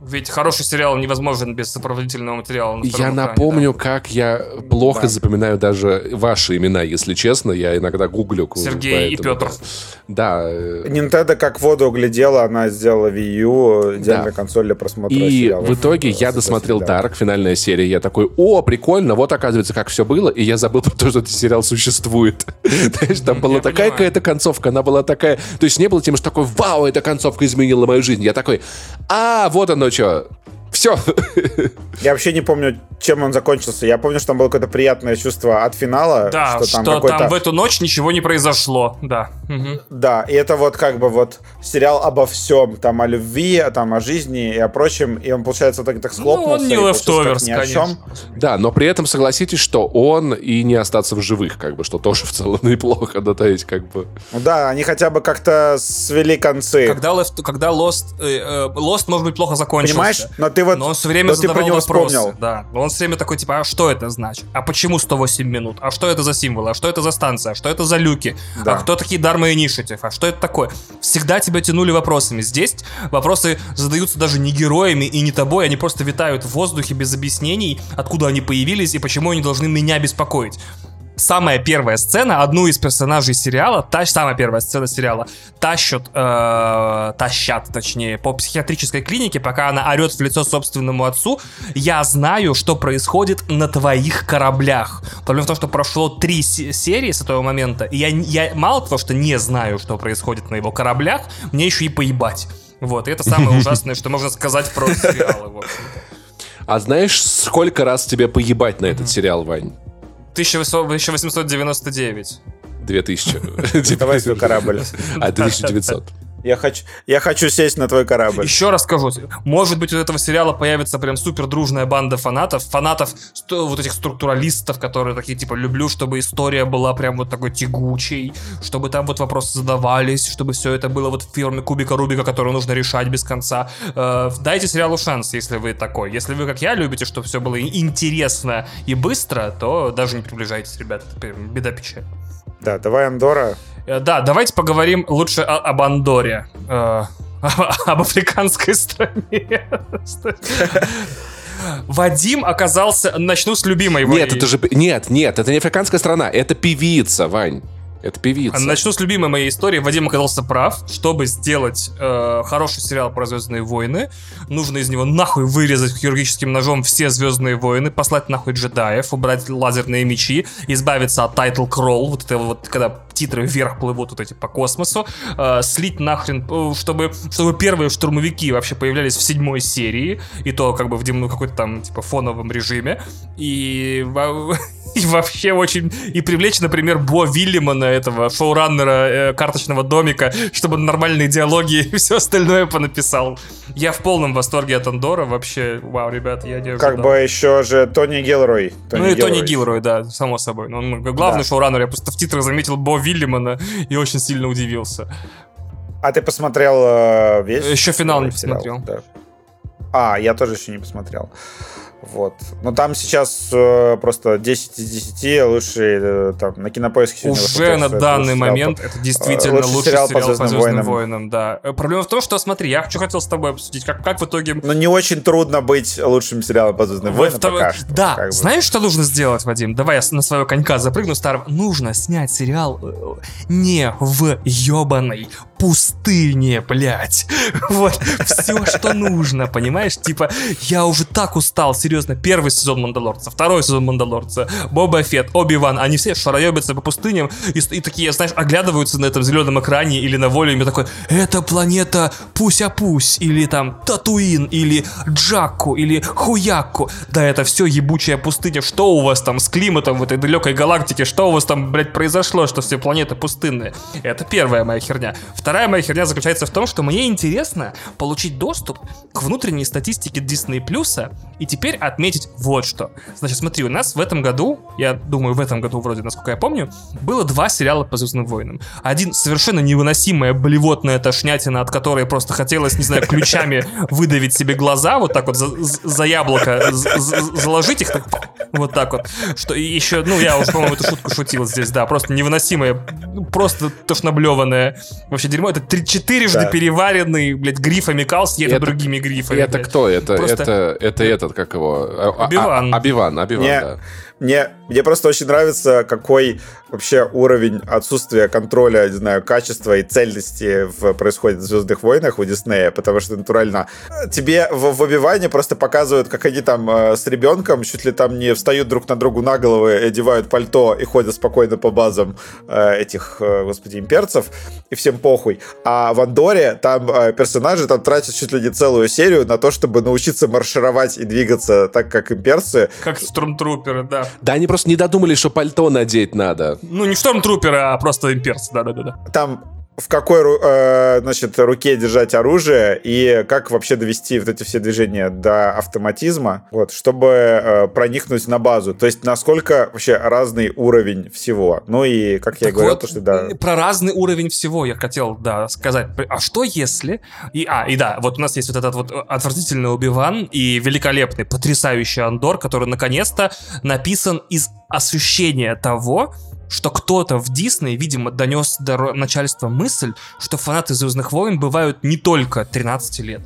Ведь хороший сериал невозможен без сопроводительного материала. на Я экране, напомню, как я плохо Да. запоминаю даже ваши имена, если честно. Я иногда гуглю. Сергей и поэтому, Петр. Да. э, Nintendo как воду углядела, она сделала Wii U, идеальная Да. консоль для просмотра И сериалов. в итоге я Э, досмотрел да. Dark, финальная серия. Я такой, о, прикольно, вот оказывается, как все было. И я забыл про то, что этот сериал существует. [LAUGHS] Знаешь, там была такая какая-то концовка, она была такая... То есть не было тем, что такой, вау, эта концовка изменила мою жизнь. Я такой, а, вот оно что. Все. Я вообще не помню, чем он закончился. Я помню, что там было какое-то приятное чувство от финала. Да, что что, там там, какой-то... в эту ночь ничего не произошло. Да. Мгм. Да, и это вот как бы вот сериал обо всем, там о любви, там о жизни и о прочем, и он, получается, так, так Ну, схлопнулся. он не лефтоверс, ни о конечно. чем. Да, но при этом согласитесь, что он и не остаться в живых, как бы, что тоже в целом [LAUGHS] неплохо, да, то есть, как бы... Ну да, они хотя бы как-то свели концы. Когда, Left, когда Lost, э, э, Lost, может быть, плохо закончился. Понимаешь? Но ты вот... Но он все время ты задавал про него вопросы. вспомнил. Да. Он все время такой, типа, а что это значит? А почему 108 минут? А что это за символы? А что это за станция? А что это за люки? Да. А кто такие Dharma Initiative? А что это такое? Всегда тебя тянули вопросами. Здесь вопросы задаются даже не героями и не тобой, они просто витают в воздухе без объяснений, откуда они появились и почему они должны меня беспокоить. Самая первая сцена, одну из персонажей сериала, та самая первая сцена сериала, тащат, э, тащат, точнее, по психиатрической клинике, пока она орет в лицо собственному отцу. Я знаю, что происходит на твоих кораблях. Проблема в том, что прошло три се- серии с этого момента, и я, я мало того, что не знаю, что происходит на его кораблях, мне еще и поебать. Вот, и это самое [LAUGHS] ужасное, что можно сказать про сериалы. в общем-то. А знаешь, сколько раз тебе поебать на этот сериал, Вань? 1899. 2000. Давай свой корабль. А, 1900. Я хочу, я хочу сесть на твой корабль. Еще раз скажу, может быть, у этого сериала появится прям супер дружная банда фанатов, фанатов вот этих структуралистов, которые такие, типа, люблю, чтобы история была прям вот такой тягучей, чтобы там вот вопросы задавались, чтобы все это было вот в форме кубика Рубика, который нужно решать без конца. Э, дайте сериалу шанс, если вы такой. Если вы, как я, любите, чтобы все было интересно и быстро, то даже не приближайтесь, ребят. Беда печаль. Да, давай Андора. Э, Да, давайте поговорим лучше о- об Андоре. Э, [LAUGHS] об африканской стране. [LAUGHS] Вадим оказался... Начну с любимой. Нет, это же... Нет, нет, это не африканская страна, это певица, Вань. Это певица. Начну с любимой моей истории. Вадим оказался прав. Чтобы сделать э, хороший сериал про Звездные войны, нужно из него нахуй вырезать хирургическим ножом все Звездные войны, послать нахуй джедаев, убрать лазерные мечи, избавиться от title crawl, вот это вот, когда титры вверх плывут вот эти по космосу, э, слить нахрен, э, чтобы, чтобы первые штурмовики вообще появлялись в седьмой серии, и то как бы в ну, какой-то там типа фоновом режиме, и [LAUGHS] и вообще очень... И привлечь, например, Бо Виллимона, этого шоураннера э, карточного домика, чтобы нормальные диалоги [LAUGHS] и все остальное понаписал. Я в полном восторге от Андора. Вообще, вау, ребят, я не ожидал. Как бы еще же Тони Гилрой. ну и Тони Гилрой, да, само собой. Но он главный да. шоураннер. Я просто в титрах заметил Бо Вильямана и очень сильно удивился. А ты посмотрел э, весь? Еще финал не посмотрел. Да. А, я тоже еще не посмотрел. Вот. Но там сейчас э, просто 10 из 10 лучшие э, там на кинопоиске Уже на данный момент сериал, это действительно лучший, лучший сериал, сериал по Звездным, по Звездным войнам. войнам. Да. Э, проблема в том, что смотри, я что хотел с тобой обсудить, как, как в итоге... Ну не очень трудно быть лучшим сериалом по Звездным войнам втор... пока что. Да, как бы. знаешь, что нужно сделать, Вадим? Давай я на своего конька запрыгну старого. Нужно снять сериал э, не в ебаной пустыне, блядь. [LAUGHS] Вот, все, что нужно, понимаешь? Типа, я уже так устал, серьезно. Первый сезон Мандалорца, второй сезон Мандалорца, Боба Фет, Оби-Ван, они все шароебятся по пустыням и, и такие, знаешь, оглядываются на этом зеленом экране или на воле, и такой, это планета Пуся-Пусь, или там Татуин, или Джакку, или Хуякку. Да, это все ебучая пустыня. Что у вас там с климатом в этой далекой галактике? Что у вас там, блядь, произошло, что все планеты пустынные? Это первая моя херня. Вторая моя херня заключается в том, что мне интересно получить доступ к внутренней статистике Disney Плюса и теперь отметить вот что. Значит, смотри, у нас в этом году, я думаю, в этом году вроде, насколько я помню, было два сериала по Звездным войнам. Один совершенно невыносимая блевотная тошнятина, от которой просто хотелось, не знаю, ключами выдавить себе глаза, вот так вот за, за яблоко заложить их так, вот так вот. Что еще, ну, я уже, по-моему, эту шутку шутил здесь, да, просто невыносимая, просто тошноблеванная вообще дерьмо. Это три, четырежды да. переваренный, блядь, грифами кал съеден другими грифами. Это блядь. кто? Это, Просто... это, это этот, как его? Обиван. А, а, Обиван, Обиван, да. Мне, мне просто очень нравится, какой вообще уровень отсутствия контроля, не знаю, качества и цельности в, происходит в «Звездных войнах» у Диснея, потому что натурально тебе в, в Обиване просто показывают, как они там э, с ребенком чуть ли там не встают друг на другу на головы, одевают пальто и ходят спокойно по базам э, этих, э, господи, имперцев, и всем похуй. А в Андоре там э, персонажи там тратят чуть ли не целую серию на то, чтобы научиться маршировать и двигаться так, как имперцы. Как струмтруперы, да. Да, они просто не додумали, что пальто надеть надо. Ну, не штормтруперы, а просто имперцы, да-да-да. Там в какой э, значит, руке держать оружие и как вообще довести вот эти все движения до автоматизма, вот, чтобы э, проникнуть на базу. То есть насколько вообще разный уровень всего. Ну и, как я так говорил, вот, то, что да. Про разный уровень всего я хотел, да, сказать. А что если... И, а, и да, вот у нас есть вот этот вот отвратительный Убиван и великолепный, потрясающий Андор, который наконец-то написан из ощущения того, что кто-то в Дисней, видимо, донес до начальства мысль, что фанаты Звездных войн бывают не только 13 лет.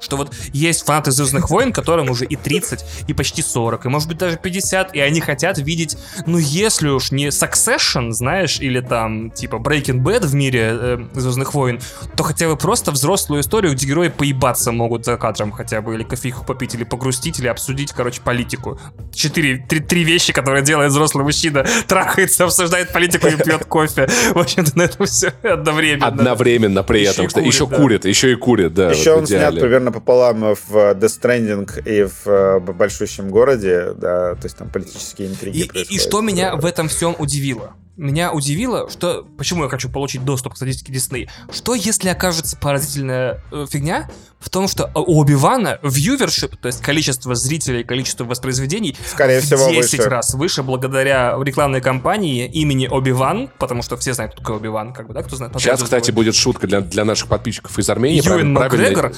Что вот есть фанаты Звездных войн, которым уже и 30, и почти 40, и может быть даже 50, и они хотят видеть, ну если уж не Succession, знаешь, или там типа Breaking Bad в мире э, Звездных войн, то хотя бы просто взрослую историю, где герои поебаться могут за кадром хотя бы, или кофейку попить, или погрустить, или обсудить, короче, политику. Четыре, три, три вещи, которые делает взрослый мужчина. Трахается, обсуждает политику и пьет кофе. В общем-то, на этом все [LAUGHS] одновременно. Одновременно при этом. Еще курит, еще и курит, да. Еще он снят примерно примерно пополам в Death Stranding и в э, большущем городе, да, то есть там политические интриги и, и, что меня в этом всем удивило? Меня удивило, что... Почему я хочу получить доступ к статистике Disney? Что если окажется поразительная э, фигня в том, что у Оби-Вана viewership, то есть количество зрителей, количество воспроизведений, Скорее в всего 10 выше. раз выше благодаря рекламной кампании имени Оби-Ван, потому что все знают, кто такой Оби-Ван, как бы, да, кто знает. Сейчас, кстати, будет шутка для, для наших подписчиков из Армении. Юэн Макгрегор,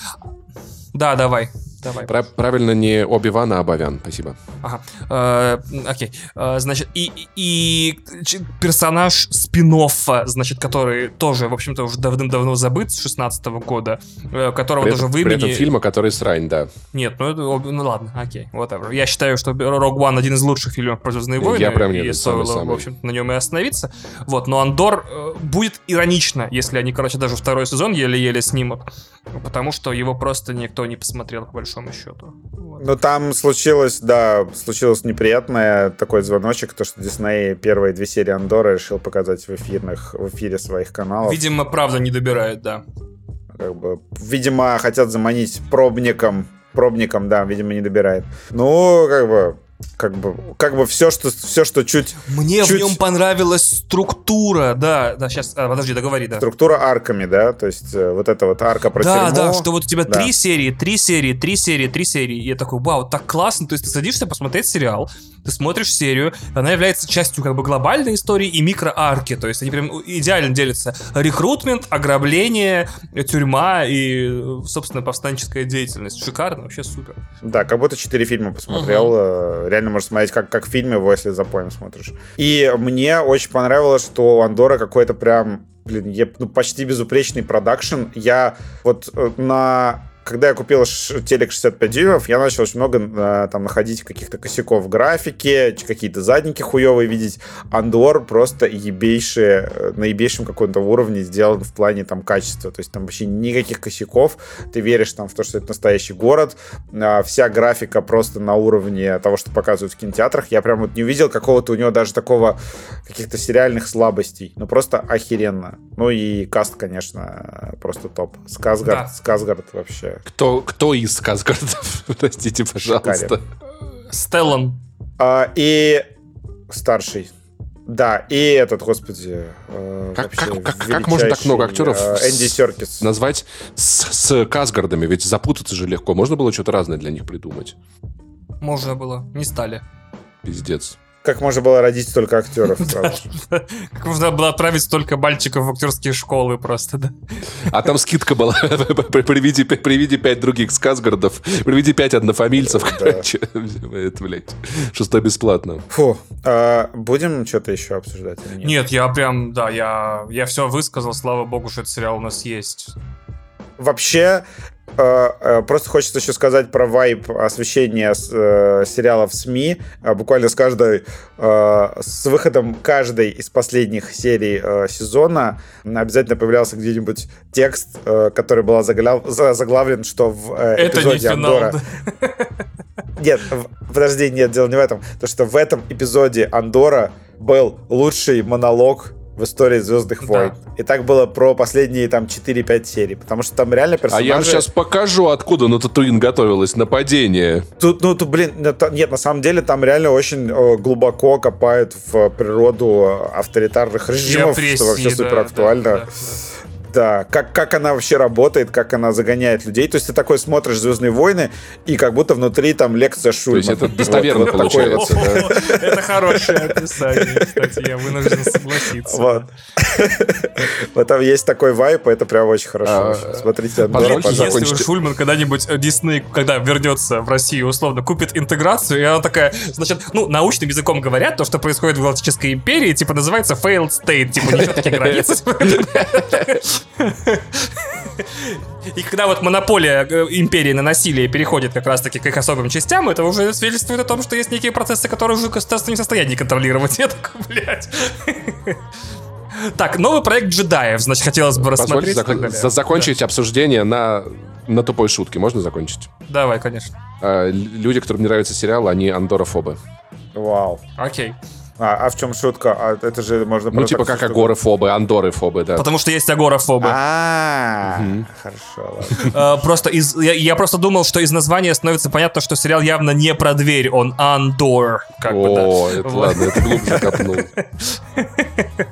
да, давай. Давай. Про- правильно не Оби-Ван, а Абавян. Спасибо. Ага. Э, окей. Э, значит, и, и, персонаж спин значит, который тоже, в общем-то, уже давным-давно забыт с 16 года, э, которого при даже этом, в имени... При этом фильма, который срань, да. Нет, ну, это, ну ладно, окей, whatever. Я считаю, что Rogue One один из лучших фильмов про Звездные войны. Я прям нет, и стоило, в общем на нем и остановиться. Вот, но Андор э, будет иронично, если они, короче, даже второй сезон еле-еле снимут, потому что его просто никто не посмотрел, по большому большому счету. Вот. Ну, там случилось, да, случилось неприятное такой звоночек, то, что Дисней первые две серии Андора решил показать в, эфирных, в эфире своих каналов. Видимо, правда не добирает, да. Как бы, видимо, хотят заманить пробником. Пробником, да, видимо, не добирает. Ну, как бы, как бы, как бы все, что, все, что чуть... Мне чуть... в нем понравилась структура, да, да, сейчас, а, подожди, договори, да. Структура арками, да, то есть э, вот это вот арка про Да, тюрьму. да, что вот у тебя Да. три серии, три серии, три серии, три серии, и я такой, вау, так классно, то есть ты садишься посмотреть сериал, ты смотришь серию, она является частью как бы глобальной истории и микроарки, то есть они прям идеально делятся. Рекрутмент, ограбление, тюрьма и, собственно, повстанческая деятельность. Шикарно, вообще супер. Да, как будто четыре фильма посмотрел. Э, Реально можно смотреть как, как фильм его, если за поем смотришь. И мне очень понравилось, что у Андора какой-то прям, блин, е- ну, почти безупречный продакшн. Я вот э, на когда я купил телек 65 дюймов, я начал очень много э, там находить каких-то косяков в графике, какие-то задники хуевые видеть. Андор просто ебейшие, э, на ебейшем каком-то уровне сделан в плане там качества. То есть там вообще никаких косяков. Ты веришь там в то, что это настоящий город. А, Вся графика просто на уровне того, что показывают в кинотеатрах. Я прям вот не увидел какого-то у него даже такого каких-то сериальных слабостей. Ну просто охеренно. Ну и каст, конечно, просто топ. Сказгард, Да. Сказгард вообще. Кто, кто из Сказгардов? [LAUGHS] Простите, пожалуйста. Стеллан. А, и старший. Да, и этот, господи, э, Как- как- как- как можно так много актеров э, Энди Серкис. Назвать с, с Казгардами, ведь запутаться же легко. Можно было что-то разное для них придумать. Можно было, не стали. Пиздец. Как можно было родить столько актеров? [LAUGHS] Как можно было отправить столько мальчиков в актерские школы просто, да? А там скидка была. [LAUGHS] Приведи, приведи пять других Сказгардов. Приведи пять однофамильцев. Короче, [LAUGHS] это, блядь, шестой бесплатно. Фу, а, будем что-то еще обсуждать? Нет, я прям, да, я, я все высказал, слава богу, что этот сериал у нас есть. Вообще, э, э, просто хочется еще сказать про вайп освещения э, сериалов в СМИ. Буквально с каждой, с выходом каждой из последних серий сезона обязательно появлялся где-нибудь текст, который был заглавлен, что в э, Это не эпизоде. Андора... [LAUGHS] Нет, подожди, нет, дело не в этом. То, что в этом эпизоде Андора был лучший монолог в истории Звездных Да. войн. И так было про последние там 4-5 серий. Потому что там реально А персонажи... я вам сейчас покажу, откуда на Татуин готовилось нападение. Тут, ну, тут, блин, нет, на самом деле там реально очень э, глубоко копают в природу авторитарных режимов, апрессии, что вообще да, супер да, актуально. да. Да, как, как она вообще работает, как она загоняет людей. То есть ты такой смотришь «Звездные войны», и как будто внутри там лекция Шульмана. есть это достоверно такой получается, вот. да. [LAUGHS] Это хорошее описание, кстати, я вынужден согласиться. Вот. [LAUGHS] Вот там есть такой вайп, и это прям очень хорошо. А, Смотрите. Если Шульман когда-нибудь э, Дисней, когда вернется в Россию, условно, купит интеграцию, и она такая, значит, ну, научным языком говорят, то, что происходит в Галактической империи, типа, называется failed state, типа, нет таких границ. [LAUGHS] И когда вот монополия э, империи на насилие переходит как раз-таки к их особым частям, это уже свидетельствует о том, что есть некие процессы, которые уже государство не в состоянии контролировать. [LAUGHS] Я такой, блядь. Так, новый проект джедаев, значит, хотелось бы Позвольте рассмотреть. зак- за- закончить обсуждение на, на тупой шутке. Можно закончить? Да. Давай, конечно. Л- люди, которым не нравится сериал, они андорофобы. Вау. Окей. А, а в чем шутка? А это же можно Ну, типа как агорофобы, андорыфобы, да. Потому что есть агорафобы. А, хорошо, ладно. Э, Просто из, я, я просто думал, что из названия становится понятно, что сериал явно не про дверь, он Андор. Как бы, да. О, это ладно, это глубже копнул. [LAUGHS]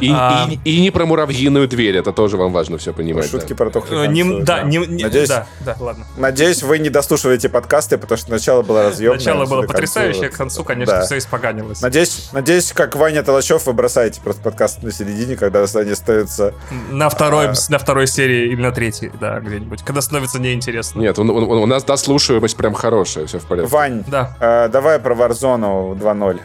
И, А. и- и не про муравьиную дверь, это тоже вам важно все понимать. Шутки да. про Э, тухликанцев. не- да, не- не- Надеюсь, да, да, ладно. Надеюсь, вы не дослушиваете подкасты, потому что начало было разъемное. Начало было потрясающее, вот. к концу, конечно, Да. все испоганилось. Надеюсь, надеюсь, как Ваня Толочев, вы бросаете просто подкаст на середине, когда они становятся... На второй, А. на второй серии или на третьей, да, где-нибудь. Когда становится неинтересно. Нет, он- он- у нас дослушиваемость прям хорошая, все в порядке. Вань, Да. э, давай про Warzone 2.0.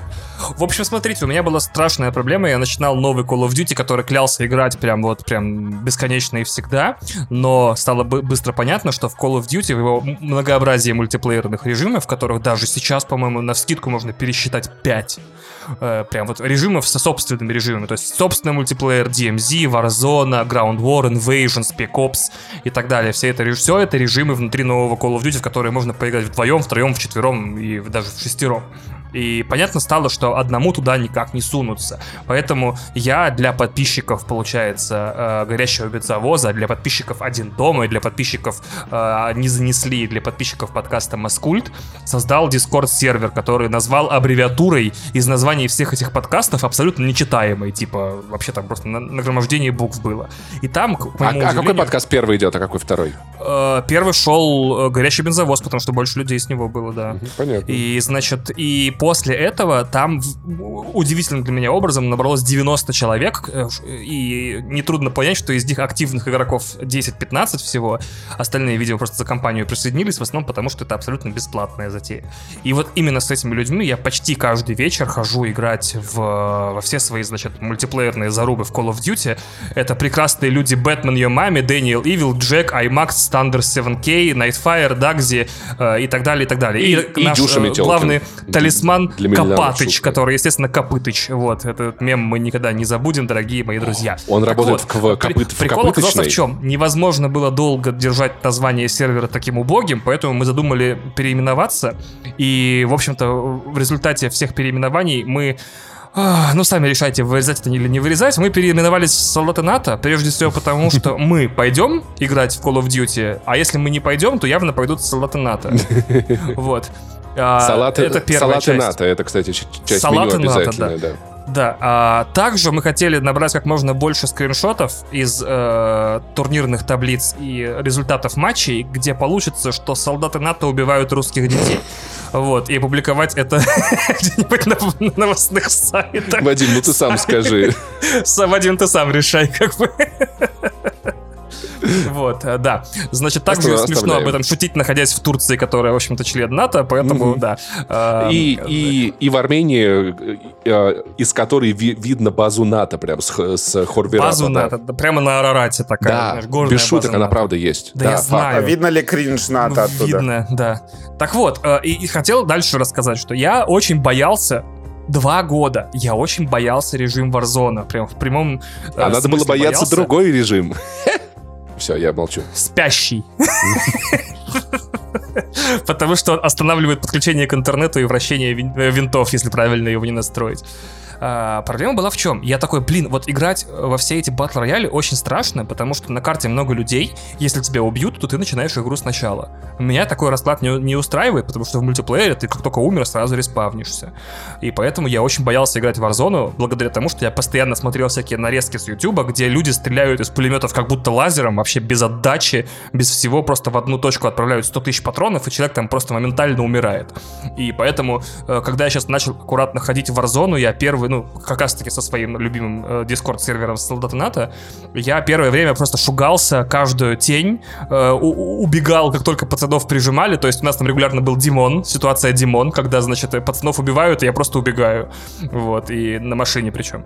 В общем, смотрите, у меня была страшная проблема. Я начинал новый Call of Duty, который клялся играть прям вот прям бесконечно и всегда. Но стало быстро понятно, что в Call of Duty в его многообразии мультиплеерных режимов, которых даже сейчас, по-моему, на скидку можно пересчитать 5 э, прям вот режимов со собственными режимами. То есть собственный мультиплеер DMZ, Warzone, Ground War, Invasion, Spec Ops и так далее. Все это, все это режимы внутри нового Call of Duty, в которые можно поиграть вдвоем, втроем, вчетвером и даже в шестером. И понятно стало, что одному туда никак не сунуться. Поэтому я для подписчиков, получается, э, горящего бензовоза, для подписчиков один дома и для подписчиков э, не занесли, для подписчиков подкаста Маскульт, создал Discord сервер, который назвал аббревиатурой из названий всех этих подкастов абсолютно нечитаемой. Типа, вообще там просто нагромождение букв было. И там, к а, а какой подкаст первый идет, а какой второй? Э, первый шел горящий бензовоз, потому что больше людей с него было, да. Понятно. И, значит, и после этого там удивительным для меня образом набралось 90 человек, э, и нетрудно понять, что из них активных игроков 10-15 всего, остальные, видимо, просто за компанию присоединились, в основном потому, что это абсолютно бесплатная затея. И вот именно с этими людьми я почти каждый вечер хожу играть в, во все свои, значит, мультиплеерные зарубы в Call of Duty. Это прекрасные люди Бэтмен, Your Mami, Дэниел Ивил, Джек, IMAX, Thunder 7K, Nightfire, Дагзи э, и так далее, и так далее. И, и, и наш э, главный талисман Роман Копатыч, который, естественно, Копытыч. Вот, этот мем мы никогда не забудем, дорогие мои друзья. Он так работает вот, в, копыт, в Прикол оказался в чем? Невозможно было долго держать название сервера таким убогим, поэтому мы задумали переименоваться. И, в общем-то, в результате всех переименований мы ну, сами решайте, вырезать это или не вырезать. Мы переименовались в Солдаты НАТО, прежде всего потому, что [LAUGHS] мы пойдем играть в Call of Duty, а если мы не пойдем, то явно пойдут Солдаты НАТО. [LAUGHS] Вот. А, салаты, это первая салаты часть. НАТО, это, кстати, часть салаты меню обязательная, НАТО, да. да. Да, а также мы хотели набрать как можно больше скриншотов из э, турнирных таблиц и результатов матчей, где получится, что солдаты НАТО убивают русских детей. Вот, и опубликовать это [LAUGHS] где-нибудь на новостных сайтах. Вадим, ну ты сам скажи. Вадим, ты сам решай, как бы. [LAUGHS] Вот, э, да. Значит, также смешно об этом шутить, находясь в Турции, которая, в общем-то, член НАТО, поэтому, да. Э, и, в Армении, э, из которой видно базу НАТО прям с, Хорвирата. Базу НАТО, прямо на Арарате такая. Да, без шуток, она правда есть. Да, я знаю. А видно ли кринж НАТО оттуда? Видно, да. Так вот, и хотел дальше рассказать, что я очень боялся два года я очень боялся режим Warzone. Прям в прямом А надо было бояться боялся. другой режим. [LAUGHS] Все, я молчу. Спящий. Потому что он останавливает подключение к интернету и вращение винтов, если правильно его не настроить. А, проблема была в чем? Я такой, блин, вот играть во все эти батл рояли очень страшно, потому что на карте много людей, если тебя убьют, то ты начинаешь игру сначала. Меня такой расклад не, не устраивает, потому что в мультиплеере ты как только умер, сразу респавнишься. И поэтому я очень боялся играть в Warzone, благодаря тому, что я постоянно смотрел всякие нарезки с YouTube, где люди стреляют из пулеметов как будто лазером, вообще без отдачи, без всего, просто в одну точку отправляют 100 тысяч патронов, и человек там просто моментально умирает. И поэтому, э, когда я сейчас начал аккуратно ходить в Warzone, я первый, ну, как раз-таки со своим любимым э, Discord-сервером Солдата НАТО, я первое время просто шугался каждую тень, э, убегал, как только пацанов прижимали, то есть у нас там регулярно был Димон, ситуация Димон, когда, значит, пацанов убивают, и я просто убегаю, вот, и на машине причем,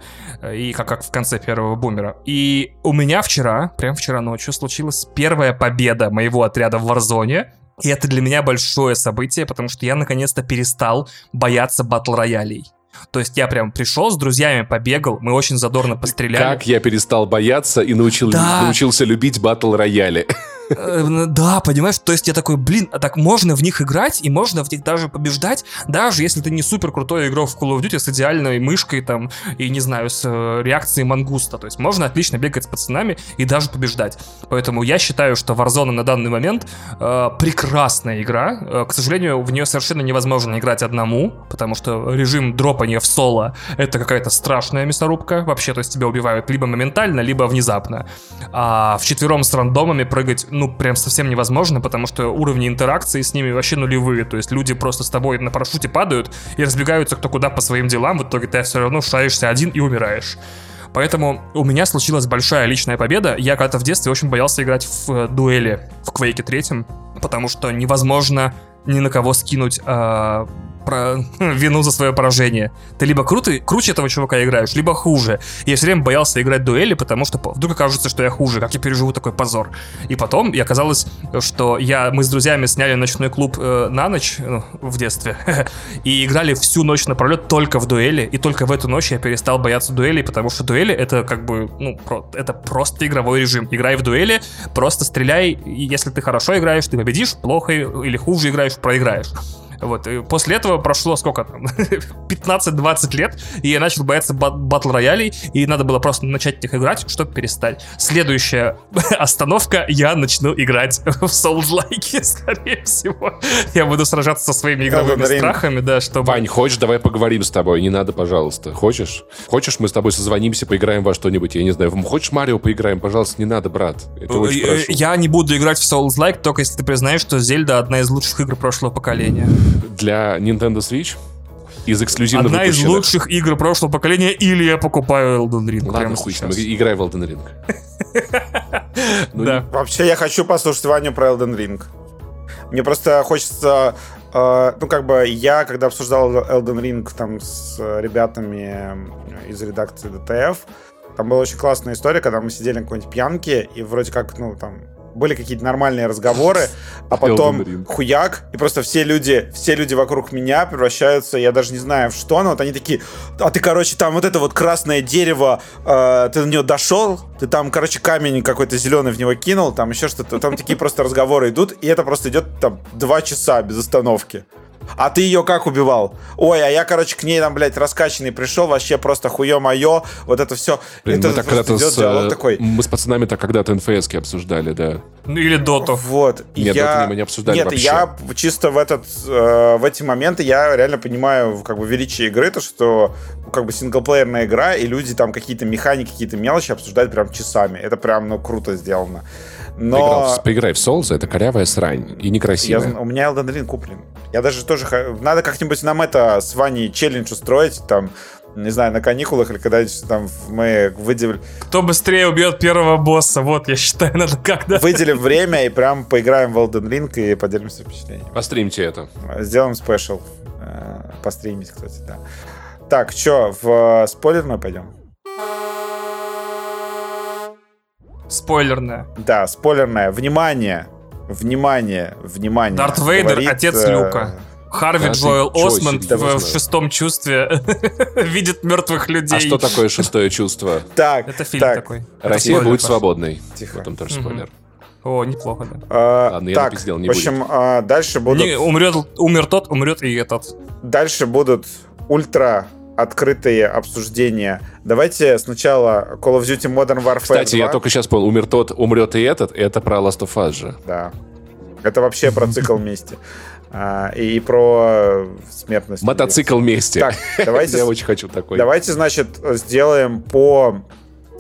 и как, как в конце первого бумера. И у меня вчера, прям вчера ночью, случилась первая победа моего отряда в Варзоне, и это для меня большое событие, потому что я наконец-то перестал бояться батл роялей. То есть я прям пришел с друзьями, побегал, мы очень задорно постреляли. Как я перестал бояться и научил, да. научился любить батл рояли. [LAUGHS] Э, да, понимаешь, то есть я такой, блин, а так можно в них играть и можно в них даже побеждать, даже если ты не супер крутой игрок в Call of Duty с идеальной мышкой там и, не знаю, с э, реакцией мангуста. То есть можно отлично бегать с пацанами и даже побеждать. Поэтому я считаю, что Warzone на данный момент э, прекрасная игра. Э, к сожалению, в нее совершенно невозможно играть одному, потому что режим дропания в соло это какая-то страшная мясорубка. Вообще, то есть тебя убивают либо моментально, либо внезапно. А в четвером с рандомами прыгать ну, прям совсем невозможно, потому что уровни интеракции с ними вообще нулевые. То есть люди просто с тобой на парашюте падают и разбегаются кто куда по своим делам. В итоге ты все равно шаешься один и умираешь. Поэтому у меня случилась большая личная победа. Я когда-то в детстве очень боялся играть в э, дуэли в Quake 3, потому что невозможно ни на кого скинуть э, про [LAUGHS] вину за свое поражение. Ты либо крутый, круче этого чувака играешь, либо хуже. Я все время боялся играть дуэли, потому что вдруг окажется, что я хуже, как я переживу такой позор. И потом и оказалось, что я, мы с друзьями сняли ночной клуб э, на ночь ну, в детстве [LAUGHS] и играли всю ночь напролет только в дуэли, и только в эту ночь я перестал бояться дуэлей, потому что дуэли это как бы, ну, про, это просто игровой режим. Играй в дуэли, просто стреляй, и если ты хорошо играешь, ты победишь, плохо или хуже играешь, проиграешь. Вот, и после этого прошло сколько там, [LAUGHS] 15-20 лет, и я начал бояться батл роялей, и надо было просто начать в них играть, чтобы перестать. Следующая [LAUGHS] остановка, я начну играть [LAUGHS] в Souls-like, скорее всего. Я буду сражаться со своими игровыми страхами, да, чтобы... Вань, хочешь, давай поговорим с тобой, не надо, пожалуйста. Хочешь? Хочешь, мы с тобой созвонимся, поиграем во что-нибудь, я не знаю. Хочешь Марио поиграем? Пожалуйста, не надо, брат. Это очень прошу. Я не буду играть в Souls-like, только если ты признаешь, что Зельда одна из лучших игр прошлого поколения для Nintendo Switch из эксклюзивно Одна выпущенных. из лучших игр прошлого поколения, или я покупаю Elden Ring. Ладно, хуй играй в Elden Ring. [LAUGHS] Ну, да. Вообще, я хочу послушать Ваню про Elden Ring. Мне просто хочется... Э, ну, как бы, я, когда обсуждал Elden Ring там с ребятами из редакции DTF, там была очень классная история, когда мы сидели на какой-нибудь пьянке, и вроде как, ну, там, были какие-то нормальные разговоры, а потом хуяк, и просто все люди, все люди вокруг меня превращаются, я даже не знаю в что, но вот они такие, а ты, короче, там вот это вот красное дерево, э, ты на него дошел, ты там, короче, камень какой-то зеленый в него кинул, там еще что-то, там такие просто разговоры идут, и это просто идет там два часа без остановки. А ты ее как убивал? Ой, а я, короче, к ней там, блядь, раскачанный пришел, вообще просто хуе мое, вот это все. Блин, это мы так когда-то с, э, такой. Мы с пацанами так когда-то НФС обсуждали, да. Ну или Доту. Вот. Нет, я... Доту мы не обсуждали Нет, вообще. я чисто в этот, э, в эти моменты я реально понимаю как бы величие игры, то что как бы синглплеерная игра, и люди там какие-то механики, какие-то мелочи обсуждают прям часами. Это прям, ну, круто сделано. Но... Поиграл, поиграй в Souls, это корявая срань и некрасивая. Я, у меня Elden Ring куплен. Я даже тоже... Надо как-нибудь нам это с Ваней челлендж устроить, там, не знаю, на каникулах или когда там мы выделим... Кто быстрее убьет первого босса, вот, я считаю, надо как-то... [LAUGHS] Выделим время и прям поиграем в Elden Ring и поделимся впечатлениями. Постримите это. Сделаем спешл. Э, постримить, кстати, да. Так, что, в спойлерную пойдем? Спойлерная. Да, спойлерная. Внимание! Внимание! Внимание! Дарт Вейдер, говорит, отец э... Люка. Харви а Джоэл Осмонд в, в шестом чувстве [LAUGHS] видит мертвых людей. А что такое шестое чувство? [LAUGHS] Так, Это фильм так. такой. Россия спойлер, будет свободной. Тихо. Потом тоже спойлер. О, неплохо, да. А, Ладно, так, я напиздел, не в общем, а, дальше будут... Не, умрет, умер тот, умрет и этот. Дальше будут ультра открытые обсуждения. Давайте сначала Call of Duty Modern Warfare Кстати, 2. я только сейчас понял, умер тот, умрет и этот, это про Last of Us же. Да. Это вообще про цикл [LAUGHS] мести. А, и про смертность. Мотоцикл мести. Так, давайте... [LAUGHS] Я очень хочу такой. Давайте, значит, сделаем по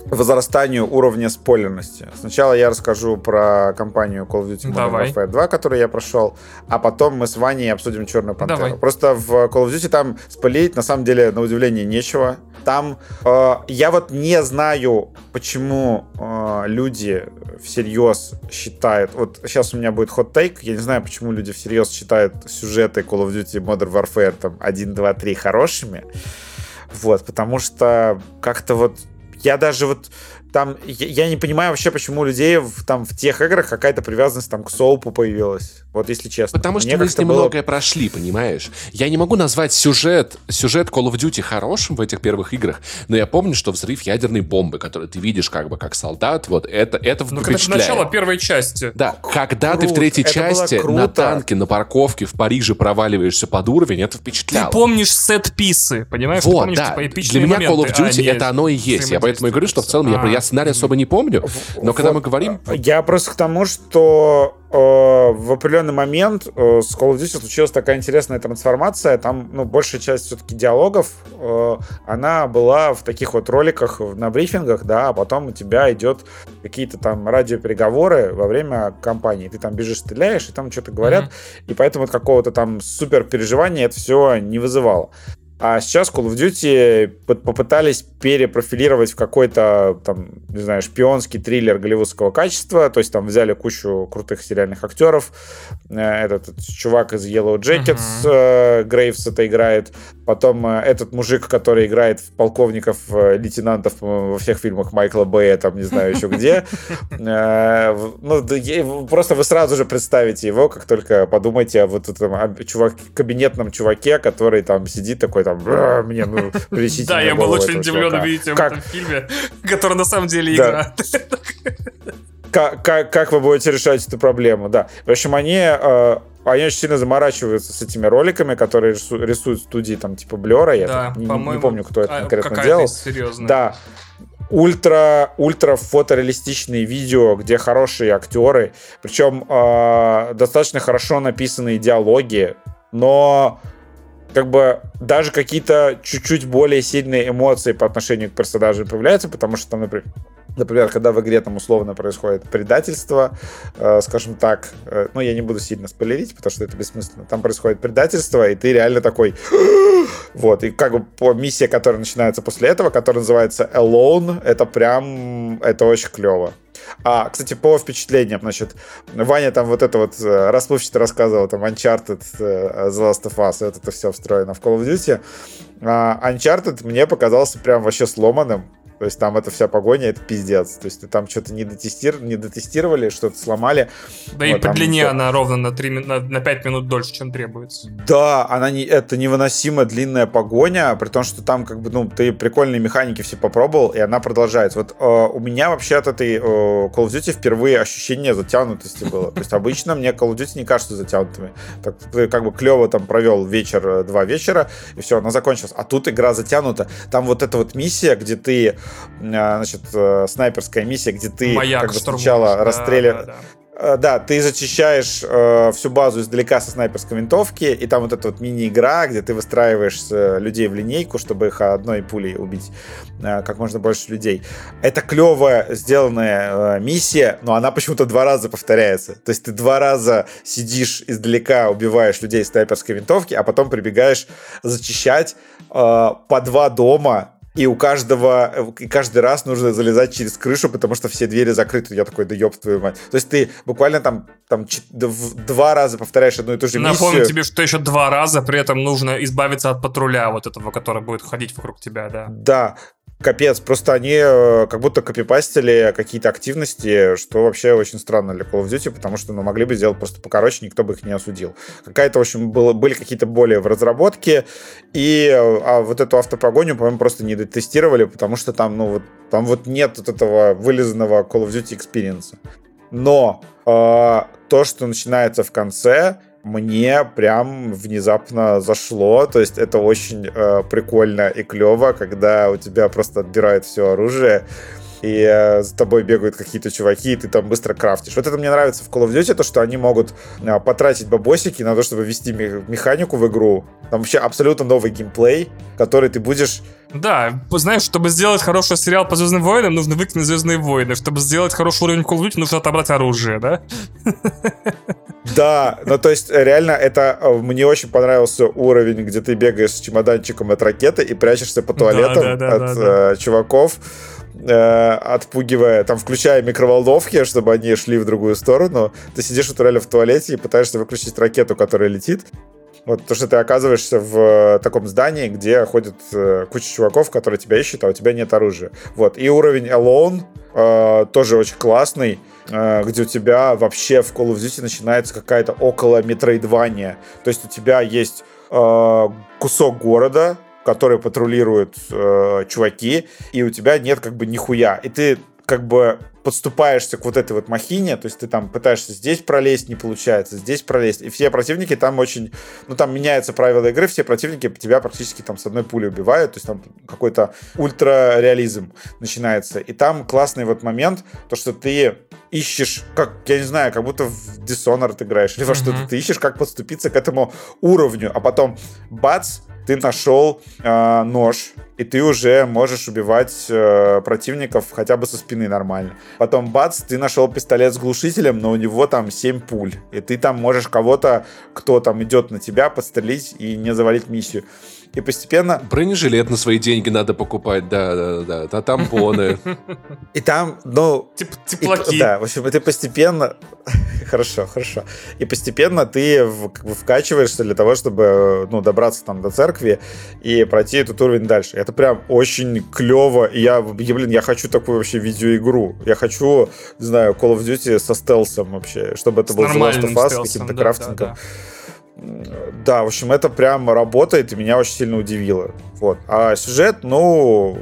возрастанию уровня спойлерности. Сначала я расскажу про компанию Call of Duty Modern Warfare 2, которую я прошел, а потом мы с Ваней обсудим Черную Пантеру. Давай. Просто в Call of Duty там спойлерить на самом деле на удивление нечего. Там э, я вот не знаю, почему э, люди всерьез считают... Вот сейчас у меня будет хот-тейк, я не знаю, почему люди всерьез считают сюжеты Call of Duty Modern Warfare там 1, 2, 3 хорошими. Вот, потому что как-то вот я даже вот там, я, я не понимаю вообще, почему у людей в, там в тех играх какая-то привязанность там к соупу появилась. Вот если честно. Потому что мы с ним было... многое прошли, понимаешь? Я не могу назвать сюжет, сюжет Call of Duty хорошим в этих первых играх, но я помню, что взрыв ядерной бомбы, который ты видишь как бы как солдат, вот это, это ну, впечатляет. это начало первой части. Да, когда Крут, ты в третьей части на танке, на парковке в Париже проваливаешься под уровень, это впечатляло. Ты помнишь сет-писы, понимаешь? Вот, помнишь, да. Типа, Для меня Call of Duty а, это оно и есть. Я поэтому и говорю, что в целом а, я, я сценарий особо не помню, но когда мы говорим... Я просто к тому, что Э, в определенный момент э, с Call of Duty случилась такая интересная трансформация. Там, ну, большая часть все-таки диалогов, э, она была в таких вот роликах на брифингах, да, а потом у тебя идет какие-то там радиопереговоры во время кампании. Ты там бежишь, стреляешь, и там что-то говорят, mm-hmm. и поэтому какого-то там супер переживания это все не вызывало. А сейчас Call of Duty попытались перепрофилировать в какой-то, там, не знаю, шпионский триллер голливудского качества. То есть там взяли кучу крутых сериальных актеров. Этот, этот чувак из Yellow Jackets, uh-huh. Грейвс это играет. Потом э, этот мужик, который играет в полковников, лейтенантов во всех фильмах Майкла Бэя, там, не знаю еще где. [LAUGHS] Ну, просто вы сразу же представите его, как только подумайте о вот этом чувак, кабинетном чуваке, который там сидит такой там, мне, ну, Да, я был очень удивлен увидеть в этом фильме, который на самом деле игра. Как, как, как вы будете решать эту проблему, да. В общем, они, э, они очень сильно заморачиваются с этими роликами, которые рисуют студии, там, типа Блера, я да, не, не помню, кто это а, конкретно делал. Серьезная. Да, ультра, ультра фотореалистичные видео, где хорошие актеры, причем э, достаточно хорошо написанные диалоги, но как бы даже какие-то чуть-чуть более сильные эмоции по отношению к персонажу появляются, потому что там, например, Например, когда в игре там условно происходит предательство, э, скажем так, э, ну я не буду сильно спойлерить, потому что это бессмысленно. Там происходит предательство, и ты реально такой, [GASPS] вот, и как бы по миссия, которая начинается после этого, которая называется Alone, это прям, это очень клево. А, кстати, по впечатлениям, значит, Ваня там вот это вот э, расплывчато рассказывал, там, Uncharted, э, The Last of Us, вот это все встроено в Call of Duty. А, Uncharted мне показался прям вообще сломанным. То есть там эта вся погоня, это пиздец. То есть там что-то не, дотестир... не дотестировали, что-то сломали. Да вот, и по длине там... она ровно на, 3, на, на 5 минут дольше, чем требуется. Да, она не... это невыносимо длинная погоня, при том, что там как бы, ну, ты прикольные механики все попробовал, и она продолжается. Вот э, у меня вообще от этой э, Call of Duty впервые ощущение затянутости было. То есть обычно мне Call of Duty не кажется затянутыми. Так, ты как бы клево там провел вечер, э, два вечера, и все, она закончилась. А тут игра затянута. Там вот эта вот миссия, где ты значит, э, снайперская миссия, где ты Маяк, как бы сначала да, расстреливаешь... Да, да. Э, да, ты зачищаешь э, всю базу издалека со снайперской винтовки, и там вот эта вот мини-игра, где ты выстраиваешь э, людей в линейку, чтобы их одной пулей убить э, как можно больше людей. Это клевая сделанная э, миссия, но она почему-то два раза повторяется. То есть ты два раза сидишь издалека, убиваешь людей с снайперской винтовки, а потом прибегаешь зачищать э, по два дома и у каждого, и каждый раз нужно залезать через крышу, потому что все двери закрыты. Я такой, да ёб твою мать. То есть ты буквально там, там два раза повторяешь одну и ту же миссию. Напомню тебе, что еще два раза при этом нужно избавиться от патруля вот этого, который будет ходить вокруг тебя, да. Да, Капец, просто они э, как будто копипастили какие-то активности, что вообще очень странно для Call of Duty, потому что ну, могли бы сделать просто покороче, никто бы их не осудил. Какая-то, в общем, было, были какие-то более в разработке, и а вот эту автопогоню, по-моему, просто не дотестировали, потому что там, ну, вот, там вот нет вот этого вылизанного Call of Duty experience. Но э, то, что начинается в конце, мне прям внезапно зашло. То есть это очень э, прикольно и клево, когда у тебя просто отбирают все оружие, и э, за тобой бегают какие-то чуваки, и ты там быстро крафтишь. Вот это мне нравится в Call of Duty, то, что они могут э, потратить бабосики на то, чтобы ввести механику в игру. Там вообще абсолютно новый геймплей, который ты будешь да, знаешь, чтобы сделать хороший сериал по Звездным войнам, нужно выкинуть Звездные войны. Чтобы сделать хороший уровень Call of Duty, нужно отобрать оружие, да? Да, ну то есть реально это э, мне очень понравился уровень, где ты бегаешь с чемоданчиком от ракеты и прячешься по туалетам да, да, да, от Э, чуваков э, отпугивая, там, включая микроволновки, чтобы они шли в другую сторону. Ты сидишь вот реально в туалете и пытаешься выключить ракету, которая летит. Вот то, что ты оказываешься в э, таком здании, где ходит э, куча чуваков, которые тебя ищут, а у тебя нет оружия. Вот. И уровень Alone э, тоже очень классный, э, где у тебя вообще в Call of Duty начинается какая-то около метроидвания. То есть у тебя есть э, кусок города, который патрулируют э, чуваки, и у тебя нет как бы нихуя. И ты как бы подступаешься к вот этой вот махине, то есть ты там пытаешься здесь пролезть, не получается, здесь пролезть, и все противники там очень, ну там меняются правила игры, все противники тебя практически там с одной пули убивают, то есть там какой-то ультра-реализм начинается, и там классный вот момент, то что ты ищешь, как, я не знаю, как будто в Dishonored играешь, или во mm-hmm. что-то, ты ищешь, как подступиться к этому уровню, а потом бац, ты нашел э, нож, и ты уже можешь убивать э, противников хотя бы со спины нормально. Потом, бац, ты нашел пистолет с глушителем, но у него там 7 пуль. И ты там можешь кого-то, кто там идет на тебя, подстрелить и не завалить миссию. И постепенно... Бронежилет на свои деньги надо покупать, да, да, да, да, тампоны. [LAUGHS] И там, ну... Теплаки. Да, в общем, ты постепенно... [LAUGHS] Хорошо, хорошо. И постепенно ты вкачиваешься для того, чтобы ну, добраться там до церкви и пройти этот уровень дальше. Это прям очень клево. И я, я, блин, я хочу такую вообще видеоигру. Я хочу, не знаю, Call of Duty со стелсом вообще, чтобы это был The Last of Us, каким-то да, крафтингом. Да, в общем, это прям работает, и меня очень сильно удивило. Вот. А сюжет, ну,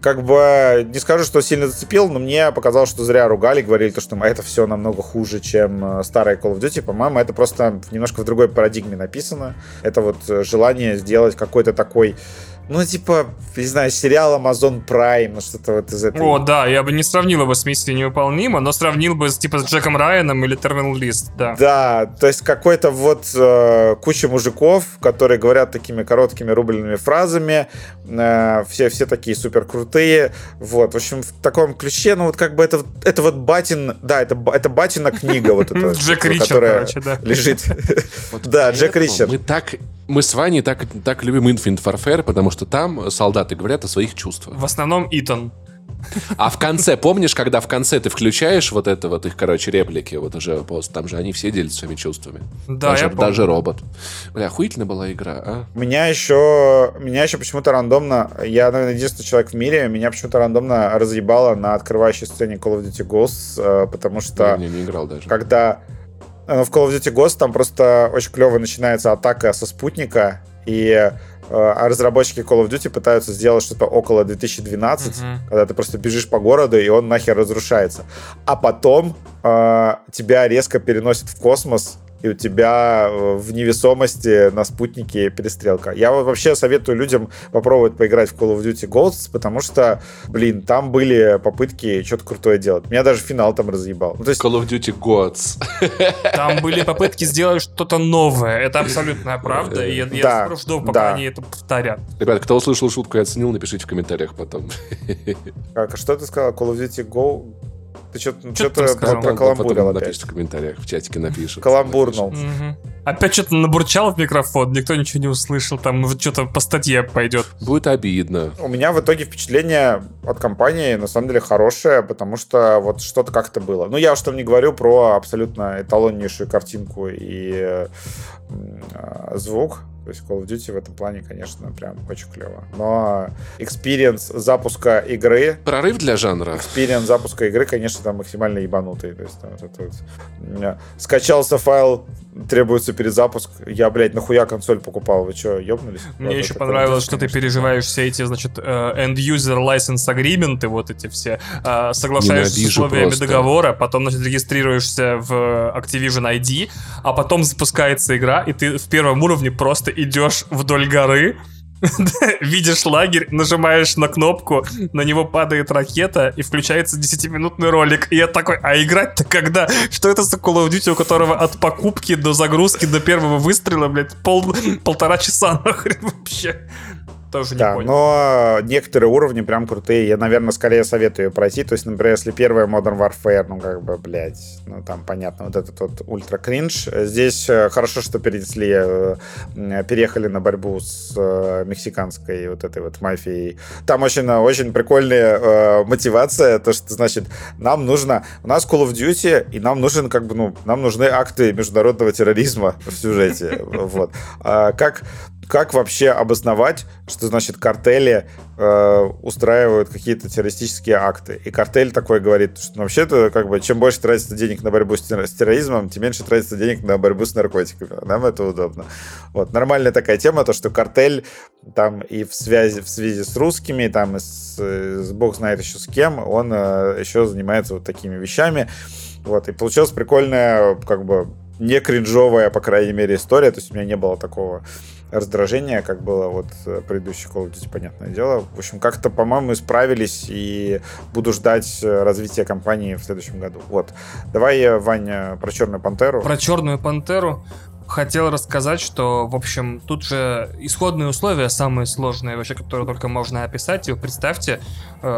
как бы не скажу, что сильно зацепил, но мне показалось, что зря ругали, говорили, то, что это все намного хуже, чем э, старая Call of Duty. По-моему, это просто немножко в другой парадигме написано. Это вот э, желание сделать какой-то такой ну, типа, не знаю, сериал Amazon Prime, ну, что-то вот из этого. О, да, я бы не сравнил его с «Миссией невыполнима», но сравнил бы, с, типа, с Джеком Райаном или Terminal List, да. Да, то есть какой-то вот э, куча мужиков, которые говорят такими короткими рубленными фразами, э, все, все такие супер крутые, вот, в общем, в таком ключе, ну, вот как бы это, это вот батин, да, это, это батина книга вот эта, [LAUGHS] Джек Ричард, которая лежит. [LAUGHS] Да, Джек Ричард. Мы так мы с Ваней так, так любим Infinite Warfare, потому что там солдаты говорят о своих чувствах. В основном Итан. А в конце, помнишь, когда в конце ты включаешь вот это вот их, короче, реплики, вот уже пост, там же они все делятся своими чувствами. Да, даже, я помню. даже робот. Бля, охуительная была игра, а? Меня еще, меня еще почему-то рандомно, я, наверное, единственный человек в мире, меня почему-то рандомно разъебало на открывающей сцене Call of Duty Ghosts, э, потому что... Я в не играл даже. Когда в Call of Duty Ghost там просто очень клево начинается атака со спутника, и э, а разработчики Call of Duty пытаются сделать что-то около 2012, uh-huh. когда ты просто бежишь по городу, и он нахер разрушается. А потом э, тебя резко переносит в космос, и у тебя э, в невесомости на спутнике перестрелка. Я вообще советую людям попробовать поиграть в Call of Duty Ghosts, потому что, блин, там были попытки что-то крутое делать. Меня даже финал там разъебал. Ну, то есть... Call of Duty Gods. Там были попытки сделать что-то новое. Это абсолютная правда. И я, я да, жду, пока да. они это повторят. Ребят, кто услышал шутку и оценил, напишите в комментариях потом. Как, а что ты сказал? Call of Duty Go ты что-то что про, про каламбурил опять. Напишите в комментариях, в чатике напишут. Каламбурнул. Угу. Опять что-то набурчал в микрофон, никто ничего не услышал, там что-то по статье пойдет. Будет обидно. У меня в итоге впечатление от компании на самом деле хорошее, потому что вот что-то как-то было. Ну, я уж там не говорю про абсолютно эталоннейшую картинку и э, звук, то есть Call of Duty в этом плане, конечно, прям очень клево. Но experience запуска игры... Прорыв для жанра. Experience запуска игры, конечно, там максимально ебанутый. То есть там вот это вот... Скачался файл, требуется перезапуск. Я, блядь, нахуя консоль покупал? Вы что, ебнулись? Мне вот еще понравилось, что ты переживаешь все эти, значит, э, end-user license agreement, вот эти все, э, соглашаешься с условиями просто. договора, потом, значит, регистрируешься в Activision ID, а потом запускается игра, и ты в первом уровне просто идешь вдоль горы, [LAUGHS] видишь лагерь, нажимаешь на кнопку, на него падает ракета и включается 10-минутный ролик. И я такой, а играть-то когда? Что это за Call of Duty, у которого от покупки до загрузки до первого выстрела, блядь, пол, полтора часа [LAUGHS] нахрен вообще? Тоже да, не понял. но некоторые уровни прям крутые. Я, наверное, скорее советую пройти. То есть, например, если первая Modern Warfare, ну, как бы, блядь, ну, там, понятно, вот этот вот ультра кринж. Здесь э, хорошо, что перенесли, э, переехали на борьбу с э, мексиканской вот этой вот мафией. Там очень, очень прикольная мотивация, то, что, значит, нам нужно, у нас Call of Duty, и нам нужен, как бы, ну, нам нужны акты международного терроризма в сюжете. [LAUGHS] Вот. А как как вообще обосновать, что значит картели э, устраивают какие-то террористические акты? И картель такой говорит, что ну, вообще-то как бы чем больше тратится денег на борьбу с, терроризмом, тем меньше тратится денег на борьбу с наркотиками. Нам это удобно. Вот нормальная такая тема, то что картель там и в связи в связи с русскими, там и с, с бог знает еще с кем, он э, еще занимается вот такими вещами. Вот, и получилась прикольная, как бы, не кринжовая, по крайней мере, история. То есть у меня не было такого раздражение, как было вот э, предыдущий Call of Duty, понятное дело. В общем, как-то, по-моему, справились, и буду ждать э, развития компании в следующем году. Вот. Давай, э, Ваня, про Черную Пантеру. Про Черную Пантеру хотел рассказать, что, в общем, тут же исходные условия самые сложные вообще, которые только можно описать. И представьте,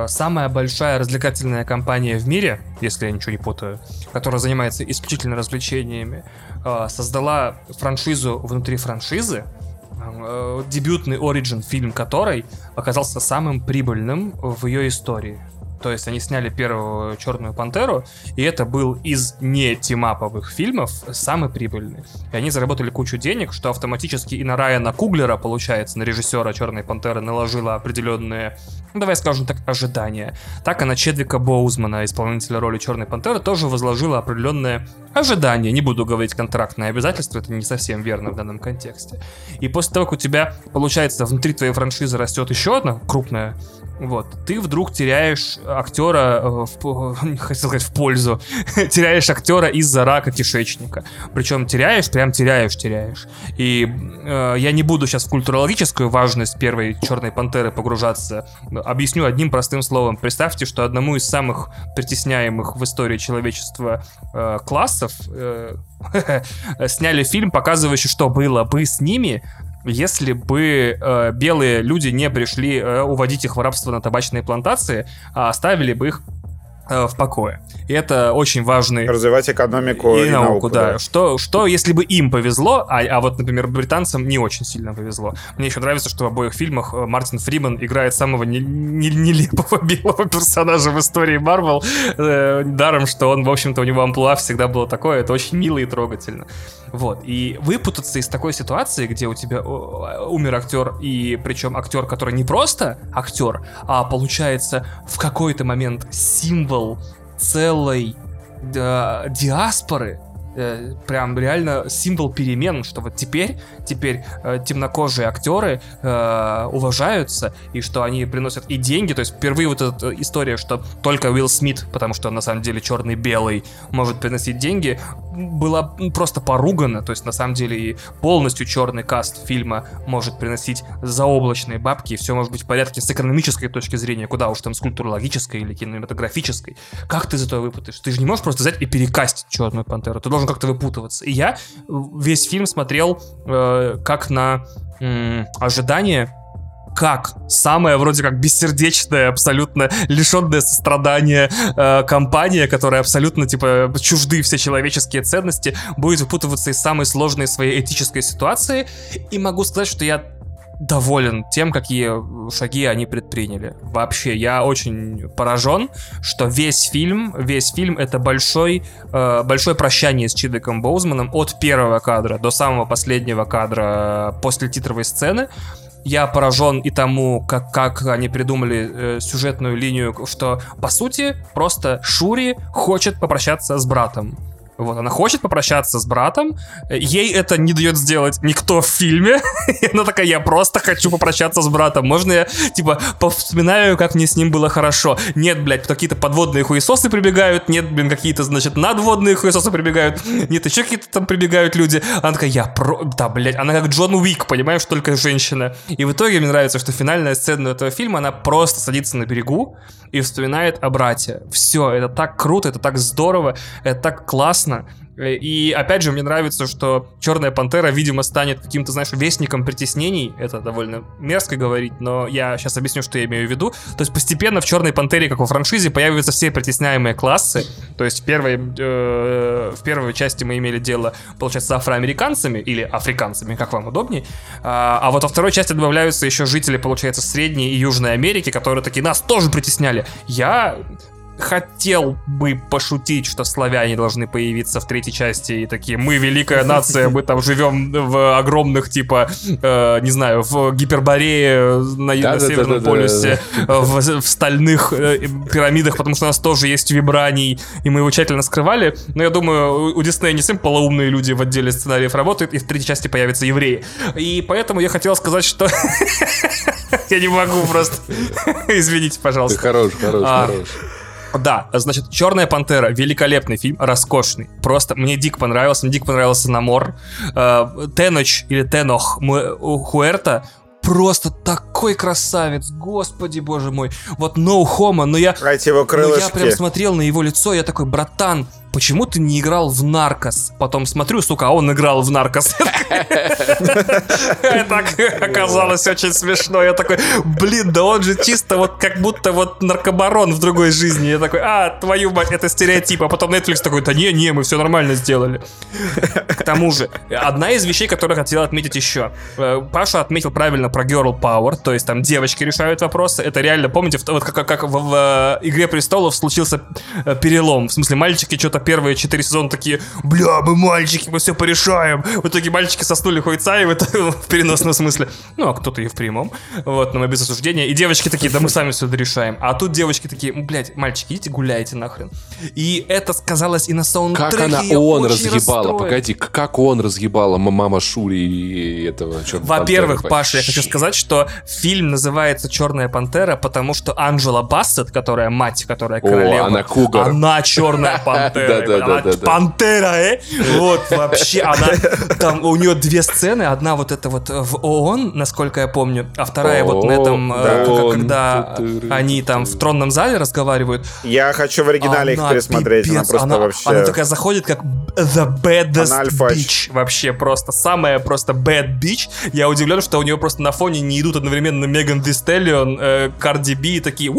самая большая развлекательная компания в мире, если я ничего не путаю, которая занимается исключительно развлечениями, создала франшизу внутри франшизы, э, дебютный оригин фильм которой оказался самым прибыльным в ее истории. То есть они сняли первую Черную Пантеру, и это был из не тимаповых фильмов самый прибыльный. И они заработали кучу денег, что автоматически и на Райана Куглера, получается, на режиссера Черной Пантеры наложило определенные, ну, давай скажем так, ожидания. Так и на Чедвика Боузмана, исполнителя роли Черной Пантеры, тоже возложила определенные ожидания. Не буду говорить контрактные обязательства, это не совсем верно в данном контексте. И после того, как у тебя, получается, внутри твоей франшизы растет еще одна крупная вот, ты вдруг теряешь актера, э, в, [LAUGHS] хотел сказать, в пользу, [LAUGHS] теряешь актера из-за рака кишечника. Причем теряешь, прям теряешь, теряешь. И э, я не буду сейчас в культурологическую важность первой Черной Пантеры погружаться. Объясню одним простым словом. Представьте, что одному из самых притесняемых в истории человечества э, классов э, [LAUGHS] сняли фильм, показывающий, что было бы с ними, если бы э, белые люди не пришли э, уводить их в рабство на табачные плантации, а оставили бы их Э, в покое. И это очень важный... Развивать экономику и, и науку, науку да. да. Что, что, если бы им повезло, а, а вот, например, британцам не очень сильно повезло. Мне еще нравится, что в обоих фильмах э, Мартин Фриман играет самого не, не, нелепого [LAUGHS] белого персонажа в истории Марвел. Э, даром, что он, в общем-то, у него амплуа всегда было такое. Это очень мило и трогательно. Вот. И выпутаться из такой ситуации, где у тебя умер актер, и причем актер, который не просто актер, а получается в какой-то момент символ целой диаспоры, э, прям реально символ перемен, что вот теперь, теперь э, темнокожие актеры э, уважаются, и что они приносят и деньги, то есть впервые вот эта история, что только Уилл Смит, потому что на самом деле черный-белый, может приносить деньги, была просто поругана, то есть на самом деле и полностью черный каст фильма может приносить заоблачные бабки, и все может быть в порядке с экономической точки зрения, куда уж там с культурологической или кинематографической. Как ты из этого выпутаешь? Ты же не можешь просто взять и перекастить черную пантеру, ты должен как-то выпутываться. И я весь фильм смотрел э, как на м- ожидание как самая вроде как бессердечная, абсолютно лишенная сострадания э, компания, которая абсолютно типа чужды все человеческие ценности, будет выпутываться из самой сложной своей этической ситуации. И могу сказать, что я доволен тем, какие шаги они предприняли. Вообще, я очень поражен, что весь фильм, весь фильм это большой, э, большое прощание с Чидеком Боузманом от первого кадра до самого последнего кадра после титровой сцены я поражен и тому, как, как они придумали э, сюжетную линию, что, по сути, просто Шури хочет попрощаться с братом. Вот, она хочет попрощаться с братом, ей это не дает сделать никто в фильме. [LAUGHS] Она такая, я просто хочу попрощаться с братом. Можно я, типа, повспоминаю, как мне с ним было хорошо. Нет, блядь, какие-то подводные хуесосы прибегают, нет, блин, какие-то, значит, надводные хуесосы прибегают, нет, еще какие-то там прибегают люди. Она такая, я про... Да, блядь, она как Джон Уик, понимаешь, только женщина. И в итоге мне нравится, что финальная сцена этого фильма, она просто садится на берегу и вспоминает о брате. Все, это так круто, это так здорово, это так классно классно. И опять же, мне нравится, что Черная Пантера, видимо, станет каким-то, знаешь, вестником притеснений. Это довольно мерзко говорить, но я сейчас объясню, что я имею в виду. То есть постепенно в Черной Пантере, как во франшизе, появятся все притесняемые классы. То есть в первой, э, в первой части мы имели дело, получается, с афроамериканцами или африканцами, как вам удобнее. А, а вот во второй части добавляются еще жители, получается, Средней и Южной Америки, которые такие, нас тоже притесняли. Я хотел бы пошутить, что славяне должны появиться в третьей части и такие, мы великая нация, мы там живем в огромных, типа, э, не знаю, в Гиперборее на, да, на да, Северном да, полюсе, В, в стальных э, пирамидах, потому что у нас тоже есть вибраний, и мы его тщательно скрывали. Но я думаю, у Диснея не совсем полоумные люди в отделе сценариев работают, и в третьей части появятся евреи. И поэтому я хотел сказать, что... [LAUGHS] Я не могу просто. [LAUGHS] Извините, пожалуйста. Ты хорош, хорош, а, хорош. Да, значит, Черная пантера великолепный фильм, роскошный. Просто мне дико понравился, мне дико понравился Намор. Э, Теноч или Тенох Хуэрта просто такой красавец, господи боже мой. Вот no homo, но я... А его крылышки. Но я прям смотрел на его лицо, я такой, братан, почему ты не играл в Наркос? Потом смотрю, сука, а он играл в Наркос. [LAUGHS] Так оказалось очень смешно. Я такой, блин, да он же чисто вот как будто вот наркобарон в другой жизни. Я такой, а, твою мать, это стереотип. А потом Netflix такой, да не, не, мы все нормально сделали. К тому же, одна из вещей, которую хотел отметить еще. Э, Паша отметил правильно про Girl Power, то есть там девочки решают вопросы. Это реально, помните, вот как, в э, Игре Престолов случился э, перелом. В смысле, мальчики что-то первые четыре сезона такие, бля, мы мальчики, мы все порешаем. В итоге мальчики соснули хуйца и в, это, в переносном смысле. Ну, а кто-то и в прямом. Вот, но мы без осуждения. И девочки такие, да мы сами все это решаем. А тут девочки такие, блядь, мальчики, идите гуляйте нахрен. И это сказалось и на саундтреке. Как она он разъебала? Погоди, как он разъебала мама Шури и этого черного Во-первых, Паша, я хочу сказать, что фильм называется «Черная пантера», потому что Анджела Бассет, которая мать, которая королева, она кугар. она черная [LAUGHS] пантера. Да-да-да-да-да. Она Пантера, э? Вот, вообще, она... Там у нее две сцены. Одна вот это вот в ООН, насколько я помню, а вторая вот на этом, э, да. когда они там в тронном зале разговаривают. Я хочу в оригинале их пересмотреть. Она просто вообще... она такая заходит как the baddest bitch. Вообще просто самая просто bad bitch. Я удивлен, что у нее просто на фоне не идут одновременно Меган Ди Стеллион, э, Карди Би и такие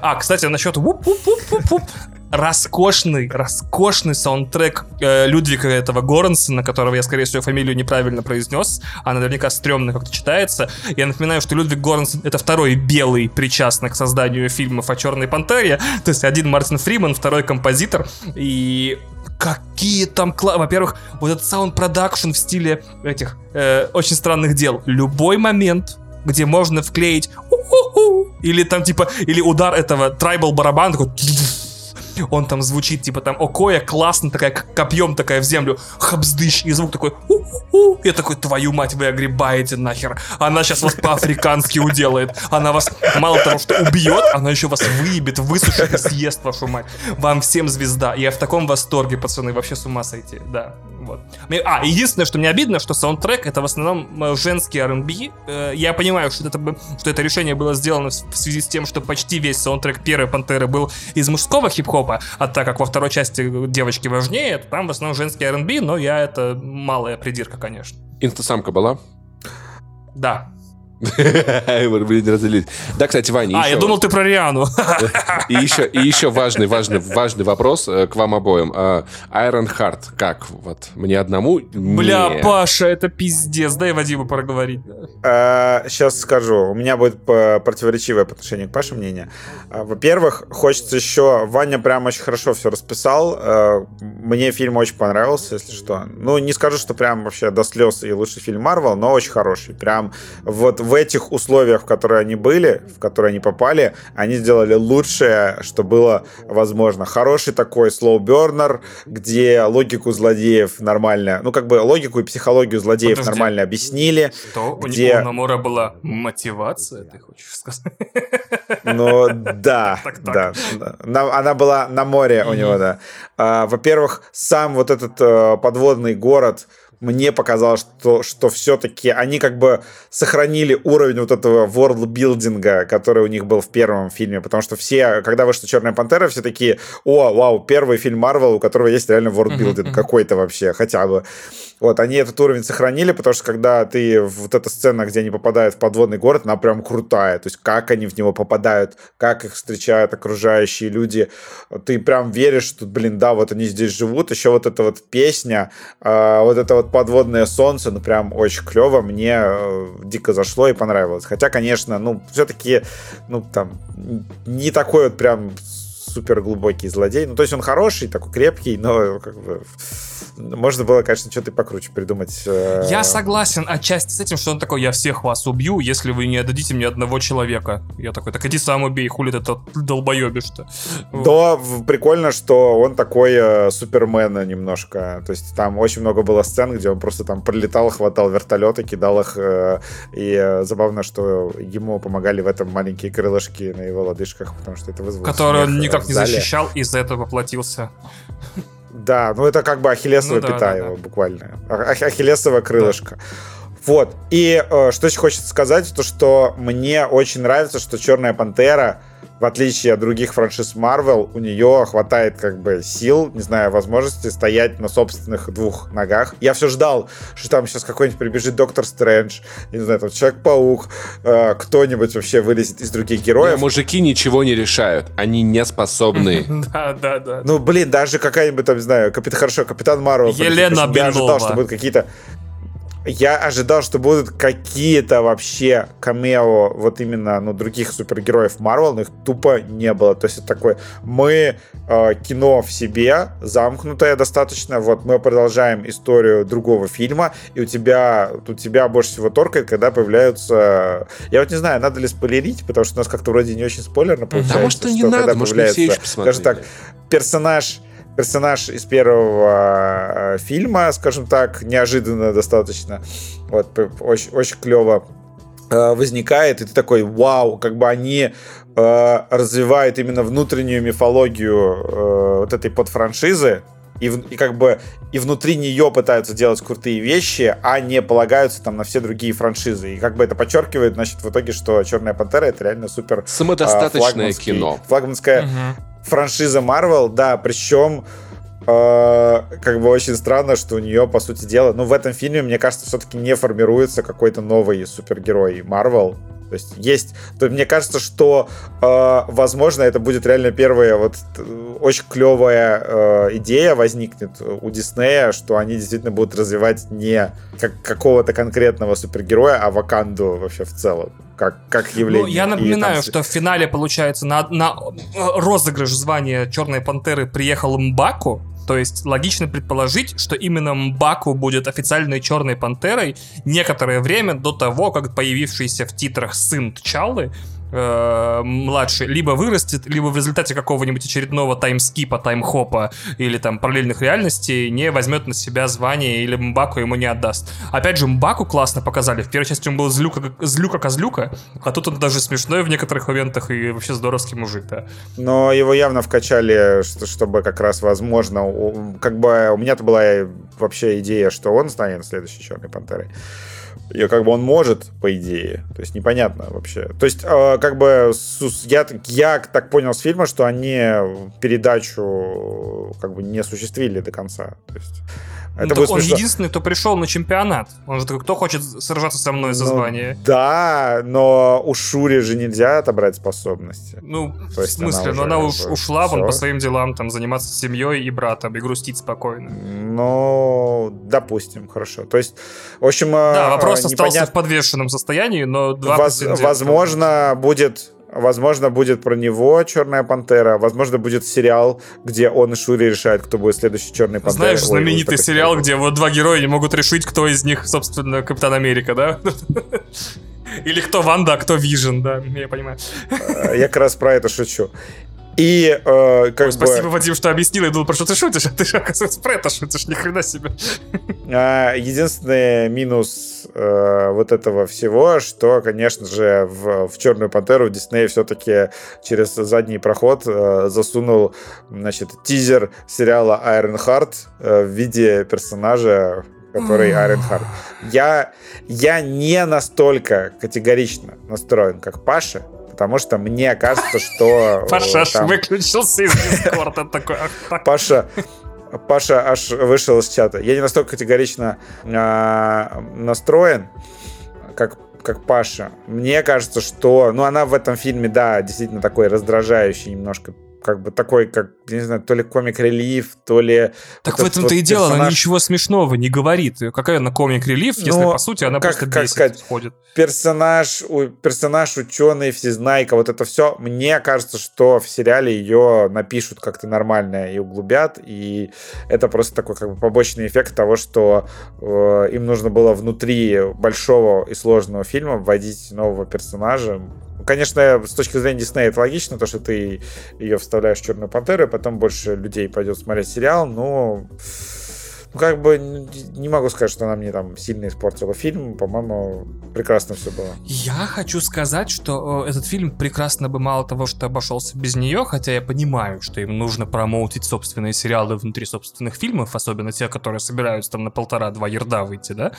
А, кстати, насчет роскошный, роскошный саундтрек э, Людвига этого Горансона, которого я, скорее всего, фамилию неправильно произнес, а наверняка стрёмно как-то читается. Я напоминаю, что Людвиг Горансон — это второй белый, причастный к созданию фильмов о Черной Пантере. То есть один Мартин Фриман, второй композитор. И какие там кла... Во-первых, вот этот sound production в стиле этих э, очень странных дел. Любой момент, где можно вклеить или там типа, или удар этого трайбл барабана такой он там звучит, типа там Окоя классно, такая копьем такая в землю, хабздыш, и звук такой «У-у-у». Я такой, твою мать, вы огребаете нахер. Она сейчас вас по-африкански уделает. Она вас мало того, что убьет, она еще вас выебет, высушит и съест вашу мать. Вам всем звезда. Я в таком восторге, пацаны, вообще с ума сойти. Да, вот. А, единственное, что мне обидно, что саундтрек это в основном э, женский R&B. Э, Я понимаю, что это, что это решение было сделано в в связи с тем, что почти весь саундтрек первой Пантеры был из мужского хип-хопа, а так как во второй части девочки важнее, то там в основном женский R&B, но я это малая придирка, конечно. Инстасамка была? Да. [LAUGHS] Блин, разделить. Да, кстати, Ваня, А, я думал, ты про Риану. [LAUGHS] И еще, и еще важный, важный, важный вопрос э, к вам обоим. А, Iron Heart, как? Вот мне одному? Бля. Паша, это пиздец. Дай Вадиму проговорить. сейчас скажу. У меня будет противоречивое по отношению к Паше мнение. А, Во-первых, хочется еще... Ваня прям очень хорошо все расписал. Э, Мне фильм очень понравился, если что. Ну, не скажу, что прям вообще до слез и лучший фильм Марвел, но очень хороший. Прям вот в этих условиях, в которые они были, в которые они попали, они сделали лучшее, что было возможно. Хороший такой слоу-бернер, где логику злодеев нормально... Ну, как бы логику и психологию злодеев Подожди. нормально объяснили. Что? У Где- у Намора была мотивация, ты хочешь сказать? Ну, да, [LAUGHS] Так, так. да. На- она была на море у него, да. А, Во-первых, сам вот этот э, подводный город, мне показалось, что, что все-таки они как бы сохранили уровень вот этого ворлдбилдинга, который у них был в первом фильме, потому что все, когда вышла «Черная пантера», все такие, о, вау, первый фильм Марвел, у которого есть реально ворлдбилдинг какой-то вообще, хотя бы. Вот, они этот уровень сохранили, потому что когда ты, вот эта сцена, где они попадают в подводный город, она прям крутая, то есть как они в него попадают, как их встречают окружающие люди, ты прям веришь, что, блин, да, вот они здесь живут, еще вот эта вот песня, а, вот это вот подводное солнце, ну прям очень клево, мне э, дико зашло и понравилось. Хотя, конечно, ну, все-таки, ну, там, не такой вот прям супер глубокий злодей. Ну, то есть он хороший, такой крепкий, но как бы можно было, конечно, что-то и покруче придумать. э, Я согласен отчасти с этим, что он такой, я всех вас убью, если вы не отдадите мне одного человека. Я такой, так иди сам убей, хули ты долбоебишь-то. В- прикольно, что он такой э, супермен немножко. То есть там очень много было сцен, где он просто там прилетал, хватал вертолеты, кидал их. э, и э, забавно, что ему помогали в этом маленькие крылышки на его лодыжках, потому что это вызвало Который он смех, э, никак в зале. защищал, из-за этого поплатился. Да, ну это как бы ахиллесова Ну да, пята да, да. буквально. А- ах- Ахиллесова крылышко. Вот. И э, что еще хочется сказать, то что мне очень нравится, что Черная Пантера в отличие от других франшиз Marvel, у нее хватает как бы сил, не знаю, возможности стоять на собственных двух ногах. Я все ждал, что там сейчас какой-нибудь прибежит Доктор Стрэндж, не знаю, там Человек-паук, э, кто-нибудь вообще вылезет из других героев. Не, мужики ничего не решают, они не способны. [LAUGHS] Да, да, да. Ну, блин, даже какая-нибудь там, не знаю, Капитан, хорошо, Капитан Марвел. Елена Я ожидал, что будут какие-то я ожидал, что будут какие-то вообще камео вот именно ну, других супергероев Марвел, но их тупо не было. То есть это такое, мы э, кино в себе, замкнутое достаточно, вот мы продолжаем историю другого фильма, и у тебя, у тебя больше всего торкает, когда появляются... Я вот не знаю, надо ли спойлерить, потому что у нас как-то вроде не очень спойлерно получается. Да, может, что не надо, может, появляется, все еще скажем так, персонаж персонаж из первого э, фильма, скажем так, неожиданно достаточно. Вот, очень, очень клево э, возникает, и ты такой, вау, как бы они э, развивают именно внутреннюю мифологию э, вот этой подфраншизы, и, и как бы и внутри нее пытаются делать крутые вещи, а не полагаются там на все другие франшизы. И как бы это подчеркивает, значит, в итоге, что Черная Пантера это реально супер самодостаточное э, кино. Флагманская угу франшиза Marvel, да, причем э, как бы очень странно, что у нее, по сути дела, ну, в этом фильме, мне кажется, все-таки не формируется какой-то новый супергерой Marvel. То есть есть, то мне кажется, что, э, возможно, это будет реально первая вот э, очень клевая э, идея возникнет у Диснея, что они действительно будут развивать не как какого-то конкретного супергероя, а Ваканду вообще в целом как, как явление. Ну, я напоминаю, там... что в финале, получается, на, на э, розыгрыш звания Черной Пантеры приехал Мбаку, то есть логично предположить, что именно Мбаку будет официальной черной пантерой некоторое время до того, как появившийся в титрах сын Тчалы э, младший либо вырастет, либо в результате какого-нибудь очередного таймскипа, таймхопа или там параллельных реальностей не возьмет на себя звание или Мбаку ему не отдаст. Опять же, Мбаку классно показали. В первой части он был злюка, злюка-козлюка, а тут он даже смешной в некоторых моментах и вообще здоровский мужик, да. Но его явно вкачали, чтобы как раз возможно, как бы у меня-то была вообще идея, что он станет следующей Черной Пантерой. И как бы он может, по идее. То есть непонятно вообще. То есть, э, как бы я, я так понял с фильма, что они передачу как бы не осуществили до конца. То есть это ну, он смешно. единственный, кто пришел на чемпионат. Он же такой, кто хочет сражаться со мной за ну, звание? Да, но у Шури же нельзя отобрать способности. Ну, То в смысле? Она ну, она уж, ушла вон по своим делам, там, заниматься семьей и братом, и грустить спокойно. Ну, допустим, хорошо. То есть, в общем... Да, вопрос непонятно... остался в подвешенном состоянии, но два Воз, Возможно, будет Возможно, будет про него Черная Пантера. Возможно, будет сериал, где он и Шури решают, кто будет следующий Черный Пантера. Знаешь, знаменитый Ой, сериал, такой. где вот два героя не могут решить, кто из них, собственно, Капитан Америка, да? [LAUGHS] Или кто Ванда, а кто Вижен, да, я понимаю. Я как раз про это шучу. И э, как Ой, бы... Спасибо, Вадим, что объяснил. Я думал, про что ты шутишь, а ты же, оказывается, про это шутишь. Ни хрена себе. А, единственный минус э, вот этого всего, что, конечно же, в, в Черную Пантеру Дисней все-таки через задний проход э, засунул, значит, тизер сериала Iron Heart э, в виде персонажа который Айренхард. Я, я не настолько категорично настроен, как Паша, потому что мне кажется, что... Э, Паша аж выключился из Дискорда такой. Паша, Паша аж вышел из чата. Я не настолько категорично э, настроен, как как Паша. Мне кажется, что... Ну, она в этом фильме, да, действительно такой раздражающий немножко как бы такой, как, не знаю, то ли комик-релив, то ли... Так вот в этом-то вот и дело, персонаж... она ничего смешного не говорит. Какая она комик-релив, если, по сути, она как, просто как сказать, ходит. Персонаж, персонаж ученый, всезнайка, вот это все. Мне кажется, что в сериале ее напишут как-то нормально и углубят, и это просто такой как бы побочный эффект того, что э, им нужно было внутри большого и сложного фильма вводить нового персонажа, Конечно, с точки зрения Диснея это логично, то, что ты ее вставляешь в Черную Пантеру, и потом больше людей пойдет смотреть сериал, но ну, как бы не могу сказать, что она мне там сильно испортила фильм. По-моему, прекрасно все было. Я хочу сказать, что э, этот фильм прекрасно бы мало того, что обошелся без нее, хотя я понимаю, что им нужно промоутить собственные сериалы внутри собственных фильмов, особенно те, которые собираются там на полтора-два ерда выйти, да.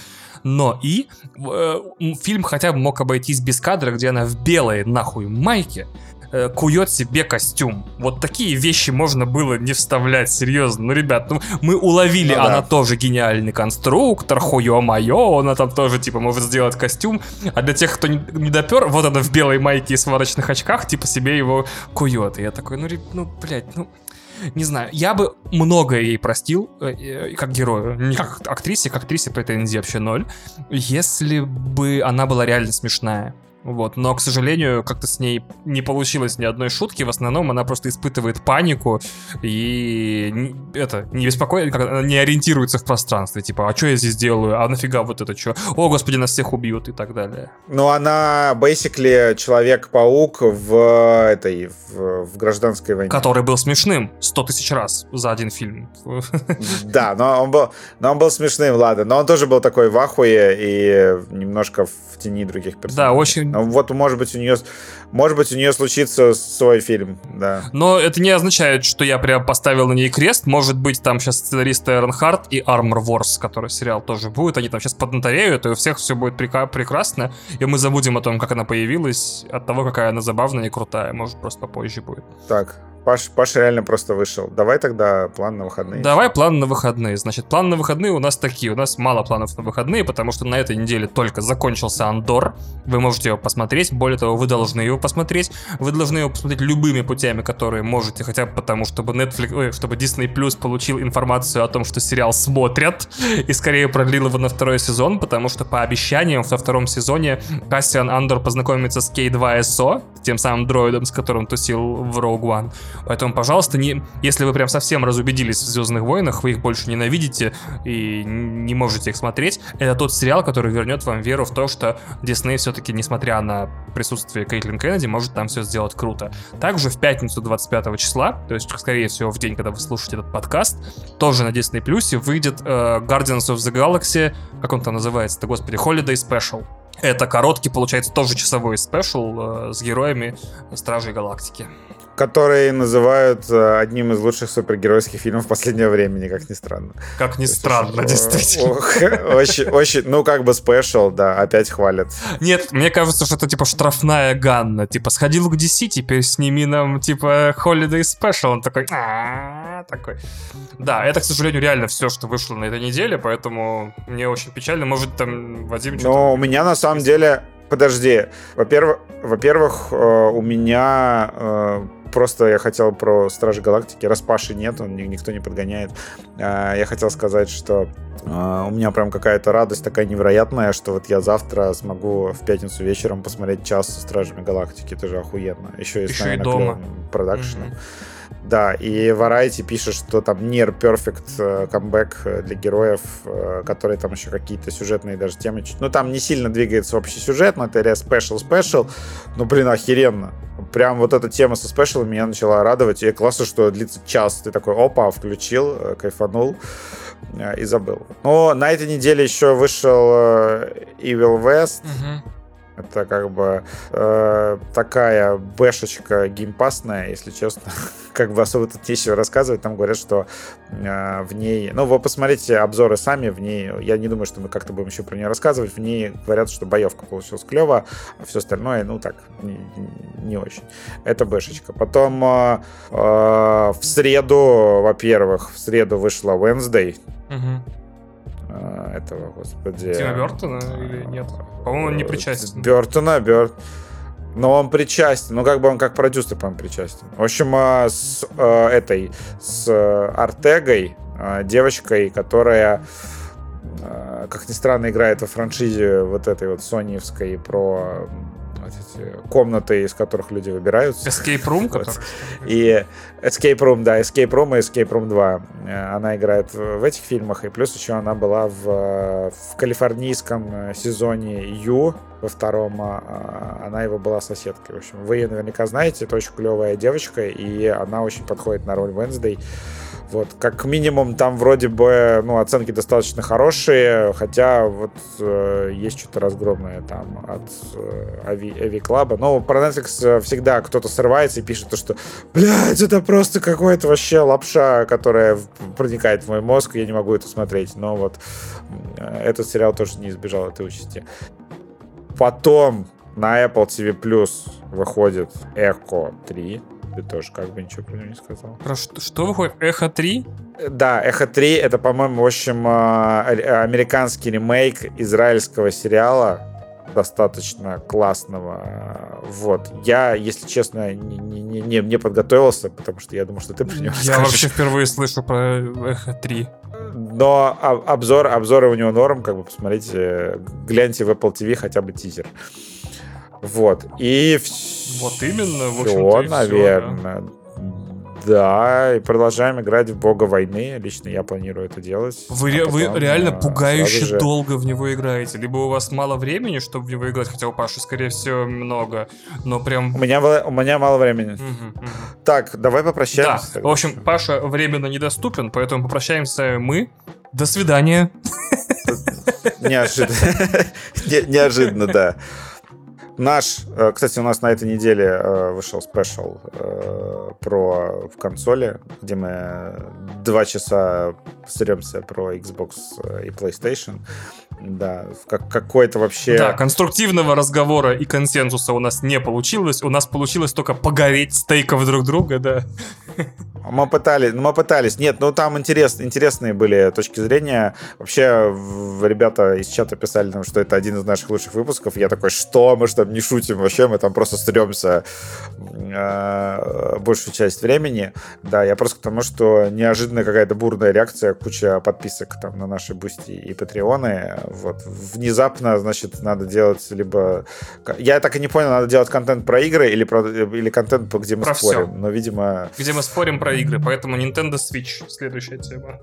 Но и э, фильм хотя бы мог обойтись без кадра, где она в белой нахуй майке, э, кует себе костюм. Вот такие вещи можно было не вставлять, серьезно. Ну, ребят, ну, мы уловили, ну, она да. тоже гениальный конструктор, хуё-моё, она там тоже, типа, может сделать костюм. А для тех, кто не, не допер, вот она в белой майке и сварочных очках, типа, себе его кует. И я такой, ну, ну, блядь, ну... Не знаю, я бы многое ей простил, э, э, как герою, не как актрисе, как актрисе претензий вообще ноль, если бы она была реально смешная. Вот, но, к сожалению, как-то с ней не получилось ни одной шутки. В основном она просто испытывает панику и это не беспокоит, как она не ориентируется в пространстве. Типа, а что я здесь делаю? А нафига вот это что? О, господи, нас всех убьют и так далее. Ну, она basically человек-паук в этой в, в гражданской войне. Который был смешным сто тысяч раз за один фильм. Да, но он был, но он был смешным, ладно. Но он тоже был такой в ахуе и немножко в тени других персонажей. Да, очень ну, вот, может быть, у нее, может быть, у нее случится свой фильм, да. Но это не означает, что я прям поставил на ней крест. Может быть, там сейчас сценаристы Эрон Харт и Armor Wars, который сериал тоже будет, они там сейчас поднатореют, и у всех все будет прека- прекрасно, и мы забудем о том, как она появилась, от того, какая она забавная и крутая. Может, просто попозже будет. Так, Паш, Паша реально просто вышел. Давай тогда план на выходные. Давай план на выходные. Значит, план на выходные у нас такие. У нас мало планов на выходные, потому что на этой неделе только закончился Андор. Вы можете его посмотреть. Более того, вы должны его посмотреть. Вы должны его посмотреть любыми путями, которые можете, хотя бы потому, чтобы Netflix, ой, чтобы Disney Plus получил информацию о том, что сериал смотрят, и скорее продлил его на второй сезон, потому что по обещаниям во втором сезоне Кассиан Андор познакомится с K2SO, тем самым дроидом, с которым тусил в Rogue One. Поэтому, пожалуйста, не, если вы прям совсем разубедились в Звездных войнах, вы их больше ненавидите и не можете их смотреть, это тот сериал, который вернет вам веру в то, что Дисней все-таки, несмотря на присутствие Кейтлин Кеннеди, может там все сделать круто. Также в пятницу 25 числа, то есть, скорее всего, в день, когда вы слушаете этот подкаст, тоже на Disney Plus выйдет э, Guardians of the Galaxy, как он там называется-то, господи, Holiday Special. Это короткий, получается, тоже часовой special э, с героями Стражей Галактики который называют э, одним из лучших супергеройских фильмов последнего времени, как ни странно. Как ни странно, действительно. [LAUGHS] Очень, очень, ну как бы special, да, опять хвалят. Нет, мне кажется, что это типа штрафная Ганна. Типа, сходил к DC, теперь сними нам, типа, Holiday Special. Он такой, такой. Да, это, к сожалению, реально все, что вышло на этой неделе, поэтому мне очень печально. Может, там Вадим Но у меня на самом деле Подожди. Во-первых, во-первых, э, у меня э, просто я хотел про Стражи Галактики. Раз Паши нет, он никто не подгоняет. Э, я хотел сказать, что у меня прям какая-то радость такая невероятная, что вот я завтра смогу в пятницу вечером посмотреть час со Стражами Галактики. Это же охуенно. Еще и с Еще и дома. продакшеном. Mm-hmm. Да, и Variety пишет, что там Near Perfect э, камбэк э, для героев, э, которые там еще какие-то сюжетные даже темы. Ну, там не сильно двигается общий сюжет, материя special-special, но, блин, охеренно. Прям вот эта тема со спешалами меня начала радовать. И классно, что длится час. Ты такой, опа, включил, кайфанул и забыл. Но на этой неделе еще вышел Evil West. Угу это как бы э, такая бэшечка геймпасная, если честно. [LAUGHS] как бы особо тут нечего рассказывать. Там говорят, что э, в ней... Ну, вы посмотрите обзоры сами. В ней... Я не думаю, что мы как-то будем еще про нее рассказывать. В ней говорят, что боевка получилась клево, а все остальное, ну, так, не, не очень. Это бэшечка. Потом э, э, в среду, во-первых, в среду вышла Wednesday. Угу этого, господи... Тима Бертона или нет? По-моему, он не причастен. Бертона, Берт... Но он причастен, ну как бы он как продюсер, по-моему, причастен. В общем, э, с э, этой, с Артегой, девочкой, которая, как ни странно, играет во франшизе вот этой вот соневской про эти комнаты, из которых люди выбираются. Escape Room? [LAUGHS] Вот. И Escape Room, да, Escape Room и Escape Room 2. Э, она играет в этих фильмах, и плюс еще она была в, в калифорнийском сезоне Ю, во втором, а, а, она его была соседкой. В общем, вы ее наверняка знаете, это очень клевая девочка, и она очень подходит на роль Wednesday. Вот, как минимум, там вроде бы, ну, оценки достаточно хорошие, хотя вот э, есть что-то разгромное там от э, Ави, Ави Клаба. Но про Netflix э, всегда кто-то срывается и пишет то, что, блядь, это просто какой-то вообще лапша, которая проникает в мой мозг, я не могу это смотреть. Но вот э, этот сериал тоже не избежал этой участи. Потом на Apple TV Plus выходит Echo 3 ты тоже как бы ничего про него не сказал. Про что, что выходит? Эхо 3? Да, Эхо 3 это, по-моему, в общем, э, американский ремейк израильского сериала достаточно классного. Вот. Я, если честно, не, не, не, не подготовился, потому что я думал, что ты про него Я вообще впервые слышу про Эхо 3. Но обзор, обзоры у него норм, как бы посмотрите, гляньте в Apple TV хотя бы тизер. Вот. И Вот именно, в все, наверное. Все, да. Да, и продолжаем играть в Бога войны. Лично я планирую это делать. Вы, а потом, вы реально а, пугающе же... долго в него играете. Либо у вас мало времени, чтобы в него играть, хотя у Паши, скорее всего, много. Но прям... У меня, у меня мало времени. Угу, угу. Так, давай попрощаемся. Да, в общем, Паша временно недоступен, поэтому попрощаемся мы. До свидания. Неожиданно. [LAUGHS] Неожиданно, да. Наш, э, кстати, у нас на этой неделе э, вышел спешл э, про в консоли, где мы два часа сремся про Xbox и PlayStation. Да, как какой-то вообще... Да, конструктивного разговора и консенсуса у нас не получилось. У нас получилось только погореть стейков друг друга, да. Мы пытались, ну, мы пытались. Нет, ну там интерес, интересные были точки зрения. Вообще, ребята из чата писали нам, что это один из наших лучших выпусков. Я такой, что? Мы что, не шутим вообще? Мы там просто стремся э, большую часть времени. Да, я просто к тому, что неожиданная какая-то бурная реакция, куча подписок там на наши Boosty и Патреоны. Вот. Внезапно, значит, надо делать либо... Я так и не понял, надо делать контент про игры или, про... или контент, где мы про спорим. Все. Но, видимо... Где мы спорим про игры, поэтому Nintendo Switch следующая тема.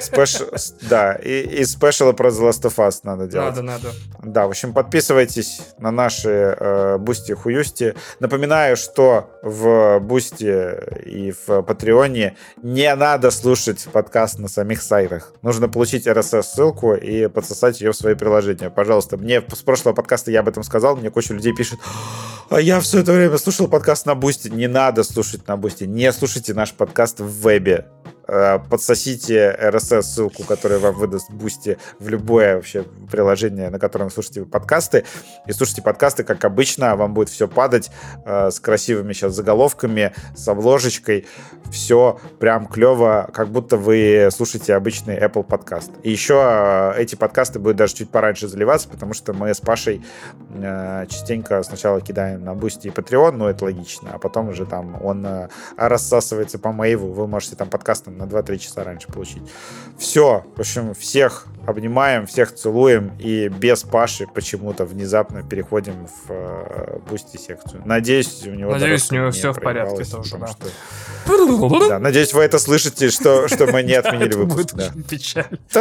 Спеш... [LAUGHS] Да, и, и спешалы про The Last of Us надо делать. Надо, надо. Да, в общем, подписывайтесь на наши э, Boosty Хуюсти. Напоминаю, что в Boosty и в Патреоне не надо слушать подкаст на самих сайтах. Нужно получить RSS-ссылку и подсосать ее в свои приложения. Пожалуйста, мне с прошлого подкаста я об этом сказал, мне куча людей пишет, а я все это время слушал подкаст на Boosty. Не надо слушать на Boosty. Не слушайте наш подкаст в вебе. Э, подсосите RSS-ссылку, которая вам выдаст Boosty в любое вообще приложение, на котором слушаете подкасты. И слушайте подкасты, как обычно, вам будет все падать э, с красивыми сейчас заголовками, с обложечкой. Все прям клево, как будто вы слушаете обычный Apple подкаст. И еще э, эти подкасты будут даже чуть пораньше заливаться, потому что мы с Пашей э, частенько сначала кидаем на Boosty и Patreon, ну это логично, а потом уже там он э, рассасывается по мейву, вы можете там подкастом на 2-3 часа раньше получить. Все. В общем, всех обнимаем, всех целуем и без Паши почему-то внезапно переходим в Boosty секцию. Надеюсь, у него Надеюсь, у него все в порядке тоже, да. Что... да. Надеюсь, вы это слышите, что, что мы не отменили выпуск. Будет да. печаль. [LAUGHS]